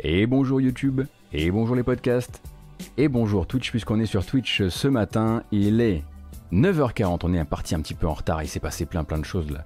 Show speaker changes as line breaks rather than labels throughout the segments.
Et bonjour YouTube, et bonjour les podcasts, et bonjour Twitch, puisqu'on est sur Twitch ce matin. Il est 9h40, on est parti un petit peu en retard, il s'est passé plein plein de choses là.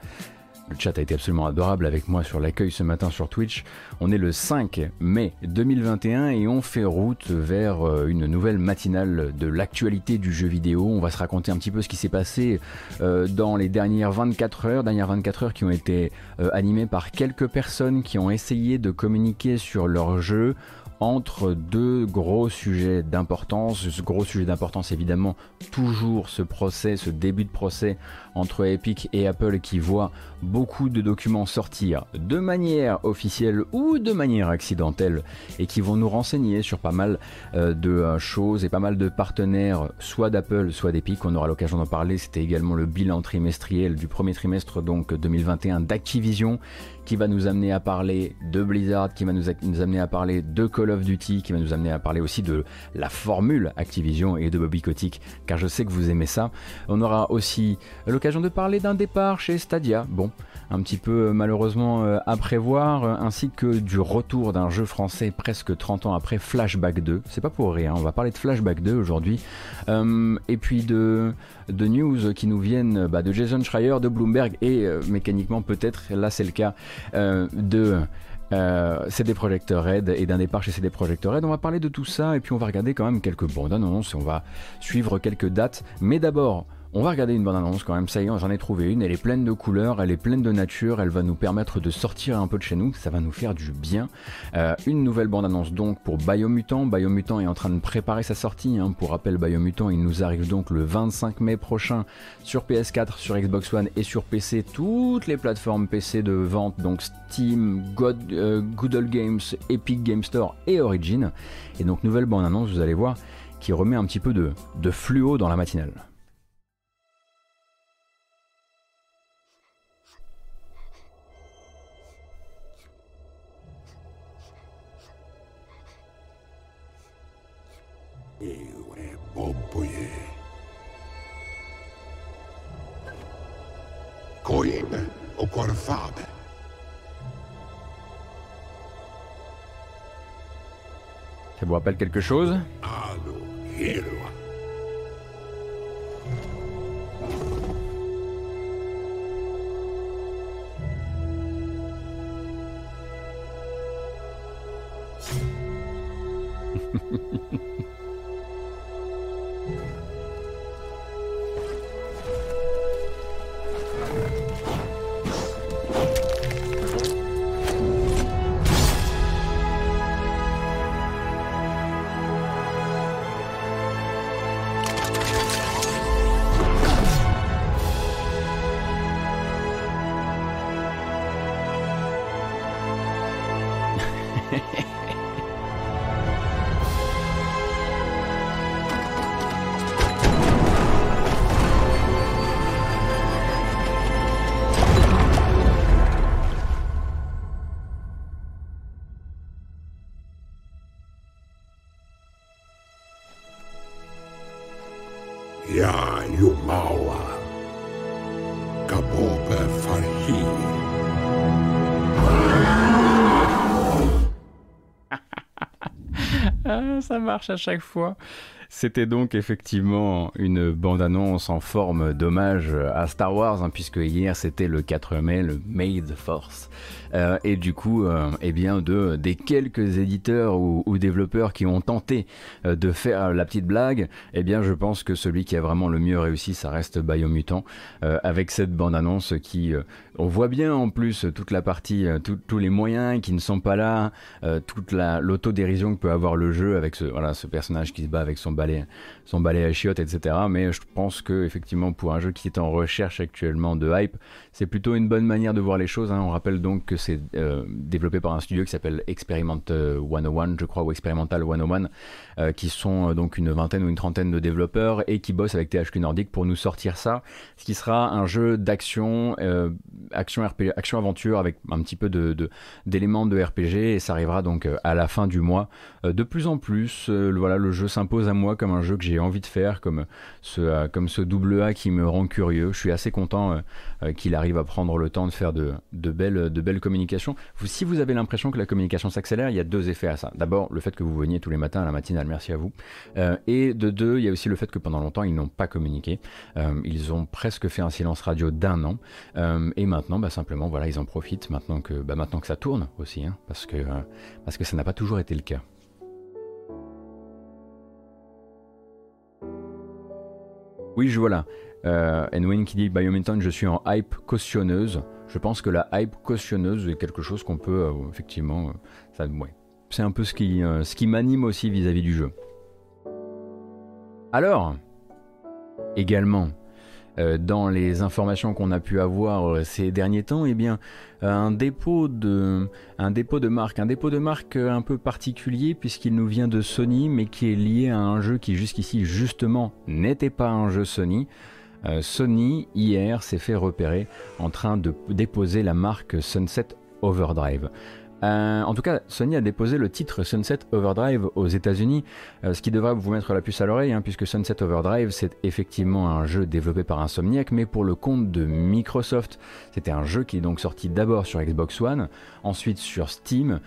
Le chat a été absolument adorable avec moi sur l'accueil ce matin sur Twitch. On est le 5 mai 2021 et on fait route vers euh, une nouvelle matinale de l'actualité du jeu vidéo. On va se raconter un petit peu ce qui s'est passé euh, dans les dernières 24 heures, dernières 24 heures qui ont été euh, animées par quelques personnes qui ont essayé de communiquer sur leur jeu entre deux gros sujets d'importance. Ce gros sujet d'importance, évidemment, toujours ce procès, ce début de procès entre Epic et Apple qui voit beaucoup de documents sortir de manière officielle ou de manière accidentelle et qui vont nous renseigner sur pas mal euh, de euh, choses et pas mal de partenaires, soit d'Apple, soit d'Epic. On aura l'occasion d'en parler. C'était également le bilan trimestriel du premier trimestre donc 2021 d'Activision qui va nous amener à parler de Blizzard, qui va nous, amener à parler de Call of Duty, qui va nous amener à parler aussi de la formule Activision et de Bobby Kotick, car je sais que vous aimez ça. On aura aussi l'occasion de parler d'un départ chez Stadia. Bon, un petit peu euh, malheureusement euh, à prévoir, euh, ainsi que du retour d'un jeu français presque 30 ans après Flashback 2. C'est pas pour rien, on va parler de Flashback 2 aujourd'hui. et puis de, news qui nous viennent bah, de Jason Schreier, de Bloomberg et mécaniquement peut-être, là c'est le cas, de... CD Projekt Red et d'un départ chez CD Projekt Red. On va parler de tout ça et puis on va regarder quand même quelques bandes annonces, on va suivre quelques dates. Mais d'abord, on va regarder une bonne annonce quand même, ça y est, j'en ai trouvé une, elle est pleine de couleurs, elle est pleine de nature, elle va nous permettre de sortir un peu de chez nous, ça va nous faire du bien. Euh, une nouvelle bande annonce donc pour Biomutant, Biomutant est en train de préparer sa sortie, hein. pour rappel Biomutant il nous arrive donc le 25 mai prochain sur PS4, sur Xbox One et sur PC, toutes les plateformes PC de vente, donc Steam, God, euh, Google Games, Epic Game Store et Origin. Et donc nouvelle bande annonce, vous allez voir, qui remet un petit peu de, de fluo dans la matinale. Ça vous rappelle quelque chose? ça marche à chaque fois. C'était donc effectivement une bande-annonce en forme d'hommage à Star Wars, hein, puisque hier c'était le 4 mai, le May the Force. Euh, et du coup, euh, eh bien, de, des quelques éditeurs ou, développeurs qui ont tenté euh, de faire la petite blague, eh bien, je pense que celui qui a vraiment le mieux réussi, ça reste Biomutant, avec cette bande-annonce qui, on voit bien en plus toute la partie, tous les moyens qui ne sont pas là, toute l'autodérision que peut avoir le jeu avec ce, voilà, ce personnage qui se bat avec son balai, son balai à chiottes, etc. Mais je pense que effectivement, pour un jeu qui est en recherche actuellement de hype, c'est plutôt une bonne manière de voir les choses. Hein. On rappelle donc que c'est euh, développé par un studio qui s'appelle Experiment 101, je crois, ou Experimental 101, euh, qui sont euh, donc une vingtaine ou une trentaine de développeurs et qui bossent avec THQ Nordic pour nous sortir ça, ce qui sera un jeu d'action, action RPG, action aventure avec un petit peu d'éléments de, RPG et ça arrivera donc à la fin du mois. de plus en plus, voilà, le jeu s'impose à moi comme un jeu que j'ai envie de faire, comme ce comme ce double A qui me rend curieux. Je suis assez content qu'il arrive à prendre le temps de faire de, de belles de belles si vous avez l'impression que la communication s'accélère, il y a deux effets à ça. D'abord, le fait que vous veniez tous les matins à la matinale, merci à vous. Euh, et de deux, il y a aussi le fait que pendant longtemps, ils n'ont pas communiqué. Euh, ils ont presque fait un silence radio d'un an. et maintenant, bah, simplement, voilà, ils en profitent maintenant que, bah, maintenant que ça tourne aussi, hein, parce, que, parce que ça n'a pas toujours été le cas. Oui, je vois là. Euh, Enwin qui dit Biominton, je suis en hype cautionneuse. Je pense que la hype cautionneuse est quelque chose qu'on peut euh, effectivement. Euh. C'est un peu ce qui, euh, ce qui m'anime aussi vis-à-vis du jeu. Alors, également, dans les informations qu'on a pu avoir ces derniers temps, eh bien, un dépôt de, un dépôt de marque, un dépôt de marque un peu particulier puisqu'il nous vient de Sony, mais qui est lié à un jeu qui jusqu'ici justement n'était pas un jeu Sony. Euh, Sony, hier, s'est fait repérer en train de déposer la marque Sunset Overdrive. Euh, en tout cas, Sony a déposé le titre Sunset Overdrive aux États-Unis, euh, ce qui devrait vous mettre la puce à l'oreille, hein, puisque Sunset Overdrive, c'est effectivement un jeu développé par Insomniac, mais pour le compte de Microsoft. C'était un jeu qui est donc sorti d'abord sur Xbox One, ensuite sur Steam,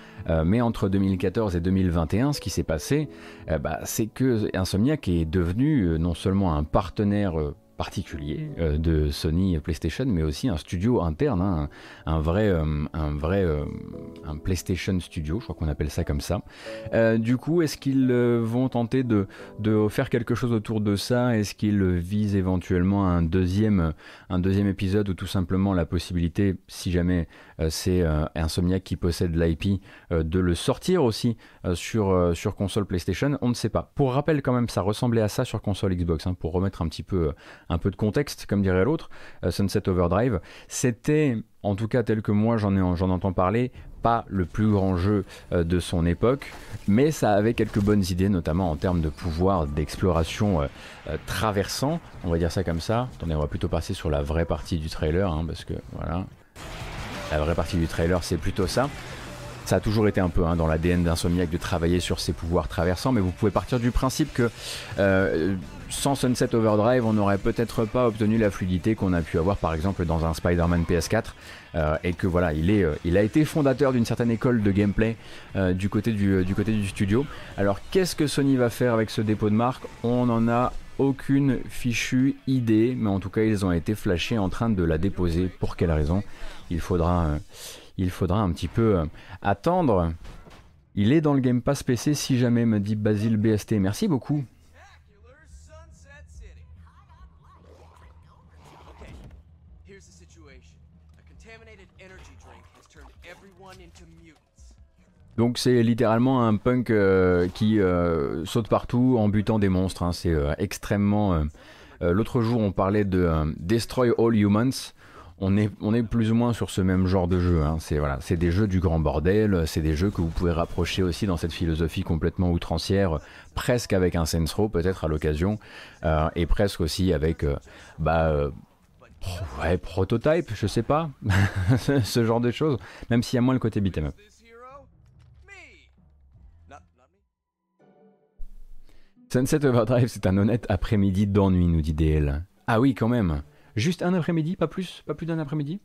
mais entre 2014 et 2021, ce qui s'est passé, bah, c'est que Insomniac est devenu non seulement un partenaire particulier euh, de Sony PlayStation, mais aussi un studio interne, hein, un, vrai, euh, un vrai euh, un PlayStation Studio, je crois qu'on appelle ça comme ça. du coup, est-ce qu'ils vont tenter de, de, faire quelque chose autour de ça? Est-ce qu'ils visent éventuellement un deuxième, un deuxième épisode ou tout simplement la possibilité, si jamais c'est Insomniac qui possède l'IP, de le sortir aussi sur, console PlayStation On ne sait pas. Pour rappel quand même, ça ressemblait à ça sur console Xbox, hein, pour remettre un petit peu un peu de contexte, comme dirait l'autre, euh, Sunset Overdrive, c'était, en tout cas tel que moi j'en, entends parler, pas le plus grand jeu euh, de son époque, mais ça avait quelques bonnes idées, notamment en termes de pouvoir d'exploration euh, traversant, on va dire ça comme ça. Attendez, on va plutôt passer sur la vraie partie du trailer, hein, parce que voilà, la vraie partie du trailer c'est plutôt ça. Ça a toujours été un peu hein, dans l'ADN d'Insomniac de travailler sur ses pouvoirs traversants, mais vous pouvez partir du principe que sans Sunset Overdrive, on n'aurait peut-être pas obtenu la fluidité qu'on a pu avoir par exemple dans un Spider-Man PS4. Euh, et que voilà, euh, il a été fondateur d'une certaine école de gameplay euh, du, côté du, du côté du studio. Alors qu'est-ce que Sony va faire avec ce dépôt de marque? On n'en a aucune fichue idée, mais en tout cas ils ont été flashés en train de la déposer. Pour quelle raison? Il faudra, il faudra un petit peu attendre. Il est dans le Game Pass PC si jamais, me dit Basile BST. Merci beaucoup. Donc c'est littéralement un punk euh, qui euh, saute partout en butant des monstres. Hein. C'est euh, extrêmement... L'autre jour on parlait de Destroy All Humans. On est, plus ou moins sur ce même genre de jeu. Hein. C'est des jeux du grand bordel. C'est des jeux que vous pouvez rapprocher aussi dans cette philosophie complètement outrancière, presque avec un Sensro peut-être à l'occasion, et presque aussi avec... bah, ouais, prototype, je sais pas, ce genre de choses, même s'il y a moins le côté beat'em up. Sunset Overdrive, c'est un honnête après-midi d'ennui, nous dit DL. Ah oui, quand même. Juste un après-midi, pas plus Pas plus d'un après-midi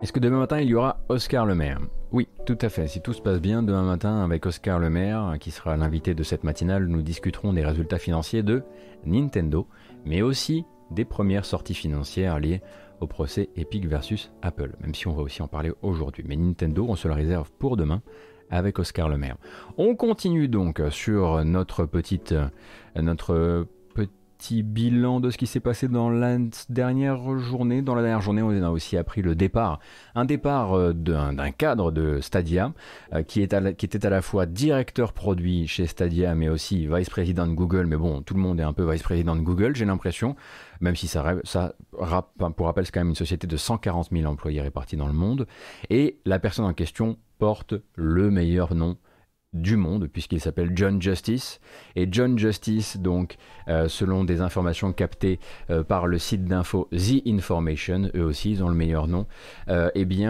Est-ce que demain matin il y aura Oscar Le Maire Oui, tout à fait. Si tout se passe bien, demain matin avec Oscar Le Maire, qui sera l'invité de cette matinale, nous discuterons des résultats financiers de Nintendo, mais aussi des premières sorties financières liées au procès Epic versus Apple, même si on va aussi en parler aujourd'hui. Mais Nintendo, on se le réserve pour demain avec Oscar Le Maire. On continue donc sur notre petite, notre bilan de ce qui s'est passé dans la dernière journée. Dans la dernière journée, on a aussi appris le départ, un départ euh, d'un cadre de Stadia, euh, qui, qui était à la fois directeur produit chez Stadia, mais aussi vice-président de Google. Mais bon, tout le monde est un peu vice-président de Google, j'ai l'impression, même si ça, pour rappel, c'est quand même une société de 140 000 employés répartis dans le monde. Et la personne en question porte le meilleur nom du monde, puisqu'il s'appelle John Justice. Et John Justice, donc, euh, selon des informations captées euh, par le site d'info The Information, eux aussi, ils ont le meilleur nom, euh, eh bien,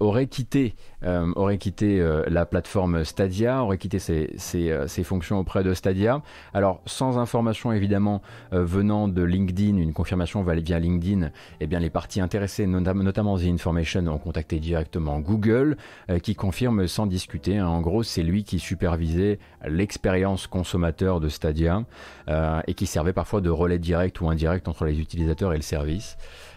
aurait quitté, aurait quitté la plateforme Stadia, aurait quitté ses, ses, fonctions auprès de Stadia. Alors, sans information, évidemment, venant de LinkedIn, une confirmation via LinkedIn, eh bien, les parties intéressées, notamment The Information, ont contacté directement Google, qui confirme sans discuter. Hein. en gros, c'est lui qui superviser l'expérience consommateur de Stadia euh, et qui servait parfois de relais direct ou indirect entre les utilisateurs et le service.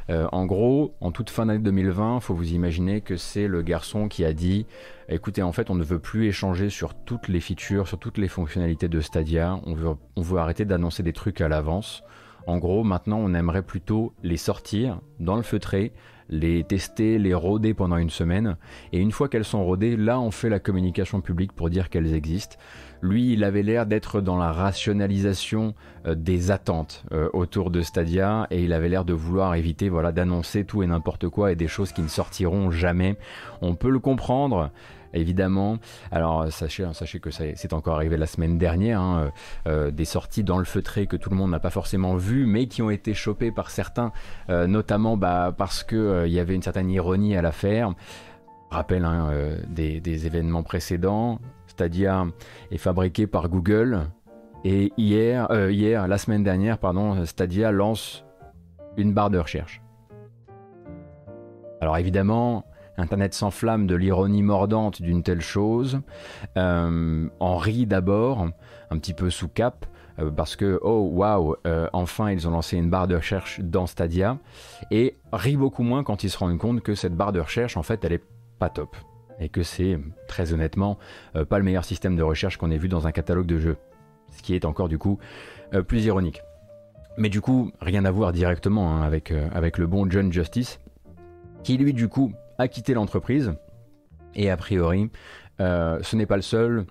Euh, en gros, en toute fin d'année 2020, il faut vous imaginer que c'est le garçon qui a dit écoutez, en fait, on ne veut plus échanger sur toutes les features, sur toutes les fonctionnalités de Stadia, on veut, on veut arrêter d'annoncer des trucs à l'avance. En gros, maintenant, on aimerait plutôt les sortir dans le feutré, les tester, les roder pendant une semaine. Et une fois qu'elles sont rodées, là on fait la communication publique pour dire qu'elles existent. Lui, il avait l'air d'être dans la rationalisation euh, des attentes euh, autour de Stadia et il avait l'air de vouloir éviter voilà, d'annoncer tout et n'importe quoi et des choses qui ne sortiront jamais. On peut le comprendre évidemment. Alors sachez, hein, sachez que c'est encore arrivé la semaine dernière, hein, euh, des sorties dans le feutré que tout le monde n'a pas forcément vu, mais qui ont été chopées par certains, notamment bah, parce qu'il il y avait une certaine ironie à l'affaire. Rappel hein, des, événements précédents, Stadia est fabriqué par Google. Et hier, euh, hier, la semaine dernière, pardon, Stadia lance une barre de recherche. Alors évidemment, Internet s'enflamme de l'ironie mordante d'une telle chose, euh, en rit d'abord, un petit peu sous cap, euh, parce que, oh waouh, enfin ils ont lancé une barre de recherche dans Stadia, et rit beaucoup moins quand ils se rendent compte que cette barre de recherche, en fait, elle est pas top et que c'est très honnêtement euh, pas le meilleur système de recherche qu'on ait vu dans un catalogue de jeux. Ce qui est encore du coup euh, plus ironique. Mais du coup, rien à voir directement hein, euh, avec le bon John Justice, qui lui du coup a quitté l'entreprise. Et a priori, ce n'est pas le seul.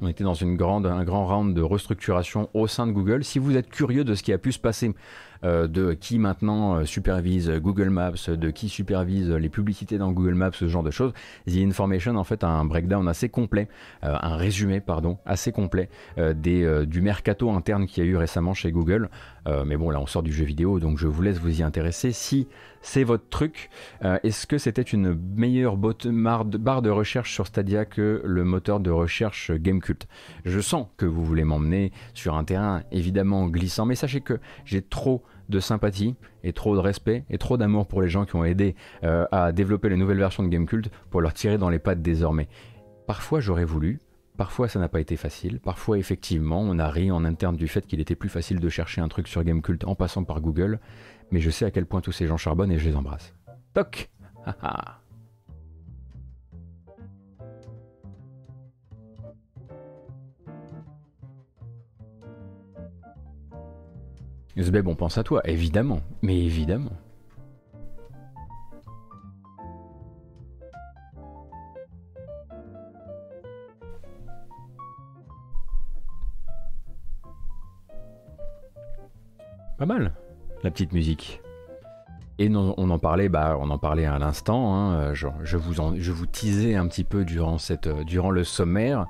On était dans une grande, un grand round de restructuration au sein de Google. Si vous êtes curieux de ce qui a pu se passer euh, de qui maintenant euh, supervise Google Maps, de qui supervise les publicités dans Google Maps, ce genre de choses. The Information en fait a un breakdown assez complet, euh, un résumé pardon, assez complet du mercato interne qu'il y a eu récemment chez Google. mais bon là on sort du jeu vidéo donc je vous laisse vous y intéresser. Si c'est votre truc, est-ce que c'était une meilleure barre de recherche sur Stadia que le moteur de recherche Gamecult? Je sens que vous voulez m'emmener sur un terrain évidemment glissant, mais sachez que j'ai trop de sympathie et trop de respect et trop d'amour pour les gens qui ont aidé euh, à développer les nouvelles versions de Gamecult pour leur tirer dans les pattes désormais. Parfois j'aurais voulu, parfois ça n'a pas été facile, parfois effectivement on a ri en interne du fait qu'il était plus facile de chercher un truc sur Gamecult en passant par Google, mais je sais à quel point tous ces gens charbonnent et je les embrasse. Toc Zbeb, on pense à toi, évidemment, mais évidemment. Pas mal, la petite musique. Et on en parlait, bah, on en parlait à l'instant. Hein, je, vous je vous teasais un petit peu durant, cette, durant le sommaire.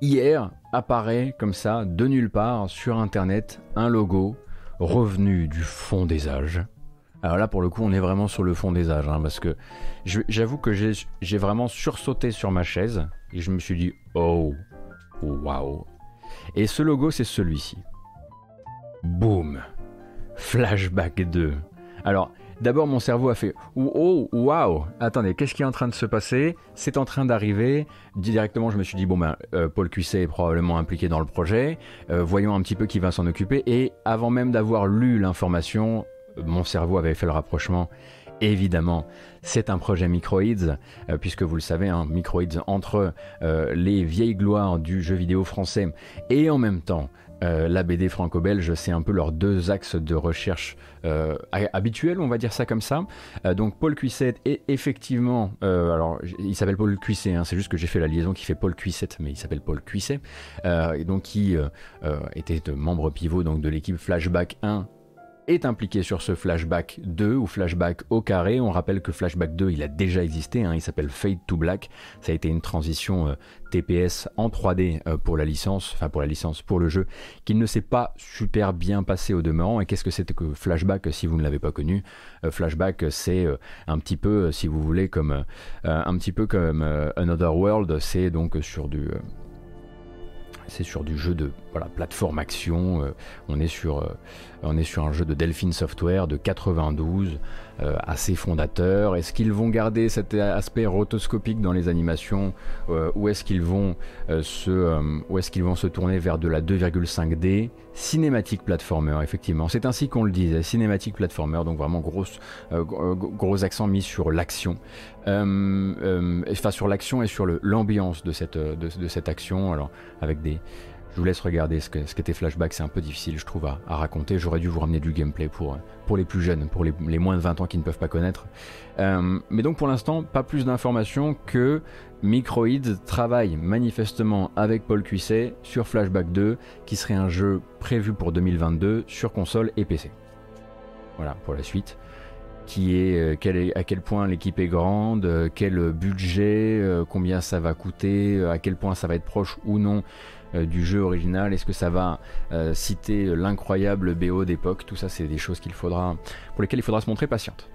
Hier apparaît comme ça, de nulle part, sur Internet, un logo revenu du fond des âges. Alors là, pour le coup, on est vraiment sur le fond des âges, hein, parce que j'avoue que j'ai vraiment sursauté sur ma chaise et je me suis dit, oh, waouh. Et ce logo, c'est celui-ci. Boom. Flashback 2. Alors, D'abord, mon cerveau a fait Oh, waouh Attendez, qu'est-ce qui est en train de se passer? C'est en train d'arriver. Directement, je me suis dit Bon, ben, euh, Paul Cuisset est probablement impliqué dans le projet. Euh, voyons un petit peu qui va s'en occuper. Et avant même d'avoir lu l'information, mon cerveau avait fait le rapprochement. Évidemment, c'est un projet Microids, euh, puisque vous le savez, hein, Microids entre les vieilles gloires du jeu vidéo français et en même temps euh, la BD franco-belge, c'est un peu leurs deux axes de recherche euh, habituels, on va dire ça comme ça. Euh, donc Paul Cuisset est effectivement, alors il s'appelle Paul Cuisset, hein, c'est juste que j'ai fait la liaison qui fait Paul Cuisset, mais il s'appelle Paul Cuisset, et donc qui était membre pivot donc de l'équipe Flashback 1 est impliqué sur ce Flashback 2 ou Flashback au carré. On rappelle que Flashback 2, il a déjà existé, hein, il s'appelle Fade to Black. Ça a été une transition euh, TPS en 3D euh, pour la licence, enfin pour la licence, pour le jeu, qui ne s'est pas super bien passé au demeurant. Et qu'est-ce que c'était que Flashback si vous ne l'avez pas connu? Flashback, c'est un petit peu, si vous voulez, comme un petit peu comme Another World. C'est donc sur du c'est sur du jeu de voilà, plateforme action. Euh, on, est sur, euh, on est sur un jeu de Delphine Software de 92, euh, assez fondateur. Est-ce qu'ils vont garder cet aspect rotoscopique dans les animations ou est-ce qu'ils vont, se, ou est vont se tourner vers de la 2,5D Cinématique platformer, effectivement. C'est ainsi qu'on le disait, cinématique platformer, donc vraiment gros, gros accent mis sur l'action. enfin, sur l'action et sur l'ambiance de cette, de, cette action, alors avec des, vous laisse regarder ce qu'était Flashback, c'est un peu difficile je trouve à, raconter. J'aurais dû vous ramener du gameplay pour, pour les plus jeunes, pour les, moins de 20 ans qui ne peuvent pas connaître. Euh, mais donc pour l'instant, pas plus d'informations que Microids travaille manifestement avec Paul Cuisset sur Flashback 2, qui serait un jeu prévu pour 2022 sur console et PC. Voilà pour la suite. Qui est, euh, est à quel point l'équipe est grande, euh, quel budget, combien ça va coûter, à quel point ça va être proche ou non du jeu original Est-ce que ça va euh, citer l'incroyable BO d'époque? Tout ça, c'est des choses qu'il faudra, pour lesquelles il faudra se montrer patiente.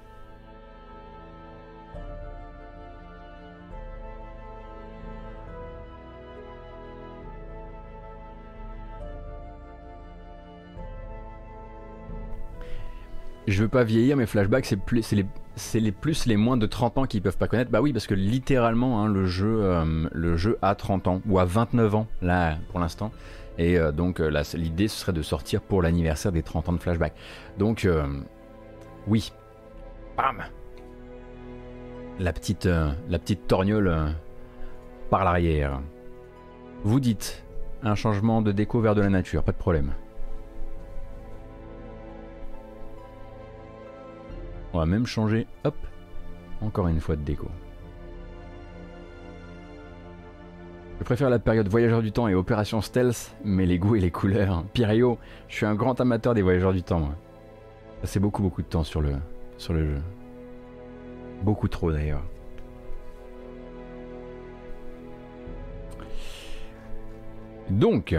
je veux pas vieillir, mais Flashback, c'est les, c'est les plus les moins de 30 ans qui peuvent pas connaître. Bah oui, parce que littéralement, hein, le jeu, euh, le jeu a 30 ans ou à 29 ans là pour l'instant. Et euh, donc euh, l'idée ce serait de sortir pour l'anniversaire des 30 ans de Flashback. Donc oui, bam, la petite, la petite torgnole par l'arrière. Vous dites un changement de déco vers de la nature, pas de problème. On va même changer, hop, encore une fois de déco. Je préfère la période Voyageurs du Temps et Opération Stealth, mais les goûts et les couleurs. Pirio, je suis un grand amateur des Voyageurs du Temps. Moi. Beaucoup beaucoup de temps sur le, sur le jeu. Beaucoup trop d'ailleurs. Donc,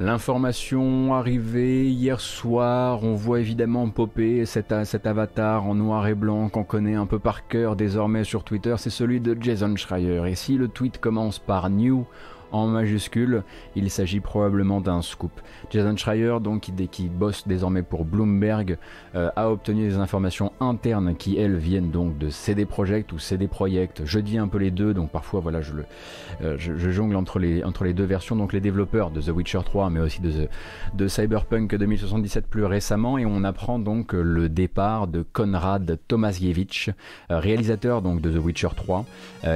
L'information arrivée hier soir, on voit évidemment popper cet, cet, avatar en noir et blanc qu'on connaît un peu par cœur désormais sur Twitter, c'est celui de Jason Schreier. Et si le tweet commence par New en majuscule, il s'agit probablement d'un scoop. Jason Schreier, donc, qui, bosse désormais pour Bloomberg, euh, a obtenu des informations internes qui, elles, viennent donc de CD Projekt ou CD Projekt. Je dis un peu les deux, donc parfois, voilà, je, le, euh, jongle entre les, deux versions. Donc, les développeurs de The Witcher 3, mais aussi de, de Cyberpunk 2077 plus récemment. Et on apprend donc le départ de Konrad Tomasiewicz, euh, réalisateur donc de The Witcher 3,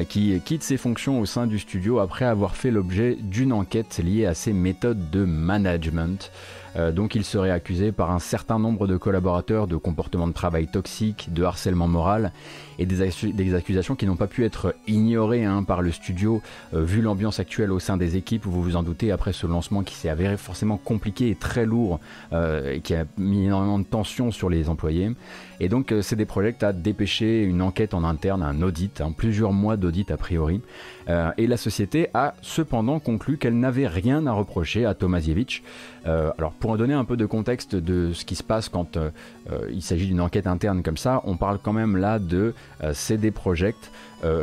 qui quitte ses fonctions au sein du studio après avoir fait le d'une enquête liée à ses méthodes de management. Euh, donc il serait accusé par un certain nombre de collaborateurs de comportements de travail toxiques, de harcèlement moral et des, accusations qui n'ont pas pu être ignorées hein, par le studio euh, vu l'ambiance actuelle au sein des équipes, vous vous en doutez, après ce lancement qui s'est avéré forcément compliqué et très lourd euh, et qui a mis énormément de tension sur les employés. Et donc CD Projekt a dépêché une enquête en interne, un audit, hein, plusieurs mois d'audit a priori, et la société a cependant conclu qu'elle n'avait rien à reprocher à Tomasiewicz. alors pour donner un peu de contexte de ce qui se passe quand euh, euh, il s'agit d'une enquête interne comme ça, on parle quand même là de euh, CD Projekt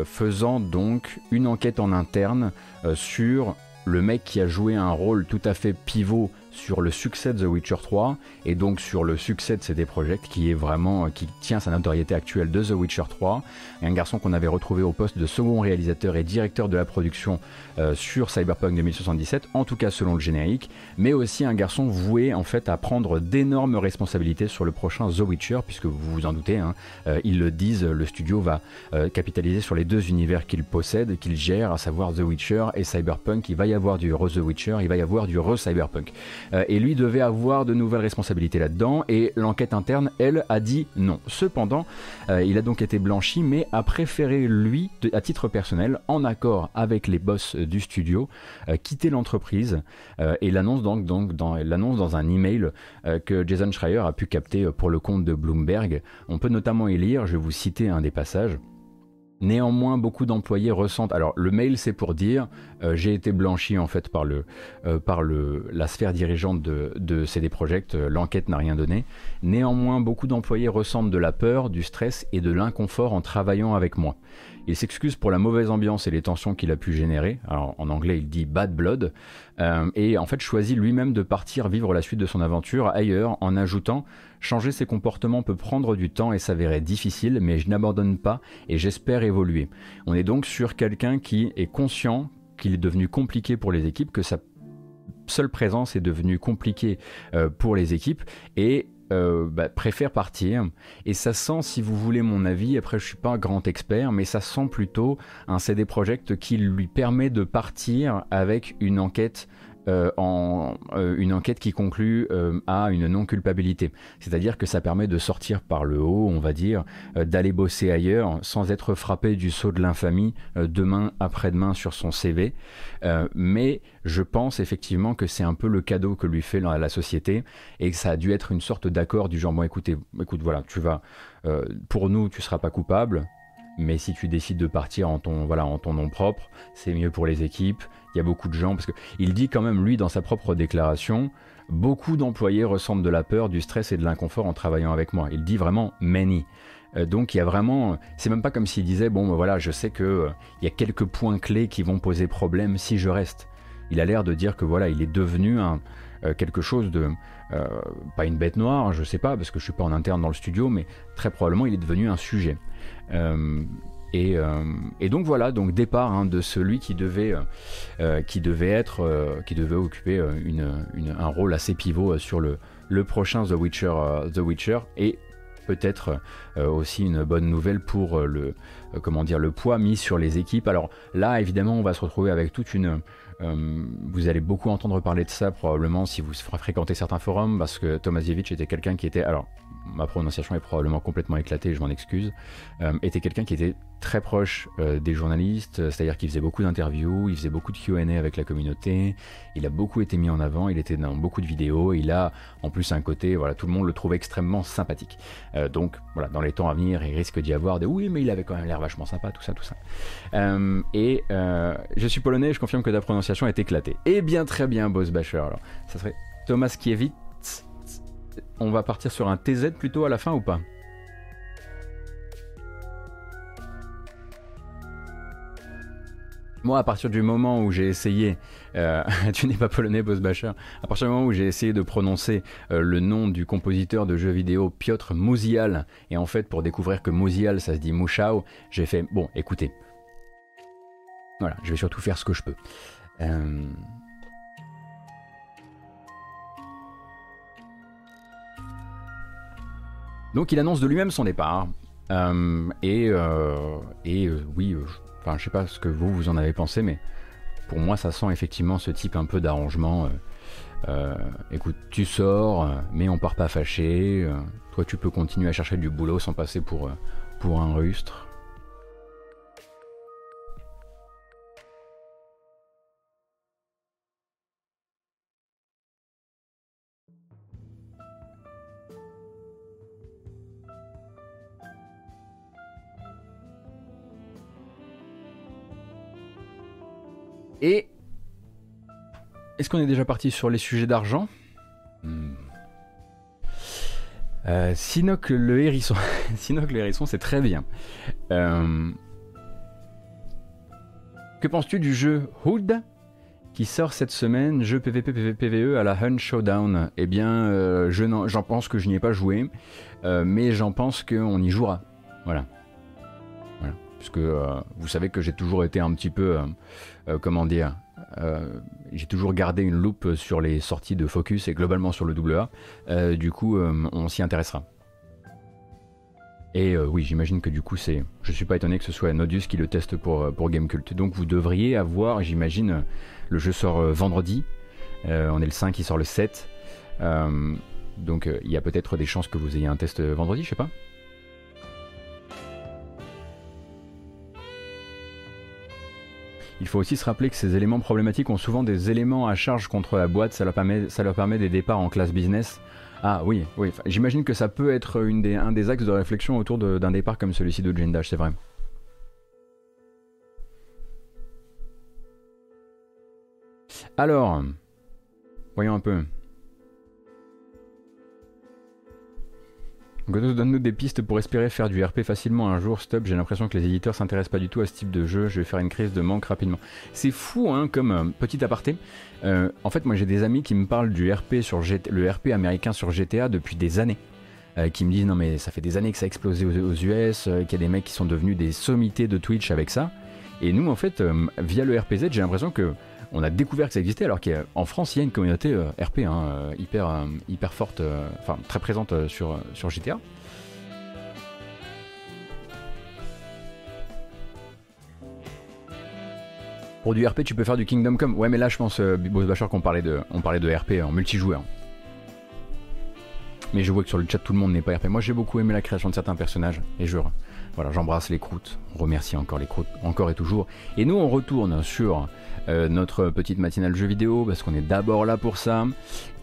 faisant donc une enquête en interne sur le mec qui a joué un rôle tout à fait pivot sur le succès de The Witcher 3 et donc sur le succès de CD Projekt qui est vraiment qui tient sa notoriété actuelle de The Witcher 3 et un garçon qu'on avait retrouvé au poste de second réalisateur et directeur de la production euh, sur Cyberpunk 2077 en tout cas selon le générique mais aussi un garçon voué en fait à prendre d'énormes responsabilités sur le prochain The Witcher puisque vous vous en doutez hein, euh, ils le disent le studio va euh, capitaliser sur les deux univers qu'il possède qu'il gère à savoir The Witcher et Cyberpunk. Il va y avoir du re The Witcher il va y avoir du re Cyberpunk et lui devait avoir de nouvelles responsabilités là-dedans, et l'enquête interne, elle, a dit non. Cependant, il a donc été blanchi, mais a préféré, lui, à titre personnel, en accord avec les boss du studio, quitter l'entreprise, et l'annonce donc, donc dans, l'annonce dans un email que Jason Schreier a pu capter pour le compte de Bloomberg. On peut notamment y lire, je vais vous citer un des passages. Néanmoins, beaucoup d'employés ressentent. Alors, le mail, c'est pour dire euh, j'ai été blanchi en fait par le euh, par le la sphère dirigeante de, de CD Projekt. Euh, l'enquête n'a rien donné. Néanmoins, beaucoup d'employés ressentent de la peur, du stress et de l'inconfort en travaillant avec moi. Il s'excuse pour la mauvaise ambiance et les tensions qu'il a pu générer. Alors, en anglais, il dit bad blood. et en fait, choisit lui-même de partir vivre la suite de son aventure ailleurs, en ajoutant Changer ses comportements peut prendre du temps et s'avérer difficile, mais je n'abandonne pas et j'espère évoluer. On est donc sur quelqu'un qui est conscient qu'il est devenu compliqué pour les équipes, que sa seule présence est devenue compliquée euh, pour les équipes et euh, bah, préfère partir. Et ça sent, si vous voulez mon avis, après je suis pas un grand expert, mais ça sent plutôt un CD Projekt qui lui permet de partir avec une enquête euh, en euh, une enquête qui conclut euh, à une non-culpabilité. C'est-à-dire que ça permet de sortir par le haut, on va dire, d'aller bosser ailleurs sans être frappé du saut de l'infamie demain après-demain sur son CV. mais je pense effectivement que c'est un peu le cadeau que lui fait la, la, société et que ça a dû être une sorte d'accord du genre bon écoutez, écoute voilà, tu vas pour nous tu seras pas coupable, mais si tu décides de partir en ton, voilà, en ton nom propre, c'est mieux pour les équipes. Il y a beaucoup de gens, parce qu'il dit quand même, lui, dans sa propre déclaration, beaucoup d'employés ressentent de la peur, du stress et de l'inconfort en travaillant avec moi. Il dit vraiment many. Euh, donc il y a vraiment, c'est même pas comme s'il disait bon ben voilà, je sais que euh, il y a quelques points clés qui vont poser problème si je reste. Il a l'air de dire que voilà, il est devenu un, euh, quelque chose de pas une bête noire, je sais pas parce que je suis pas en interne dans le studio, mais très probablement il est devenu un sujet. Euh, euh, et, donc voilà, donc départ hein, de celui qui devait, euh, qui devait être, qui devait occuper un rôle assez pivot sur le, prochain The Witcher, The Witcher, et peut-être aussi une bonne nouvelle pour le, comment dire, le poids mis sur les équipes. Alors là, évidemment, on va se retrouver avec toute une, vous allez beaucoup entendre parler de ça probablement si vous fréquentez certains forums parce que Tomasiewicz était quelqu'un qui était ma prononciation est probablement complètement éclatée, je m'en excuse, euh, était quelqu'un qui était très proche euh, des journalistes, c'est-à-dire qu'il faisait beaucoup d'interviews, il faisait beaucoup de Q&A avec la communauté, il a beaucoup été mis en avant, il était dans beaucoup de vidéos, il a en plus un côté, voilà, tout le monde le trouve extrêmement sympathique. Euh, donc voilà, dans les temps à venir, il risque d'y avoir de oui, mais il avait quand même l'air vachement sympa, tout ça, tout ça. et je suis polonais, je confirme que ta prononciation est éclatée. Eh bien, très bien, Boss Basher. Alors, ça serait Thomas Kiewicz on va partir sur un TZ plutôt à la fin ou pas Moi, à partir du moment où j'ai essayé, euh, tu n'es pas polonais, Boss Basher, à partir du moment où j'ai essayé de prononcer euh, le nom du compositeur de jeux vidéo Piotr Muzial, et en fait, pour découvrir que Muzial, ça se dit Mouchao, j'ai fait, bon, écoutez, voilà, je vais surtout faire ce que je peux. Euh, Donc il annonce de lui-même son départ. Euh, et, euh, et euh, oui, enfin je sais pas ce que vous vous en avez pensé, mais pour moi ça sent effectivement ce type un peu d'arrangement. écoute, tu sors, mais on part pas fâché. toi tu peux continuer à chercher du boulot sans passer pour, pour un rustre. Et est-ce qu'on est déjà parti sur les sujets d'argent? Hmm. euh, le hérisson. Sinoc le hérisson, c'est très bien. Euh, que penses-tu du jeu Hood qui sort cette semaine, jeu PvP PvE à la Hun Showdown Eh bien, euh, j'en pense que je n'y ai pas joué, mais j'en pense qu'on y jouera. Voilà. Voilà. Parce que vous savez que j'ai toujours été un petit peu euh, comment dire, euh, j'ai toujours gardé une loupe sur les sorties de Focus et globalement sur le. Euh, du coup, on s'y intéressera. Et oui, j'imagine que du coup, c'est, je suis pas étonné que ce soit Nodius qui le teste pour, pour Gamecult. Donc vous devriez avoir, j'imagine, le jeu sort vendredi. on est le 5, il sort le 7. donc il y a peut-être des chances que vous ayez un test vendredi, je sais pas. Faut aussi se rappeler que ces éléments problématiques ont souvent des éléments à charge contre la boîte, ça leur permet, ça leur permet des départs en classe business. Ah oui, oui. j'imagine que ça peut être une des, un des axes de réflexion autour d'un départ comme celui-ci de Dash, c'est vrai. Alors, voyons un peu. Donne-nous des pistes pour espérer faire du RP facilement un jour. Stop, j'ai l'impression que les éditeurs s'intéressent pas du tout à ce type de jeu. Je vais faire une crise de manque rapidement. C'est fou, hein, comme euh, petit aparté. Euh, en fait, moi j'ai des amis qui me parlent du RP sur le RP américain sur GTA depuis des années. Euh, qui me disent non mais ça fait des années que ça a explosé aux, US, qu'il y a des mecs qui sont devenus des sommités de Twitch avec ça. Et nous en fait, via le RPZ, j'ai l'impression que on a découvert que ça existait alors qu'en France il y a une communauté euh, RP hein, euh, hyper, euh, hyper forte, enfin très présente sur, sur GTA. Pour du RP, tu peux faire du Kingdom Come. Ouais, mais là, je pense, euh, Bachar, qu'on parlait de, on parlait de RP en multijoueur. Mais je vois que sur le chat, tout le monde n'est pas RP. Moi, j'ai beaucoup aimé la création de certains personnages. Et je, voilà, j'embrasse les croûtes. On remercie encore les croûtes, encore et toujours. Et nous, on retourne sur euh, notre petite matinale jeu vidéo parce qu'on est d'abord là pour ça.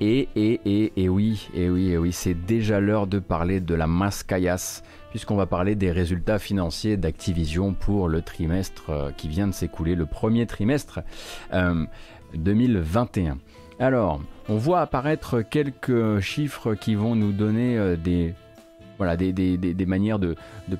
Et, et, et, et oui, et oui, et oui, c'est déjà l'heure de parler de la masse caillasse puisqu'on va parler des résultats financiers d'Activision pour le trimestre euh, qui vient de s'écouler, le premier trimestre 2021. Euh, Alors, on voit apparaître quelques chiffres qui vont nous donner des, voilà, des, des, des manières de, de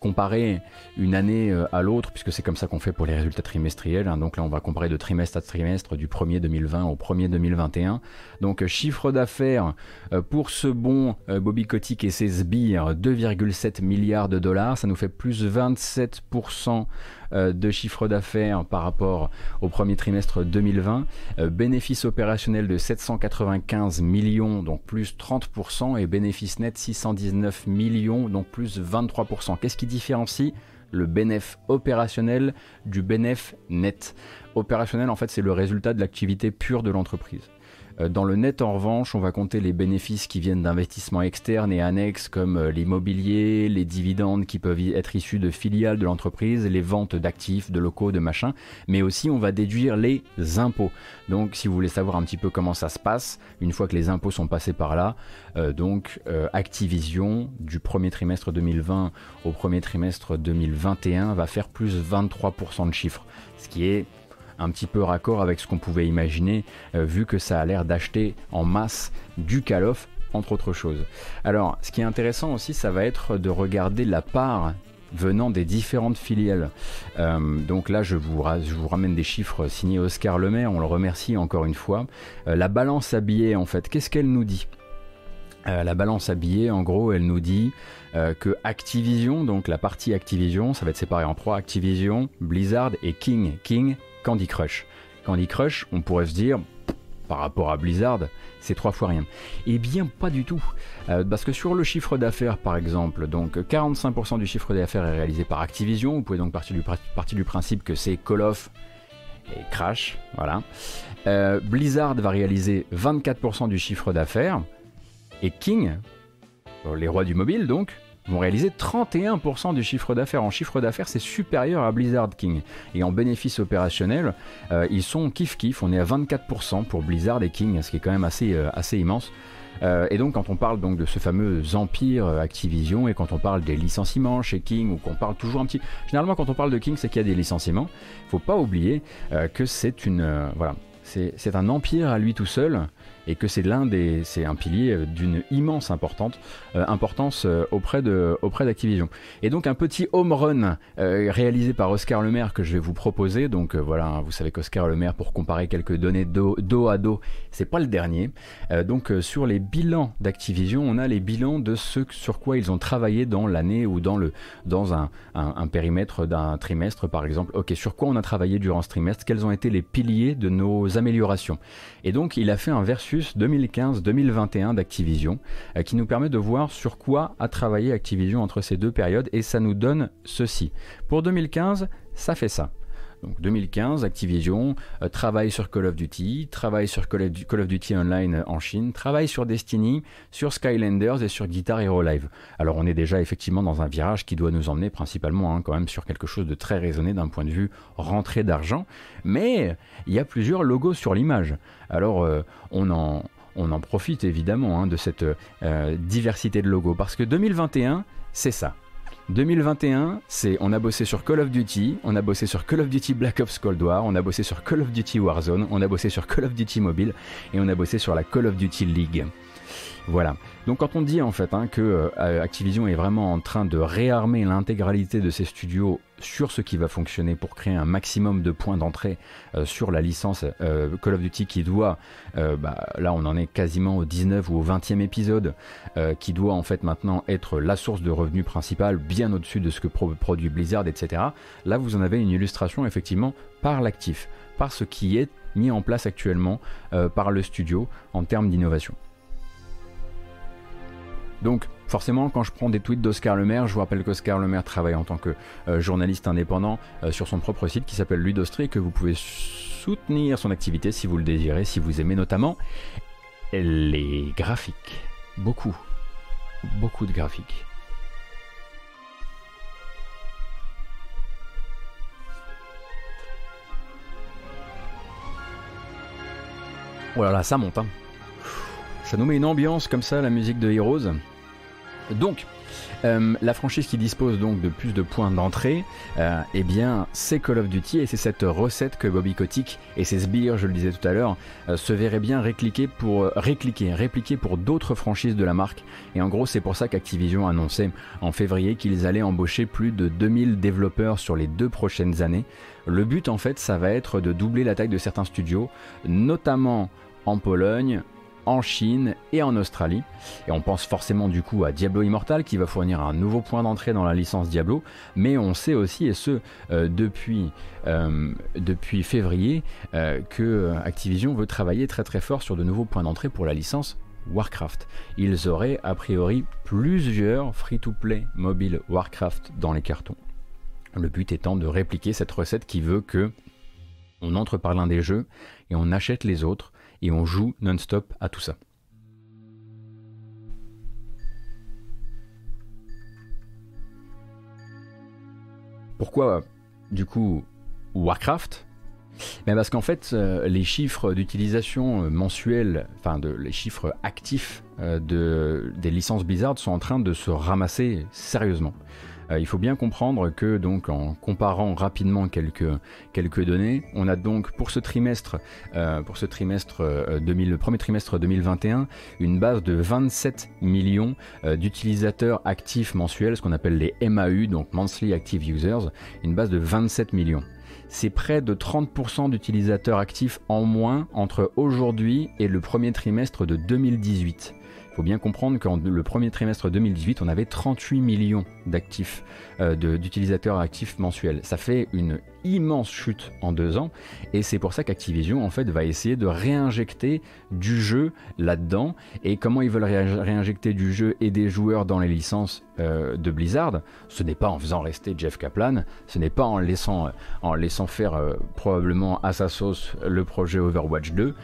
comparer une année euh, à l'autre, puisque c'est comme ça qu'on fait pour les résultats trimestriels. Hein. Donc là, on va comparer de trimestre à trimestre du 1er 2020 au 1er 2021. Donc euh, chiffre d'affaires euh, pour ce bon Bobby Kotick et ses sbires, 2,7 milliards de dollars. Ça nous fait plus 27% euh, de chiffre d'affaires par rapport au premier trimestre 2020. Euh, bénéfice opérationnel de 795 millions, donc plus 30%, et bénéfice net 619 millions, donc plus 23%. Qu'est-ce qui différencie le bénéfice opérationnel du bénéfice net? Opérationnel, en fait, c'est le résultat de l'activité pure de l'entreprise. Euh, dans le net, en revanche, on va compter les bénéfices qui viennent d'investissements externes et annexes comme euh, l'immobilier, les dividendes qui peuvent être issus de filiales de l'entreprise, les ventes d'actifs, de locaux, de machins, mais aussi on va déduire les impôts. Donc si vous voulez savoir un petit peu comment ça se passe, une fois que les impôts sont passés par là, euh, donc Activision du premier trimestre 2020 au premier trimestre 2021 va faire plus 23% de chiffre, ce qui est un petit peu raccord avec ce qu'on pouvait imaginer, euh, vu que ça a l'air d'acheter en masse du Call of entre autres choses. Alors, ce qui est intéressant aussi, ça va être de regarder la part venant des différentes filiales. Euh, donc là, je vous, ramène des chiffres signés Oscar Lemaire, on le remercie encore une fois. Euh, la balance à billets, en fait, qu'est-ce qu'elle nous dit? La balance à billets, en gros, elle nous dit que Activision, donc la partie Activision, ça va être séparé en trois Activision, Blizzard et King. King, Candy Crush. Candy Crush, on pourrait se dire, par rapport à Blizzard, c'est trois fois rien. Eh bien, pas du tout. Euh, parce que sur le chiffre d'affaires, par exemple, donc 45% du chiffre d'affaires est réalisé par Activision. Vous pouvez donc partir du, principe que c'est Call of et Crash. Voilà. Euh, Blizzard va réaliser 24% du chiffre d'affaires. Et King, les rois du mobile donc, vont réaliser 31% du chiffre d'affaires. En chiffre d'affaires, c'est supérieur à Blizzard King. Et en bénéfice opérationnel, euh, ils sont kiff-kiff. On est à 24% pour Blizzard et King, ce qui est quand même assez, euh, assez immense. Euh, et donc quand on parle donc de ce fameux empire Activision et quand on parle des licenciements chez King ou qu'on parle toujours un petit, généralement quand on parle de King c'est qu'il y a des licenciements. Faut pas oublier que c'est une voilà, c'est un empire à lui tout seul et que c'est l'un des, c'est un pilier euh, d'une immense importante, euh, importance euh, auprès de, auprès d'Activision. Et donc un petit home run réalisé par Oscar Lemaire que je vais vous proposer. Donc voilà, vous savez qu'Oscar Lemaire, pour comparer quelques données dos, dos à dos, c'est pas le dernier. donc sur les bilans d'Activision, on a les bilans de ce sur quoi ils ont travaillé dans l'année ou dans le, dans un, un, un périmètre d'un trimestre par exemple. Ok, sur quoi on a travaillé durant ce trimestre? Quels ont été les piliers de nos améliorations? Et donc il a fait un versus 2015-2021 d'Activision, euh, qui nous permet de voir sur quoi a travaillé Activision entre ces deux périodes, et ça nous donne ceci. Pour 2015, ça fait ça. Donc 2015, Activision euh, travaille sur Call of Duty, travaille sur Call of, Duty Online en Chine, travaille sur Destiny, sur Skylanders et sur Guitar Hero Live. Alors on est déjà effectivement dans un virage qui doit nous emmener principalement hein, quand même sur quelque chose de très raisonné d'un point de vue rentrée d'argent, mais il y a plusieurs logos sur l'image. Alors euh, on en on en profite évidemment hein, de cette euh, diversité de logos parce que 2021, c'est ça. 2021, c'est on a bossé sur Call of Duty, on a bossé sur Call of Duty Black Ops Cold War, on a bossé sur Call of Duty Warzone, on a bossé sur Call of Duty Mobile et on a bossé sur la Call of Duty League. Voilà. Donc quand on dit en fait hein, que euh, Activision est vraiment en train de réarmer l'intégralité de ses studios sur ce qui va fonctionner pour créer un maximum de points d'entrée euh, sur la licence euh, Call of Duty qui doit, bah, là on en est quasiment au 19 ou au 20e épisode, qui doit en fait maintenant être la source de revenus principale, bien au-dessus de ce que produit Blizzard, etc. Là vous en avez une illustration effectivement par l'actif, par ce qui est mis en place actuellement par le studio en termes d'innovation. Donc forcément, quand je prends des tweets d'Oscar Lemaire, je vous rappelle qu'Oscar Lemaire travaille en tant que euh, journaliste indépendant euh, sur son propre site qui s'appelle Ludostri que vous pouvez soutenir son activité si vous le désirez, si vous aimez notamment les graphiques. Beaucoup, beaucoup de graphiques. Oh ça monte. Hein. Ça nous met une ambiance comme ça, la musique de Heroes. Donc, euh, la franchise qui dispose donc de plus de points d'entrée, euh, eh bien, c'est Call of Duty et c'est cette recette que Bobby Kotick et ses sbires, je le disais tout à l'heure, euh, se verraient bien répliquer pour répliquer pour d'autres franchises de la marque. Et en gros, c'est pour ça qu'Activision annonçait en février qu'ils allaient embaucher plus de 2000 développeurs sur les deux prochaines années. Le but, en fait, ça va être de doubler la taille de certains studios, notamment en Pologne, en Chine et en Australie. Et on pense forcément du coup à Diablo Immortal qui va fournir un nouveau point d'entrée dans la licence Diablo, mais on sait aussi, et ce euh, depuis, euh, depuis février, euh, que Activision veut travailler très très fort sur de nouveaux points d'entrée pour la licence Warcraft. Ils auraient a priori plusieurs free-to-play mobile Warcraft dans les cartons. Le but étant de répliquer cette recette qui veut que on entre par l'un des jeux et on achète les autres et on joue non-stop à tout ça. Pourquoi du coup Warcraft? Mais Parce qu'en fait, euh, les chiffres d'utilisation euh, mensuels, enfin de, les chiffres actifs euh, de, des licences Blizzard sont en train de se ramasser sérieusement. Euh, il faut bien comprendre que donc en comparant rapidement quelques, données, on a donc pour ce trimestre, euh, pour ce trimestre 2000, euh, premier trimestre 2021, une base de 27 millions d'utilisateurs actifs mensuels, ce qu'on appelle les MAU, donc Monthly Active Users, une base de 27 millions c'est près de 30% d'utilisateurs actifs en moins entre aujourd'hui et le premier trimestre de 2018. Il faut bien comprendre qu'en le premier trimestre 2018, on avait 38 millions d'actifs, euh, d'utilisateurs actifs mensuels. Ça fait une immense chute en deux ans, et c'est pour ça qu'Activision en fait va essayer de réinjecter du jeu là-dedans. Et comment ils veulent réinjecter du jeu et des joueurs dans les licences euh, de Blizzard Ce n'est pas en faisant rester Jeff Kaplan, ce n'est pas en laissant, euh, en laissant faire probablement à sa sauce le projet Overwatch 2,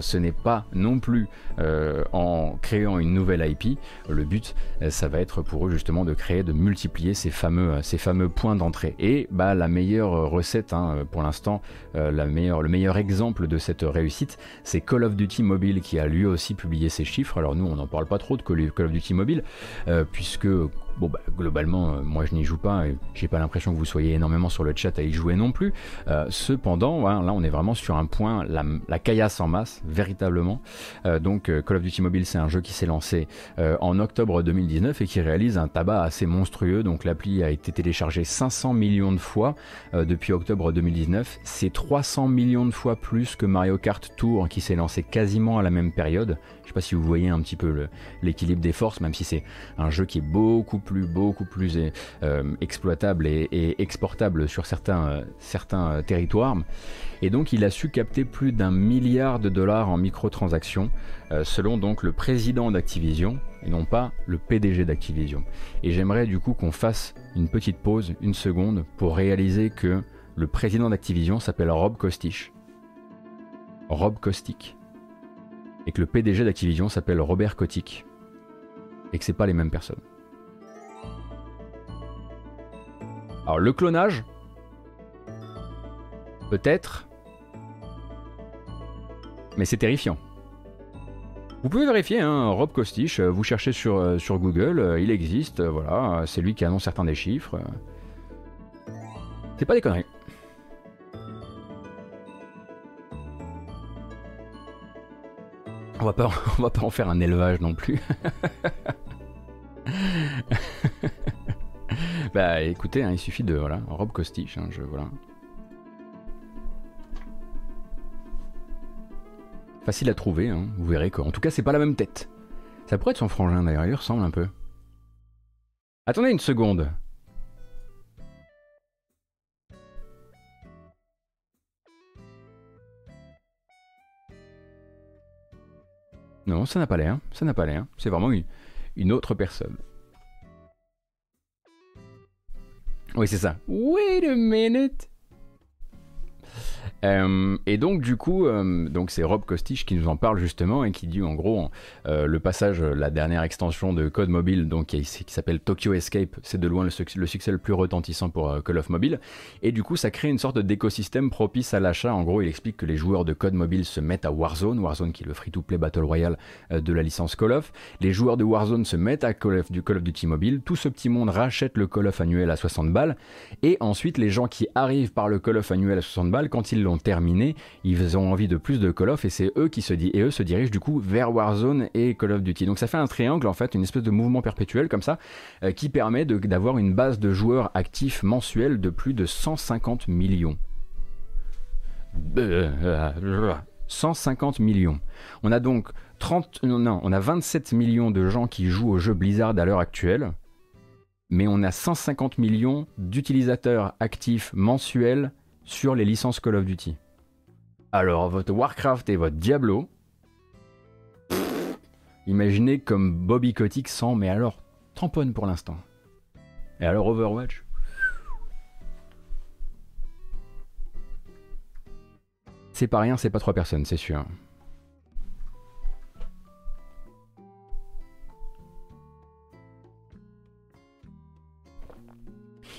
ce n'est pas non plus en créant une nouvelle IP. Le but, euh, ça va être pour eux justement de créer, de multiplier ces fameux, euh, ces fameux points d'entrée. Et bah, la meilleure recette, hein, pour l'instant, euh, le meilleur exemple de cette réussite, c'est Call of Duty Mobile qui a lui aussi publié ses chiffres. Alors nous, on n'en parle pas trop de Call of Duty Mobile, puisque Bon, bah, globalement, euh, moi je n'y joue pas et j'ai pas l'impression que vous soyez énormément sur le chat à y jouer non plus. Euh, cependant, là on est vraiment sur un point, la, caillasse en masse, véritablement. Euh, donc Call of Duty Mobile, c'est un jeu qui s'est lancé en octobre 2019 et qui réalise un tabac assez monstrueux. Donc l'appli a été téléchargée 500 millions de fois depuis octobre 2019. C'est 300 millions de fois plus que Mario Kart Tour qui s'est lancé quasiment à la même période. Je sais pas si vous voyez un petit peu l'équilibre des forces, même si c'est un jeu qui est beaucoup plus, beaucoup plus euh, exploitable et, exportable sur certains, euh, certains euh, territoires. Et donc il a su capter plus d'un milliard de dollars en microtransactions, selon donc le président d'Activision, et non pas le PDG d'Activision. Et j'aimerais du coup qu'on fasse une petite pause, une seconde, pour réaliser que le président d'Activision s'appelle Rob Kostich. Rob Kostic. Et que le PDG d'Activision s'appelle Robert Kotick. Et que c'est pas les mêmes personnes. Alors le clonage, peut-être, mais c'est terrifiant. Vous pouvez vérifier, hein, Rob Kostich, euh, vous cherchez sur, euh, sur Google, euh, il existe, voilà, c'est lui qui annonce certains des chiffres. C'est pas des conneries. On va pas, on va pas en faire un élevage non plus. bah écoutez, hein, il suffit de voilà, Rob Kostich, hein, je voilà. Facile à trouver, hein. vous verrez qu'en tout cas c'est pas la même tête. Ça pourrait être son frangin d'ailleurs, il ressemble un peu. Attendez une seconde. Non, ça n'a pas l'air, ça n'a pas l'air. C'est vraiment une autre personne. Oui, c'est ça. Wait a minute. Euh, et donc du coup, euh, c'est Rob Kostich qui nous en parle justement et qui dit en gros euh, le passage, la dernière extension de Code Mobile, donc qui, s'appelle Tokyo Escape, c'est de loin le, succès le plus retentissant pour Call of Mobile. Et du coup, ça crée une sorte d'écosystème propice à l'achat. En gros, il explique que les joueurs de Code Mobile se mettent à Warzone, Warzone qui est le free-to-play battle royale de la licence Call of. Les joueurs de Warzone se mettent à Call of, du Call of Duty Mobile. Tout ce petit monde rachète le Call of annuel à 60 balles. Et ensuite, les gens qui arrivent par le Call of annuel à 60 balles, quand ils l'ont terminé, ils ont envie de plus de Call of et c'est eux qui se disent et eux se dirigent du coup vers Warzone et Call of Duty. Donc ça fait un triangle en fait, une espèce de mouvement perpétuel comme ça euh, qui permet d'avoir une base de joueurs actifs mensuels de plus de 150 millions. 150 millions. On a donc 30 non, on a 27 millions de gens qui jouent au jeu Blizzard à l'heure actuelle mais on a 150 millions d'utilisateurs actifs mensuels sur les licences Call of Duty. Alors, votre Warcraft et votre Diablo, imaginez comme Bobby Kotick sans, mais alors, tamponne pour l'instant. Et alors Overwatch? C'est pas rien, c'est pas trois personnes, c'est sûr.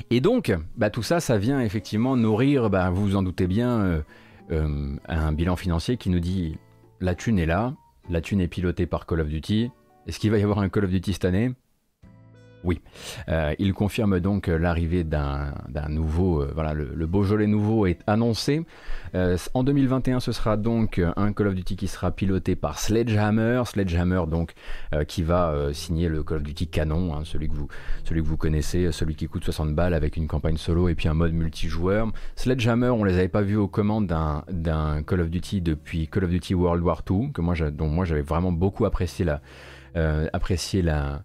Et donc, bah, tout ça, ça vient effectivement nourrir, bah, vous vous en doutez bien, euh, euh, un bilan financier qui nous dit la thune est là, la thune est pilotée par Call of Duty. Est-ce qu'il va y avoir un Call of Duty cette année? Oui, euh, il confirme donc l'arrivée d'un nouveau, euh, voilà, le, Beaujolais nouveau est annoncé. Euh, en 2021, ce sera donc un Call of Duty qui sera piloté par Sledgehammer, Sledgehammer donc qui va signer le Call of Duty canon, hein, celui que vous, celui que vous connaissez, celui qui coûte 60 balles avec une campagne solo et puis un mode multijoueur. Sledgehammer, on les avait pas vus aux commandes d'un Call of Duty depuis Call of Duty World War II, que moi, dont moi j'avais vraiment beaucoup apprécié la euh, la,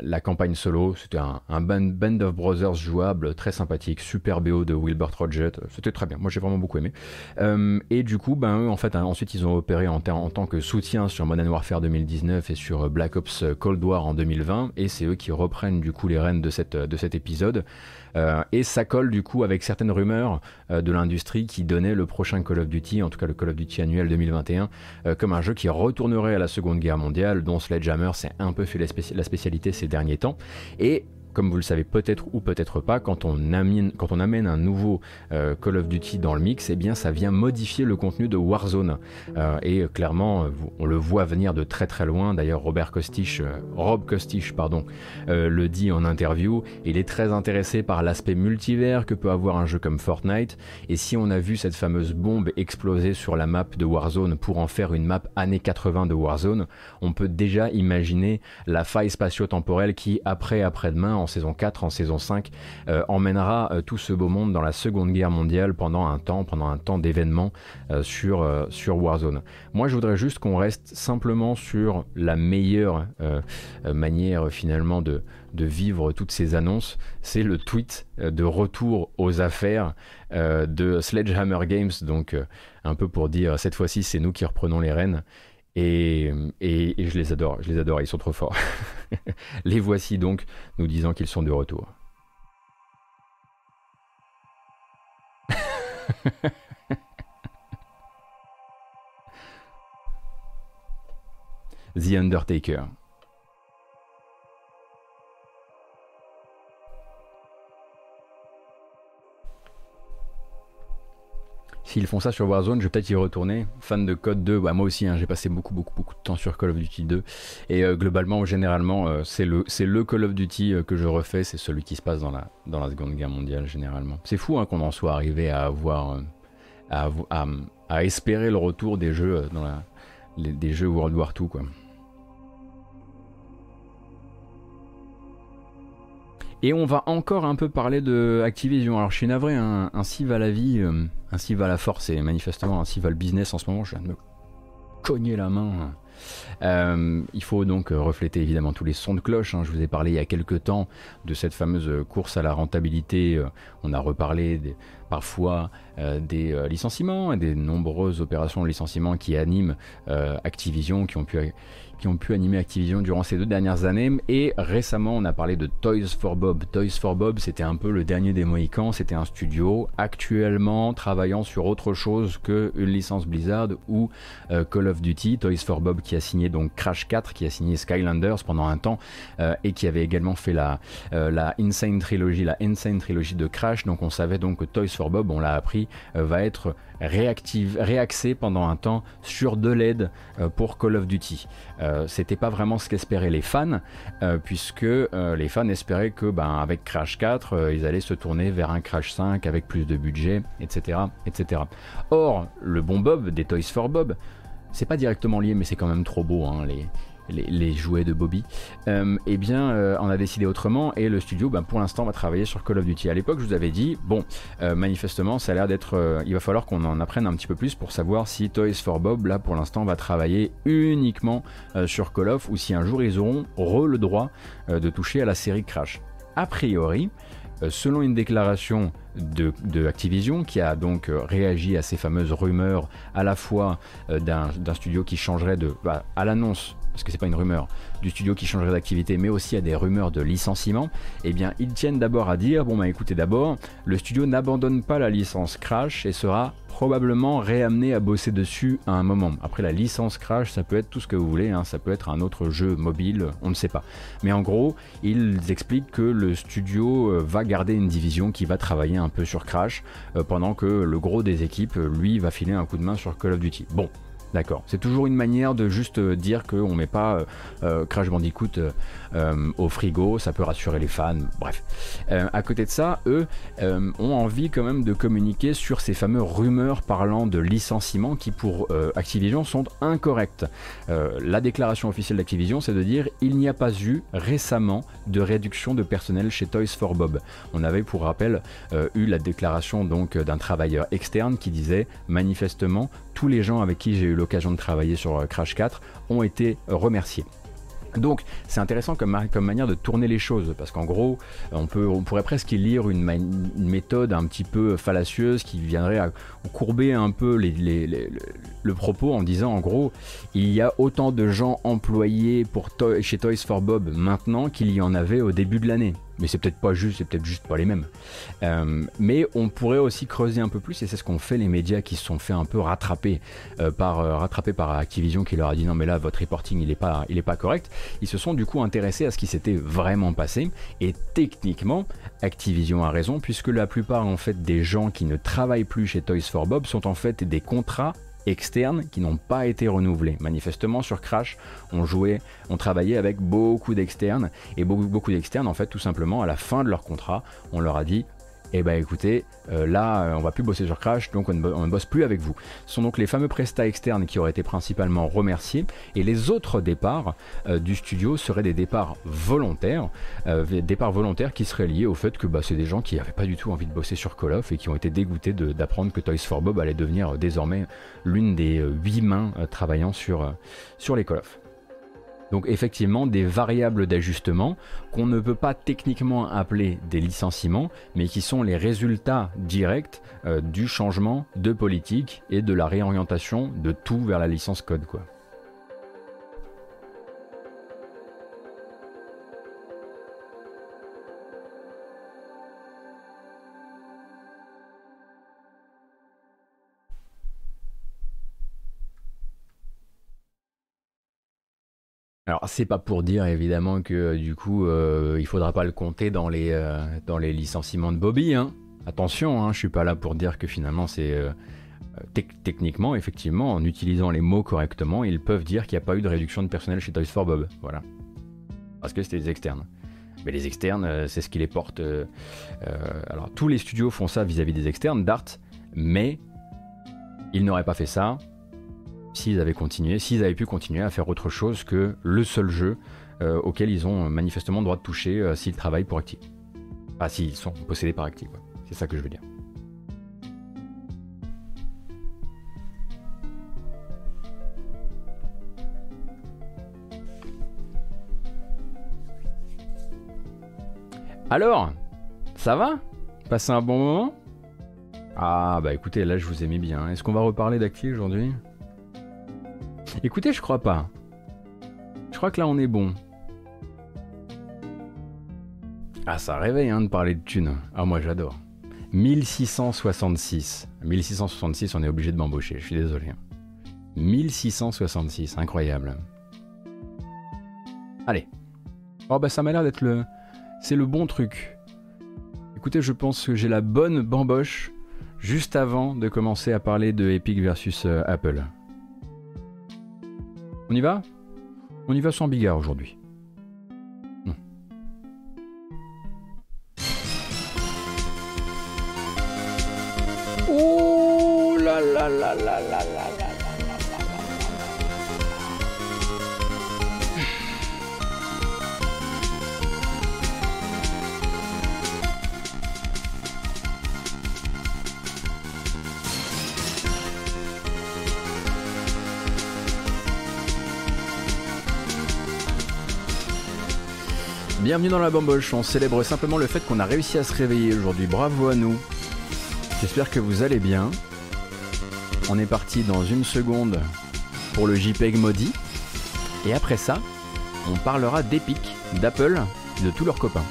la, campagne solo. C'était un, band, of Brothers jouable, très sympathique, super BO de Wilbert Roget. C'était très bien. Moi, j'ai vraiment beaucoup aimé. Euh, et du coup, ben, eux, en fait, hein, ensuite, ils ont opéré en, en, tant que soutien sur Modern Warfare 2019 et sur Black Ops Cold War en 2020. Et c'est eux qui reprennent du coup les rênes de, cette, de cet épisode. Euh, et ça colle du coup avec certaines rumeurs euh, de l'industrie qui donnaient le prochain Call of Duty, en tout cas le Call of Duty annuel 2021, euh, comme un jeu qui retournerait à la Seconde Guerre mondiale, dont Sledgehammer s'est un peu fait la, spécialité ces derniers temps. Et comme vous le savez peut-être ou peut-être pas, quand on amène, un nouveau euh, Call of Duty dans le mix, eh bien ça vient modifier le contenu de Warzone. Euh, et euh, clairement, on le voit venir de très très loin. D'ailleurs, Robert Kostich, Rob Kostich, pardon, le dit en interview. Il est très intéressé par l'aspect multivers que peut avoir un jeu comme Fortnite. Et si on a vu cette fameuse bombe exploser sur la map de Warzone pour en faire une map années 80 de Warzone, on peut déjà imaginer la faille spatio-temporelle qui, après après-demain, en saison 4, en saison 5, euh, emmènera euh, tout ce beau monde dans la Seconde Guerre mondiale pendant un temps, pendant un temps d'événements euh, sur, Warzone. Moi, je voudrais juste qu'on reste simplement sur la meilleure manière finalement de, de vivre toutes ces annonces, c'est le tweet de retour aux affaires de Sledgehammer Games, donc un peu pour dire cette fois-ci c'est nous qui reprenons les rênes. Et, je les adore, je les adore, ils sont trop forts. les voici donc nous disant qu'ils sont de retour. The Undertaker. S'ils font ça sur Warzone, je vais peut-être y retourner. Fan de Code 2, bah, moi aussi, hein, j'ai passé beaucoup, beaucoup, beaucoup de temps sur Call of Duty 2. Et euh, globalement, généralement, euh, c'est le, Call of Duty euh, que je refais, c'est celui qui se passe dans la, Seconde Guerre mondiale, généralement. C'est fou hein, qu'on en soit arrivé à avoir. À, espérer le retour des jeux, des jeux World War II, quoi. Et on va encore un peu parler de Activision. Alors je suis navré, ainsi va la vie, euh, ainsi va la force et manifestement ainsi va le business en ce moment. Je viens de me cogner la main. Euh, il faut donc refléter évidemment tous les sons de cloche. Hein. Je vous ai parlé il y a quelques temps de cette fameuse course à la rentabilité. Euh, on a reparlé parfois des licenciements et des nombreuses opérations de licenciement qui animent Activision, qui ont pu qui ont pu animer Activision durant ces deux dernières années. Et récemment, on a parlé de Toys for Bob. Toys for Bob, c'était un peu le dernier des Mohicans. C'était un studio actuellement travaillant sur autre chose qu'une licence Blizzard ou euh, Call of Duty. Toys for Bob qui a signé donc Crash 4, qui a signé Skylanders pendant un temps euh, et qui avait également fait la, euh, la Insane Trilogy, la Insane Trilogy de Crash. Donc on savait donc que Toys for Bob, on l'a appris, va être réactive, réaxé pendant un temps sur de l'aide pour Call of Duty. Euh, c'était pas vraiment ce qu'espéraient les fans, euh, puisque euh, les fans espéraient que, ben, avec Crash 4, ils allaient se tourner vers un Crash 5 avec plus de budget, etc., etc. Or, le bon Bob des Toys for Bob, c'est pas directement lié, mais c'est quand même trop beau. Hein, les, les, jouets de Bobby, euh, eh bien, euh, on a décidé autrement et le studio, ben, pour l'instant, va travailler sur Call of Duty. À l'époque, je vous avais dit, bon, euh, manifestement, ça a l'air d'être. il va falloir qu'on en apprenne un petit peu plus pour savoir si Toys for Bob, là, pour l'instant, va travailler uniquement sur Call of ou si un jour ils auront re le droit de toucher à la série Crash. A priori, selon une déclaration de, Activision qui a donc réagi à ces fameuses rumeurs à la fois d'un studio qui changerait de bah, à l'annonce parce que c'est pas une rumeur, du studio qui changerait d'activité, mais aussi à des rumeurs de licenciement, eh bien ils tiennent d'abord à dire, bon bah écoutez d'abord, le studio n'abandonne pas la licence Crash et sera probablement réamené à bosser dessus à un moment. Après la licence Crash, ça peut être tout ce que vous voulez, hein. ça peut être un autre jeu mobile, on ne sait pas. Mais en gros, ils expliquent que le studio euh, va garder une division qui va travailler un peu sur Crash, euh, pendant que le gros des équipes, lui, va filer un coup de main sur Call of Duty. Bon, D'accord. C'est toujours une manière de juste euh, dire qu'on ne met pas euh, euh, Crash Bandicoot au frigo, ça peut rassurer les fans, bref. à côté de ça, eux ont envie quand même de communiquer sur ces fameux rumeurs parlant de licenciements qui pour Activision sont incorrectes. la déclaration officielle d'Activision, c'est de dire il n'y a pas eu récemment de réduction de personnel chez Toys for Bob. On avait pour rappel eu la déclaration donc d'un travailleur externe qui disait manifestement tous les gens avec qui j'ai eu l'occasion de travailler sur euh, Crash 4 ont été remerciés. Donc c'est intéressant comme, manière de tourner les choses, parce qu'en gros, on, pourrait presque lire une, méthode un petit peu fallacieuse qui viendrait à courber un peu le propos en disant en gros, il y a autant de gens employés pour chez Toys for Bob maintenant qu'il y en avait au début de l'année mais c'est peut-être pas juste, c'est peut-être juste pas les mêmes. Euh, mais on pourrait aussi creuser un peu plus, et c'est ce qu'ont fait les médias qui se sont fait un peu rattraper euh, par euh, rattraper par Activision qui leur a dit non mais là votre reporting il est pas il est pas correct. Ils se sont du coup intéressés à ce qui s'était vraiment passé, et techniquement Activision a raison puisque la plupart en fait des gens qui ne travaillent plus chez Toys for Bob sont en fait des contrats externes qui n'ont pas été renouvelés. Manifestement sur Crash, on jouait, on travaillait avec beaucoup d'externes et beaucoup, beaucoup d'externes en fait tout simplement à la fin de leur contrat, on leur a dit et eh ben écoutez, euh, là euh, on va plus bosser sur Crash, donc on ne, bosse plus avec vous. Ce sont donc les fameux prestats externes qui auraient été principalement remerciés, et les autres départs euh, du studio seraient des départs volontaires, des départs volontaires qui seraient liés au fait que bah, c'est des gens qui n'avaient pas du tout envie de bosser sur Call of et qui ont été dégoûtés d'apprendre que Toys for Bob allait devenir désormais l'une des huit mains travaillant sur, sur les Call of. Donc effectivement des variables d'ajustement qu'on ne peut pas techniquement appeler des licenciements, mais qui sont les résultats directs euh, du changement de politique et de la réorientation de tout vers la licence code. Quoi. Alors c'est pas pour dire évidemment que du coup euh, il faudra pas le compter dans les, euh, dans les licenciements de Bobby. Hein. Attention, hein, je suis pas là pour dire que finalement c'est euh, techniquement effectivement en utilisant les mots correctement ils peuvent dire qu'il n'y a pas eu de réduction de personnel chez Toys for Bob. Voilà. Parce que c'était des externes. Mais les externes c'est ce qui les porte. alors tous les studios font ça vis-à-vis des externes, Dart, mais ils n'auraient pas fait ça s'ils avaient continué, s'ils avaient pu continuer à faire autre chose que le seul jeu euh, auquel ils ont manifestement droit de toucher euh, s'ils travaillent pour Active. Enfin, s'ils sont possédés par Active. C'est ça que je veux dire. Alors, ça va? Passez un bon moment? Ah bah écoutez, là je vous aimais bien. Est-ce qu'on va reparler d'Active aujourd'hui? Écoutez, je crois pas. Je crois que là on est bon. Ah, ça réveille hein, de parler de thunes. Ah, moi j'adore. 1666. 1666, on est obligé de m'embaucher, je suis désolé. 1666, incroyable. Allez. Oh bah ça m'a l'air d'être le... C'est le bon truc. Écoutez, je pense que j'ai la bonne bamboche juste avant de commencer à parler de Epic versus euh, Apple. On y va? On y va sans bigard aujourd'hui. Là Bienvenue dans la bamboche, on célèbre simplement le fait qu'on a réussi à se réveiller aujourd'hui, bravo à nous. J'espère que vous allez bien. On est parti dans une seconde pour le JPEG maudit. Et après ça, on parlera d'Epic, d'Apple, de tous leurs copains.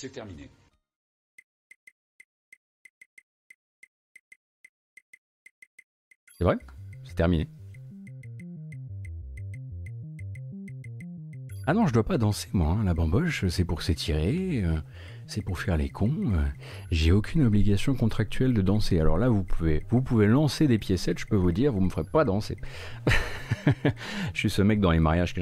C'est terminé.
C'est vrai? C'est terminé. Ah non, je dois pas danser moi, hein. la bamboche, c'est pour s'étirer, euh, c'est pour faire les cons. Euh. J'ai aucune obligation contractuelle de danser. Alors là, vous pouvez, vous pouvez lancer des piécettes, je peux vous dire, vous me ferez pas danser. je suis ce mec dans les mariages qui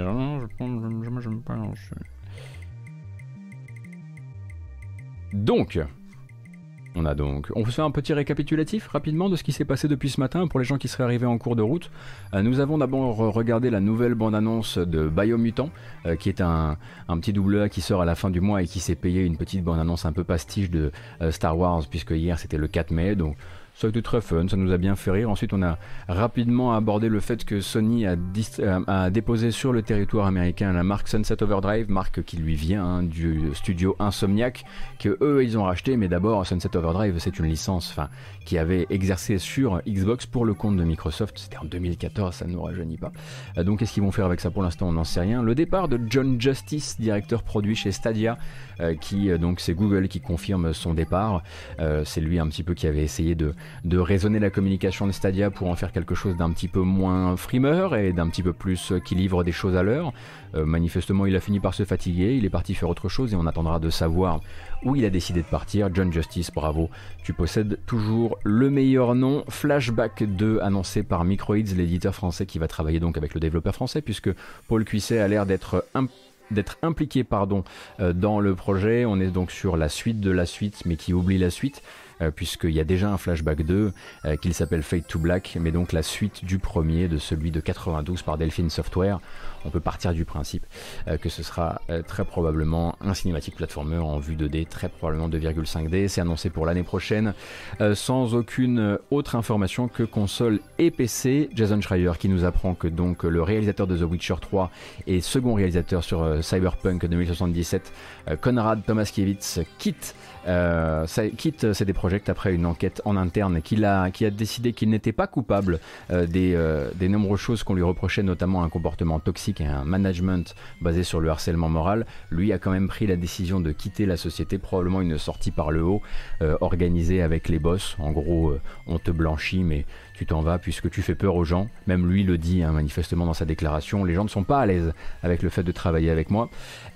Donc, on a donc, on fait un petit récapitulatif rapidement de ce qui s'est passé depuis ce matin pour les gens qui seraient arrivés en cours de route. Euh, nous avons d'abord regardé la nouvelle bande-annonce de Biomutant, euh, qui est un, petit double A qui sort à la fin du mois et qui s'est payé une petite bande-annonce un peu pastiche de euh, Star Wars, puisque hier c'était le 4 mai, donc ça a été très fun, ça nous a bien fait rire. Ensuite, on a rapidement abordé le fait que Sony a, euh, déposé sur le territoire américain la marque Sunset Overdrive, marque qui lui vient hein, du studio Insomniac, que eux ils ont racheté. Mais d'abord, Sunset Overdrive, c'est une licence, qui avait exercé sur Xbox pour le compte de Microsoft. C'était en 2014, ça ne nous rajeunit pas. Euh, donc, qu'est-ce qu'ils vont faire avec ça? Pour l'instant On n'en sait rien. Le départ de John Justice, directeur produit chez Stadia, euh, qui donc c'est Google qui confirme son départ. c'est lui un petit peu qui avait essayé de de raisonner la communication de Stadia pour en faire quelque chose d'un petit peu moins frimeur et d'un petit peu plus euh, qui livre des choses à l'heure. Euh, manifestement, il a fini par se fatiguer, il est parti faire autre chose et on attendra de savoir où il a décidé de partir. John Justice, bravo, tu possèdes toujours le meilleur nom. Flashback 2 annoncé par Microids, l'éditeur français qui va travailler donc avec le développeur français, puisque Paul Cuisset a l'air d'être d'être impliqué pardon, euh, dans le projet. On est donc sur la suite de la suite, mais qui oublie la suite. Puisqu'il y a déjà un Flashback 2 qu'il s'appelle Fade to Black, mais donc la suite du premier, de celui de 92 par Delphine Software. On peut partir du principe que ce sera très probablement un cinématique platformer en vue 2D, très probablement 2,5D. C'est annoncé pour l'année prochaine, sans aucune autre information que console et PC. Jason Schreier qui nous apprend que donc le réalisateur de The Witcher 3 et second réalisateur sur Cyberpunk 2077, Konrad Tomaskiewicz, quitte euh, ça quitte CD Projekt après une enquête en interne qui a, qui décidé qu'il n'était pas coupable euh, des, euh, nombreuses choses qu'on lui reprochait, notamment un comportement toxique et un management basé sur le harcèlement moral. Lui a quand même pris la décision de quitter la société, probablement une sortie par le haut, organisée avec les boss. En gros, on te blanchit, mais tu t'en vas puisque tu fais peur aux gens. Même lui le dit hein, manifestement dans sa déclaration. Les gens ne sont pas à l'aise avec le fait de travailler avec moi.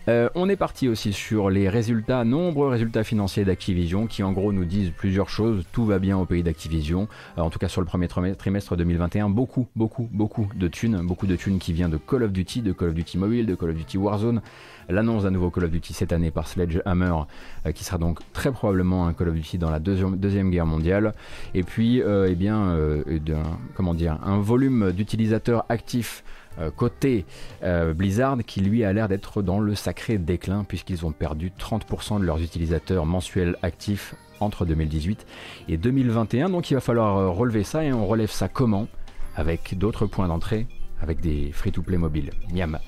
Euh, on est parti aussi sur les résultats, nombreux résultats financiers d'Activision qui en gros nous disent plusieurs choses. Tout va bien au pays d'Activision, euh, en tout cas sur le premier trimestre 2021. Beaucoup, beaucoup, beaucoup de thunes, beaucoup de thunes qui vient de Call of Duty, de Call of Duty Mobile, de Call of Duty Warzone. L'annonce d'un nouveau Call of Duty cette année par Sledgehammer, euh, qui sera donc très probablement un Call of Duty dans la deuxième, guerre mondiale. Et puis, eh bien, comment dire, un volume d'utilisateurs actifs côté euh, Blizzard qui lui a l'air d'être dans le sacré déclin puisqu'ils ont perdu 30% de leurs utilisateurs mensuels actifs entre 2018 et 2021. Donc il va falloir euh, relever ça et on relève ça comment? Avec d'autres points d'entrée avec des free-to-play mobiles. Miam.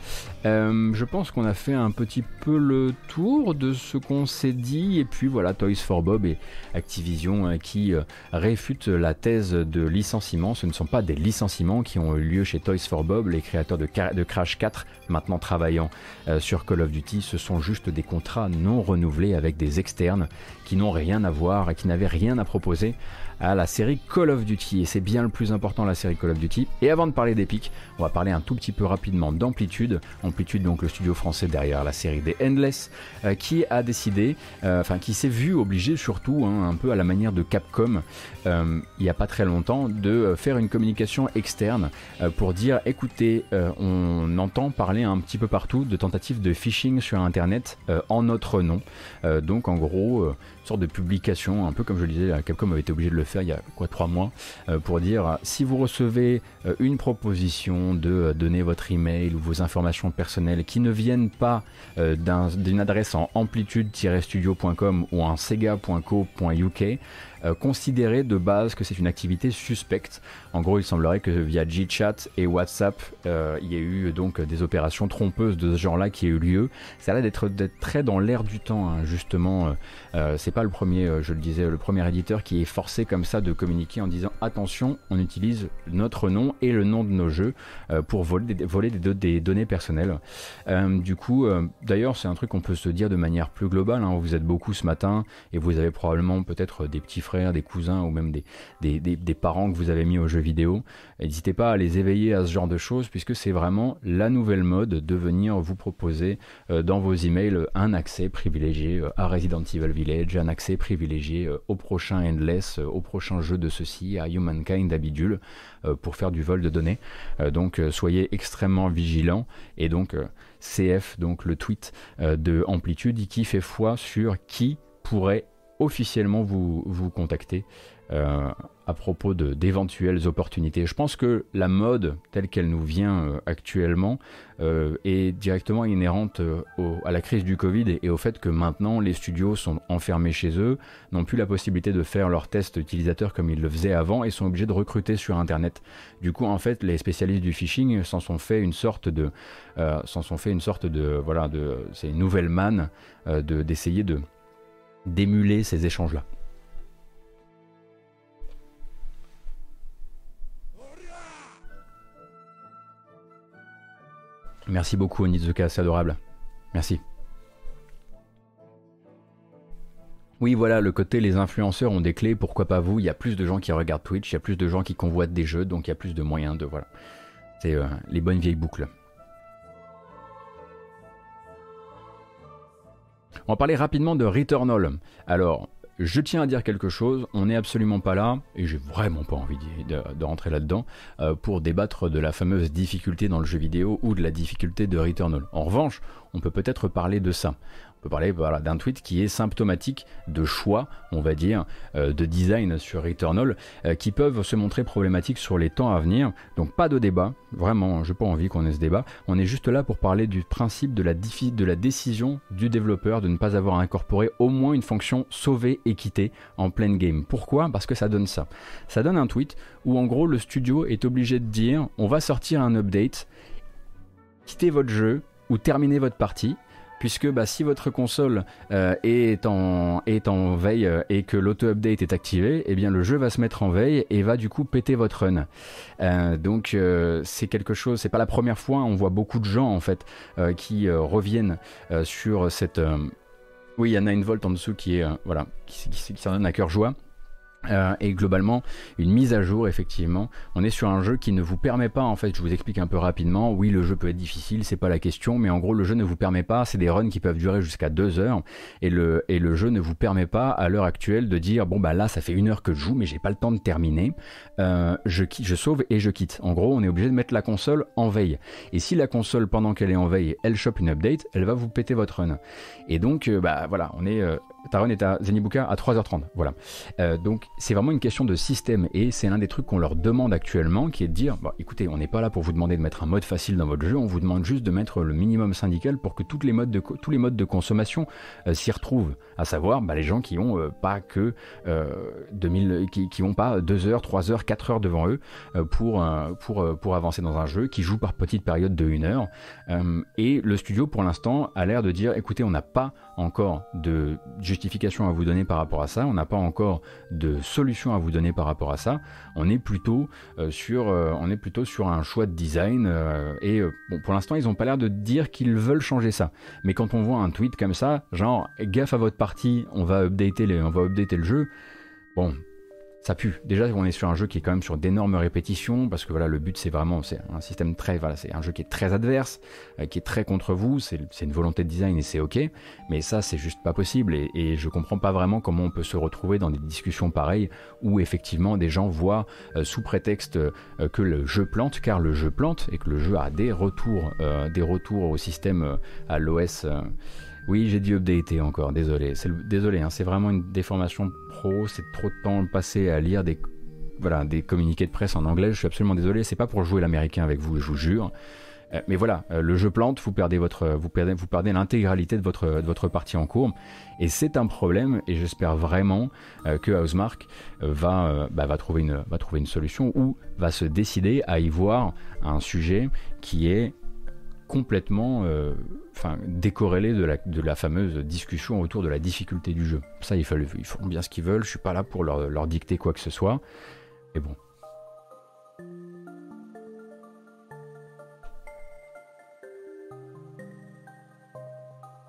Euh, je pense qu'on a fait un petit peu le tour de ce qu'on s'est dit. Et puis voilà, Toys for Bob et Activision hein, qui euh, réfutent la thèse de licenciement. Ce ne sont pas des licenciements qui ont eu lieu chez Toys for Bob, les créateurs de, Crash 4, maintenant travaillant euh, sur Call of Duty. Ce sont juste des contrats non renouvelés avec des externes qui n'ont rien à voir et qui n'avaient rien à proposer à la série Call of Duty. Et c'est bien le plus important, la série Call of Duty. Et avant de parler d'Epic, on va parler un tout petit peu rapidement d'Amplitude. Amplitude, donc le studio français derrière la série des Endless, euh, qui a décidé, euh, enfin qui s'est vu obligé surtout, hein, un peu à la manière de Capcom, euh, il n'y a pas très longtemps, de faire une communication externe pour dire écoutez, on entend parler un petit peu partout de tentatives de phishing sur Internet en notre nom. donc en gros, sorte de publication, un peu comme je le disais, Capcom avait été obligé de le faire il y a quoi trois mois, euh, pour dire si vous recevez euh, une proposition de euh, donner votre email ou vos informations personnelles qui ne viennent pas d'une adresse en amplitude-studio.com ou en sega.co.uk, considérez de base que c'est une activité suspecte. En gros, il semblerait que via GChat et WhatsApp, il y ait eu donc des opérations trompeuses de ce genre-là qui aient eu lieu. Ça a l'air d'être très dans l'air du temps, hein, justement. c'est pas le premier, je le disais, le premier éditeur qui est forcé comme ça de communiquer en disant attention, on utilise notre nom et le nom de nos jeux euh, pour voler des, données personnelles. Euh, du coup, euh, d'ailleurs, c'est un truc qu'on peut se dire de manière plus globale. Hein. Vous êtes beaucoup ce matin et vous avez probablement peut-être des petits frères, des cousins ou même des, des, parents que vous avez mis aux jeux vidéo. N'hésitez pas à les éveiller à ce genre de choses puisque c'est vraiment la nouvelle mode de venir vous proposer dans vos emails un accès privilégié à Resident Evil Village, un accès privilégié au prochain Endless, au prochain jeu de ceci, à Humankind, à Bidule, euh, pour faire du vol de données. Euh, donc euh, soyez extrêmement vigilants. Et donc CF, donc le tweet de Amplitude, qui fait foi sur qui pourrait officiellement vous, vous contacter euh, à propos d'éventuelles opportunités. Je pense que la mode telle qu'elle nous vient euh, actuellement euh, est directement inhérente à la crise du Covid et, au fait que maintenant les studios sont enfermés chez eux, n'ont plus la possibilité de faire leurs tests utilisateurs comme ils le faisaient avant et sont obligés de recruter sur Internet. Du coup, en fait, les spécialistes du phishing s'en sont fait une sorte de, s'en sont fait une sorte de, voilà, de, c'est une nouvelle manne de d'essayer de d'émuler ces échanges-là. Merci beaucoup Onizuka, c'est adorable. Merci. Oui, voilà, le côté les influenceurs ont des clés, pourquoi pas vous? Il y a plus de gens qui regardent Twitch, il y a plus de gens qui convoitent des jeux, donc il y a plus de moyens de. Voilà. C'est euh, les bonnes vieilles boucles. On va parler rapidement de Returnal. Alors, je tiens à dire quelque chose, on n'est absolument pas là, et j'ai vraiment pas envie de, rentrer là-dedans, euh, pour débattre de la fameuse difficulté dans le jeu vidéo ou de la difficulté de Returnal. En revanche, on peut peut-être parler de ça peut parler voilà, d'un tweet qui est symptomatique de choix, on va dire, euh, de design sur Returnal, euh, qui peuvent se montrer problématiques sur les temps à venir. Donc pas de débat, vraiment, je n'ai pas envie qu'on ait ce débat. On est juste là pour parler du principe de la, de la décision du développeur de ne pas avoir incorporé au moins une fonction sauver et quitter en pleine game. Pourquoi? Parce que ça donne ça. Ça donne un tweet où en gros le studio est obligé de dire on va sortir un update, quittez votre jeu ou terminez votre partie puisque bah, si votre console euh, est, en, en veille euh, et que l'auto-update est activé, eh bien le jeu va se mettre en veille et va du coup péter votre run. Euh, donc c'est quelque chose, c'est pas la première fois, on voit beaucoup de gens en fait qui reviennent sur cette... oui, il y a 9 volt en dessous qui est voilà, qui s'en donne à cœur joie. Euh, et globalement, une mise à jour, effectivement. On est sur un jeu qui ne vous permet pas, en fait, je vous explique un peu rapidement. Oui, le jeu peut être difficile, c'est pas la question, mais en gros, le jeu ne vous permet pas. C'est des runs qui peuvent durer jusqu'à deux heures, et le, jeu ne vous permet pas, à l'heure actuelle, de dire bon, bah là, ça fait une heure que je joue, mais j'ai pas le temps de terminer. Euh, je, je sauve et je quitte. En gros, on est obligé de mettre la console en veille. Et si la console, pendant qu'elle est en veille, elle chope une update, elle va vous péter votre run. Et donc, euh, bah voilà, on est ta run est à Zenibuka à 3h30. Voilà. Euh, donc c'est vraiment une question de système et c'est l'un des trucs qu'on leur demande actuellement qui est de dire écoutez, on n'est pas là pour vous demander de mettre un mode facile dans votre jeu, on vous demande juste de mettre le minimum syndical pour que les modes de, tous les modes de consommation euh, s'y retrouvent. À savoir bah, les gens qui ont euh, pas que 2000, qui, qui ont pas 2 heures, 3 heures, 4 heures devant eux pour, pour, pour avancer dans un jeu, qui jouent par petites périodes de 1 heure. et le studio pour l'instant a l'air de dire écoutez, on n'a pas encore de justification à vous donner par rapport à ça, on n'a pas encore de solution à vous donner par rapport à ça. On est plutôt euh, sur, euh, sur un choix de design euh, et bon, pour l'instant ils n'ont pas l'air de dire qu'ils veulent changer ça. Mais quand on voit un tweet comme ça, genre gaffe à votre partie, on va updater on va updater le jeu. Bon, ça pue. Déjà, on est sur un jeu qui est quand même sur d'énormes répétitions, parce que voilà, le but c'est vraiment, c'est un système très, voilà, c'est un jeu qui est très adverse, euh, qui est très contre vous, c'est une volonté de design et c'est ok, mais ça c'est juste pas possible, et, je comprends pas vraiment comment on peut se retrouver dans des discussions pareilles, où effectivement des gens voient euh, sous prétexte euh, que le jeu plante, car le jeu plante, et que le jeu a des retours, des retours au système, à l'OS oui, j'ai dû updater encore, désolé. Désolé, hein, c'est vraiment une déformation pro, c'est trop de temps passé à lire des, communiqués de presse en anglais, je suis absolument désolé, c'est pas pour jouer l'américain avec vous, je vous jure. Euh, mais voilà, euh, le jeu plante, vous perdez, l'intégralité de votre, partie en cours. Et c'est un problème, et j'espère vraiment euh, que Housemark bah, va trouver une solution ou va se décider à y voir un sujet qui est complètement euh, décorrélé de la, de la, fameuse discussion autour de la difficulté du jeu. Ça, ils, ils font bien ce qu'ils veulent, je suis pas là pour leur, leur, dicter quoi que ce soit. Et bon.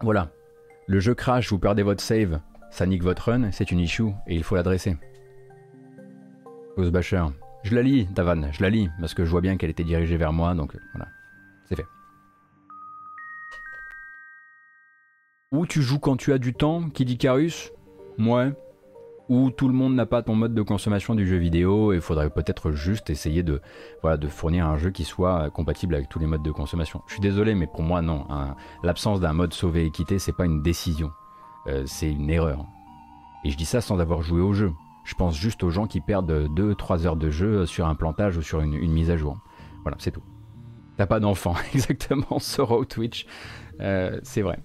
Voilà. Le jeu crash, vous perdez votre save, ça nique votre run, c'est une issue et il faut l'adresser. Ghostbasher. Je la lis, Tavan, je la lis, parce que je vois bien qu'elle était dirigée vers moi, donc voilà, c'est fait. Ou tu joues quand tu as du temps, qui dit Carus Ouais. Ou tout le monde n'a pas ton mode de consommation du jeu vidéo et il faudrait peut-être juste essayer de, voilà, de fournir un jeu qui soit compatible avec tous les modes de consommation. Je suis désolé, mais pour moi, non. L'absence d'un mode sauver et quitter, c'est pas une décision. Euh, c'est une erreur. Et je dis ça sans avoir joué au jeu. Je pense juste aux gens qui perdent 2-3 heures de jeu sur un plantage ou sur une, mise à jour. Voilà, c'est tout. T'as pas d'enfant, exactement, Soro Twitch. Euh, c'est vrai.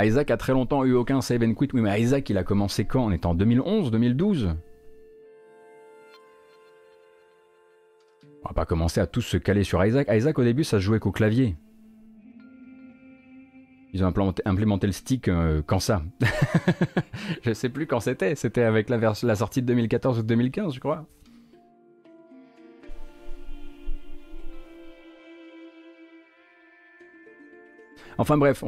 Isaac a très longtemps eu aucun save and quit. Oui, mais Isaac, il a commencé quand? On est en 2011, 2012 On va pas commencer à tous se caler sur Isaac. Isaac, au début, ça se jouait qu'au clavier. Ils ont implémenté, le stick euh, quand ça Je sais plus quand c'était. C'était avec la, la sortie de 2014 ou 2015, je crois. Enfin bref,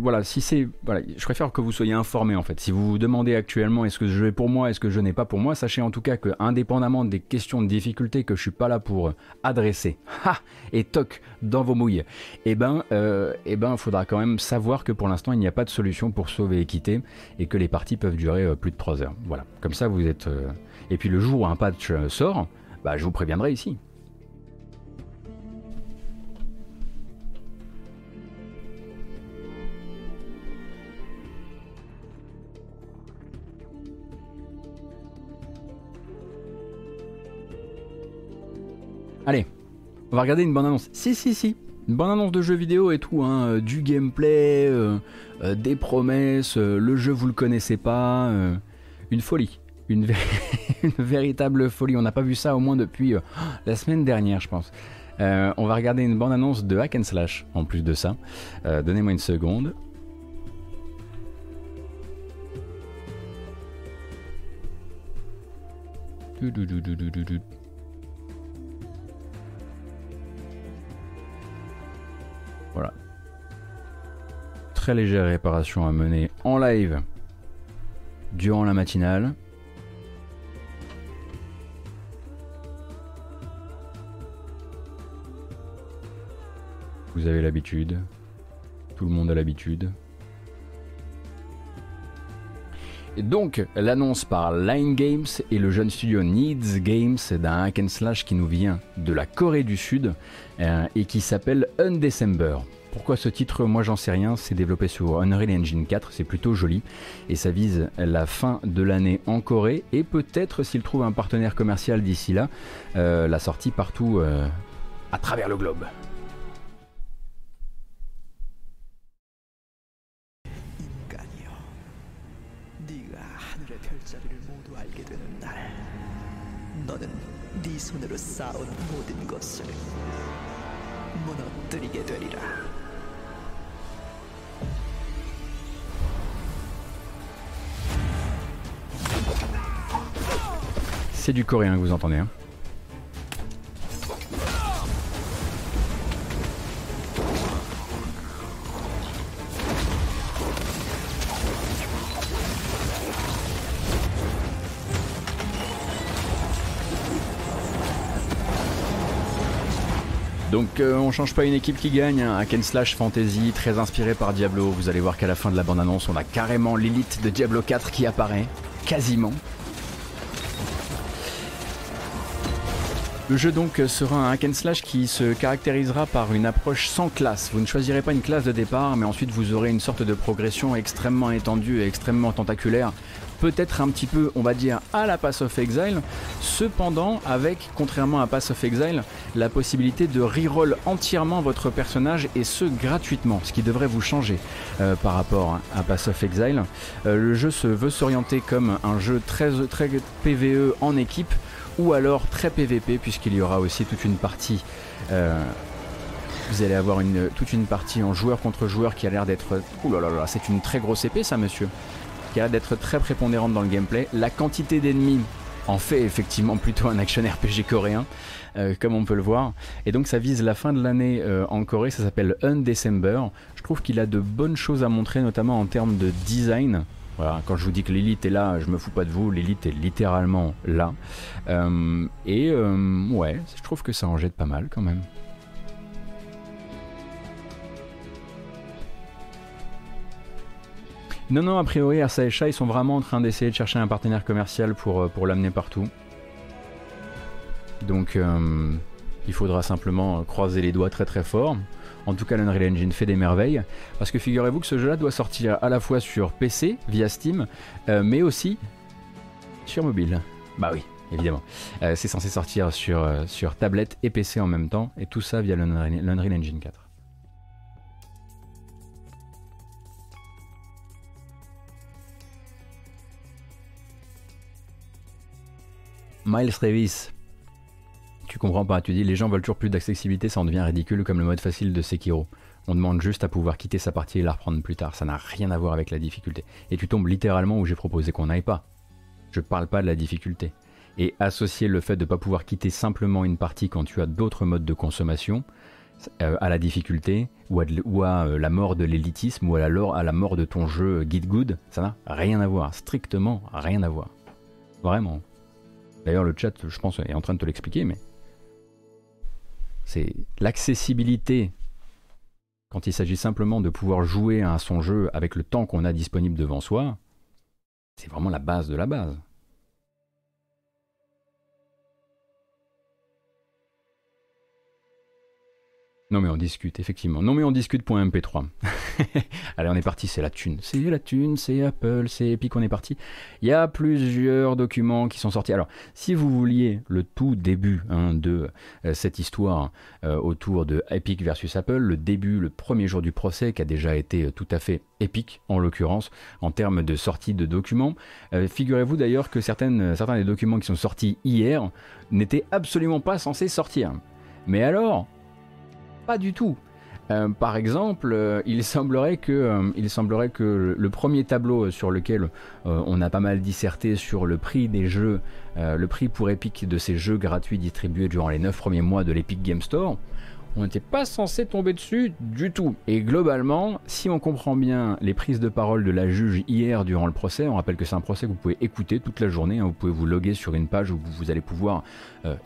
voilà, si c'est, je préfère que vous soyez informés en fait. Si vous vous demandez actuellement est-ce que je vais pour moi, est-ce que je n'ai pas pour moi, sachez en tout cas que indépendamment des questions de difficulté que je suis pas là pour adresser, ha, et toc dans vos mouilles, eh ben, euh, eh ben, faudra quand même savoir que pour l'instant il n'y a pas de solution pour sauver quitter et que les parties peuvent durer euh, plus de 3 heures. Voilà, comme ça vous êtes. Euh, et puis le jour où un patch sort, bah je vous préviendrai ici. On va regarder une bande-annonce. Si, si, si. Une bande-annonce de jeu vidéo et tout, hein. Euh, du gameplay, euh, euh, des promesses, le jeu vous le connaissez pas. une folie. Une, véritable folie. On n'a pas vu ça au moins depuis la semaine dernière, je pense. on va regarder une bande-annonce de Hack and Slash en plus de ça. Donnez-moi une seconde. Très légère réparation à mener en live durant la matinale. Vous avez l'habitude. Tout le monde a l'habitude. Et donc, l'annonce par Line Games et le jeune studio Needs Games d'un hack and slash qui nous vient de la Corée du Sud euh, et qui s'appelle Undecember. Pourquoi ce titre? Moi j'en sais rien, c'est développé sur Unreal Engine 4, c'est plutôt joli. Et ça vise la fin de l'année en Corée. Et peut-être s'il trouve un partenaire commercial d'ici là, euh, la sortie partout euh, à travers le globe. C'est du coréen que vous entendez. Hein. Donc euh, on change pas une équipe qui gagne, un hack slash fantasy très inspiré par Diablo. Vous allez voir qu'à la fin de la bande-annonce, on a carrément l'élite de Diablo 4 qui apparaît, quasiment. Le jeu donc sera un hack and slash qui se caractérisera par une approche sans classe. Vous ne choisirez pas une classe de départ, mais ensuite vous aurez une sorte de progression extrêmement étendue et extrêmement tentaculaire peut-être un petit peu, on va dire, à la Pass of Exile, cependant avec, contrairement à Pass of Exile, la possibilité de reroll entièrement votre personnage et ce gratuitement, ce qui devrait vous changer euh, par rapport à Pass of Exile. Euh, le jeu se veut s'orienter comme un jeu très, très PVE en équipe ou alors très PVP puisqu'il y aura aussi toute une partie euh, vous allez avoir toute une partie en joueur contre joueur qui a l'air d'être... Ouh là là là, c'est une très grosse épée ça monsieur qui a l'air d'être très prépondérante dans le gameplay. La quantité d'ennemis en fait effectivement plutôt un action RPG coréen, euh, comme on peut le voir. Et donc ça vise la fin de l'année euh, en Corée, ça s'appelle Undecember. Je trouve qu'il a de bonnes choses à montrer, notamment en termes de design. Voilà, quand je vous dis que l'élite est là, je me fous pas de vous, l'élite est littéralement là. Euh, et ouais, je trouve que ça en jette pas mal quand même. Non, non, a priori, RSA et ils sont vraiment en train d'essayer de chercher un partenaire commercial pour, euh, pour l'amener partout. Donc, euh, il faudra simplement croiser les doigts très très fort. En tout cas, l'Unreal Engine fait des merveilles. Parce que figurez-vous que ce jeu-là doit sortir à la fois sur PC, via Steam, euh, mais aussi sur mobile. Bah oui, évidemment. c'est censé sortir sur, sur tablette et PC en même temps, et tout ça via l'Unreal Engine 4. Miles Davis. Tu comprends pas, tu dis les gens veulent toujours plus d'accessibilité, ça en devient ridicule comme le mode facile de Sekiro. On demande juste à pouvoir quitter sa partie et la reprendre plus tard, ça n'a rien à voir avec la difficulté. Et tu tombes littéralement où j'ai proposé qu'on n'aille pas. Je parle pas de la difficulté. Et associer le fait de ne pas pouvoir quitter simplement une partie quand tu as d'autres modes de consommation euh, à la difficulté ou à, euh, la mort de l'élitisme ou à la, à la mort de ton jeu Git Good, ça n'a rien à voir, strictement rien à voir. Vraiment. D'ailleurs, le chat, je pense, est en train de te l'expliquer, mais c'est l'accessibilité quand il s'agit simplement de pouvoir jouer à son jeu avec le temps qu'on a disponible devant soi. C'est vraiment la base de la base. Non mais on discute, effectivement. Non mais on discute.mp3. Allez, on est parti, c'est la thune. C'est la thune, c'est Apple, c'est Epic, on est parti. Il y a plusieurs documents qui sont sortis. Alors, si vous vouliez le tout début hein, de euh, cette histoire euh, autour de Epic versus Apple, le début, le premier jour du procès, qui a déjà été euh, tout à fait épique, en l'occurrence, en termes de sortie de documents, figurez-vous d'ailleurs que certaines, certains des documents qui sont sortis hier n'étaient absolument pas censés sortir. Mais alors, pas du tout. Euh, par exemple, euh, il, semblerait que, euh, il semblerait que le premier tableau sur lequel on a pas mal disserté sur le prix des jeux, le prix pour Epic de ces jeux gratuits distribués durant les 9 premiers mois de l'Epic Game Store, on n'était pas censé tomber dessus du tout. Et globalement, si on comprend bien les prises de parole de la juge hier durant le procès, on rappelle que c'est un procès que vous pouvez écouter toute la journée, hein, vous pouvez vous loguer sur une page où vous allez pouvoir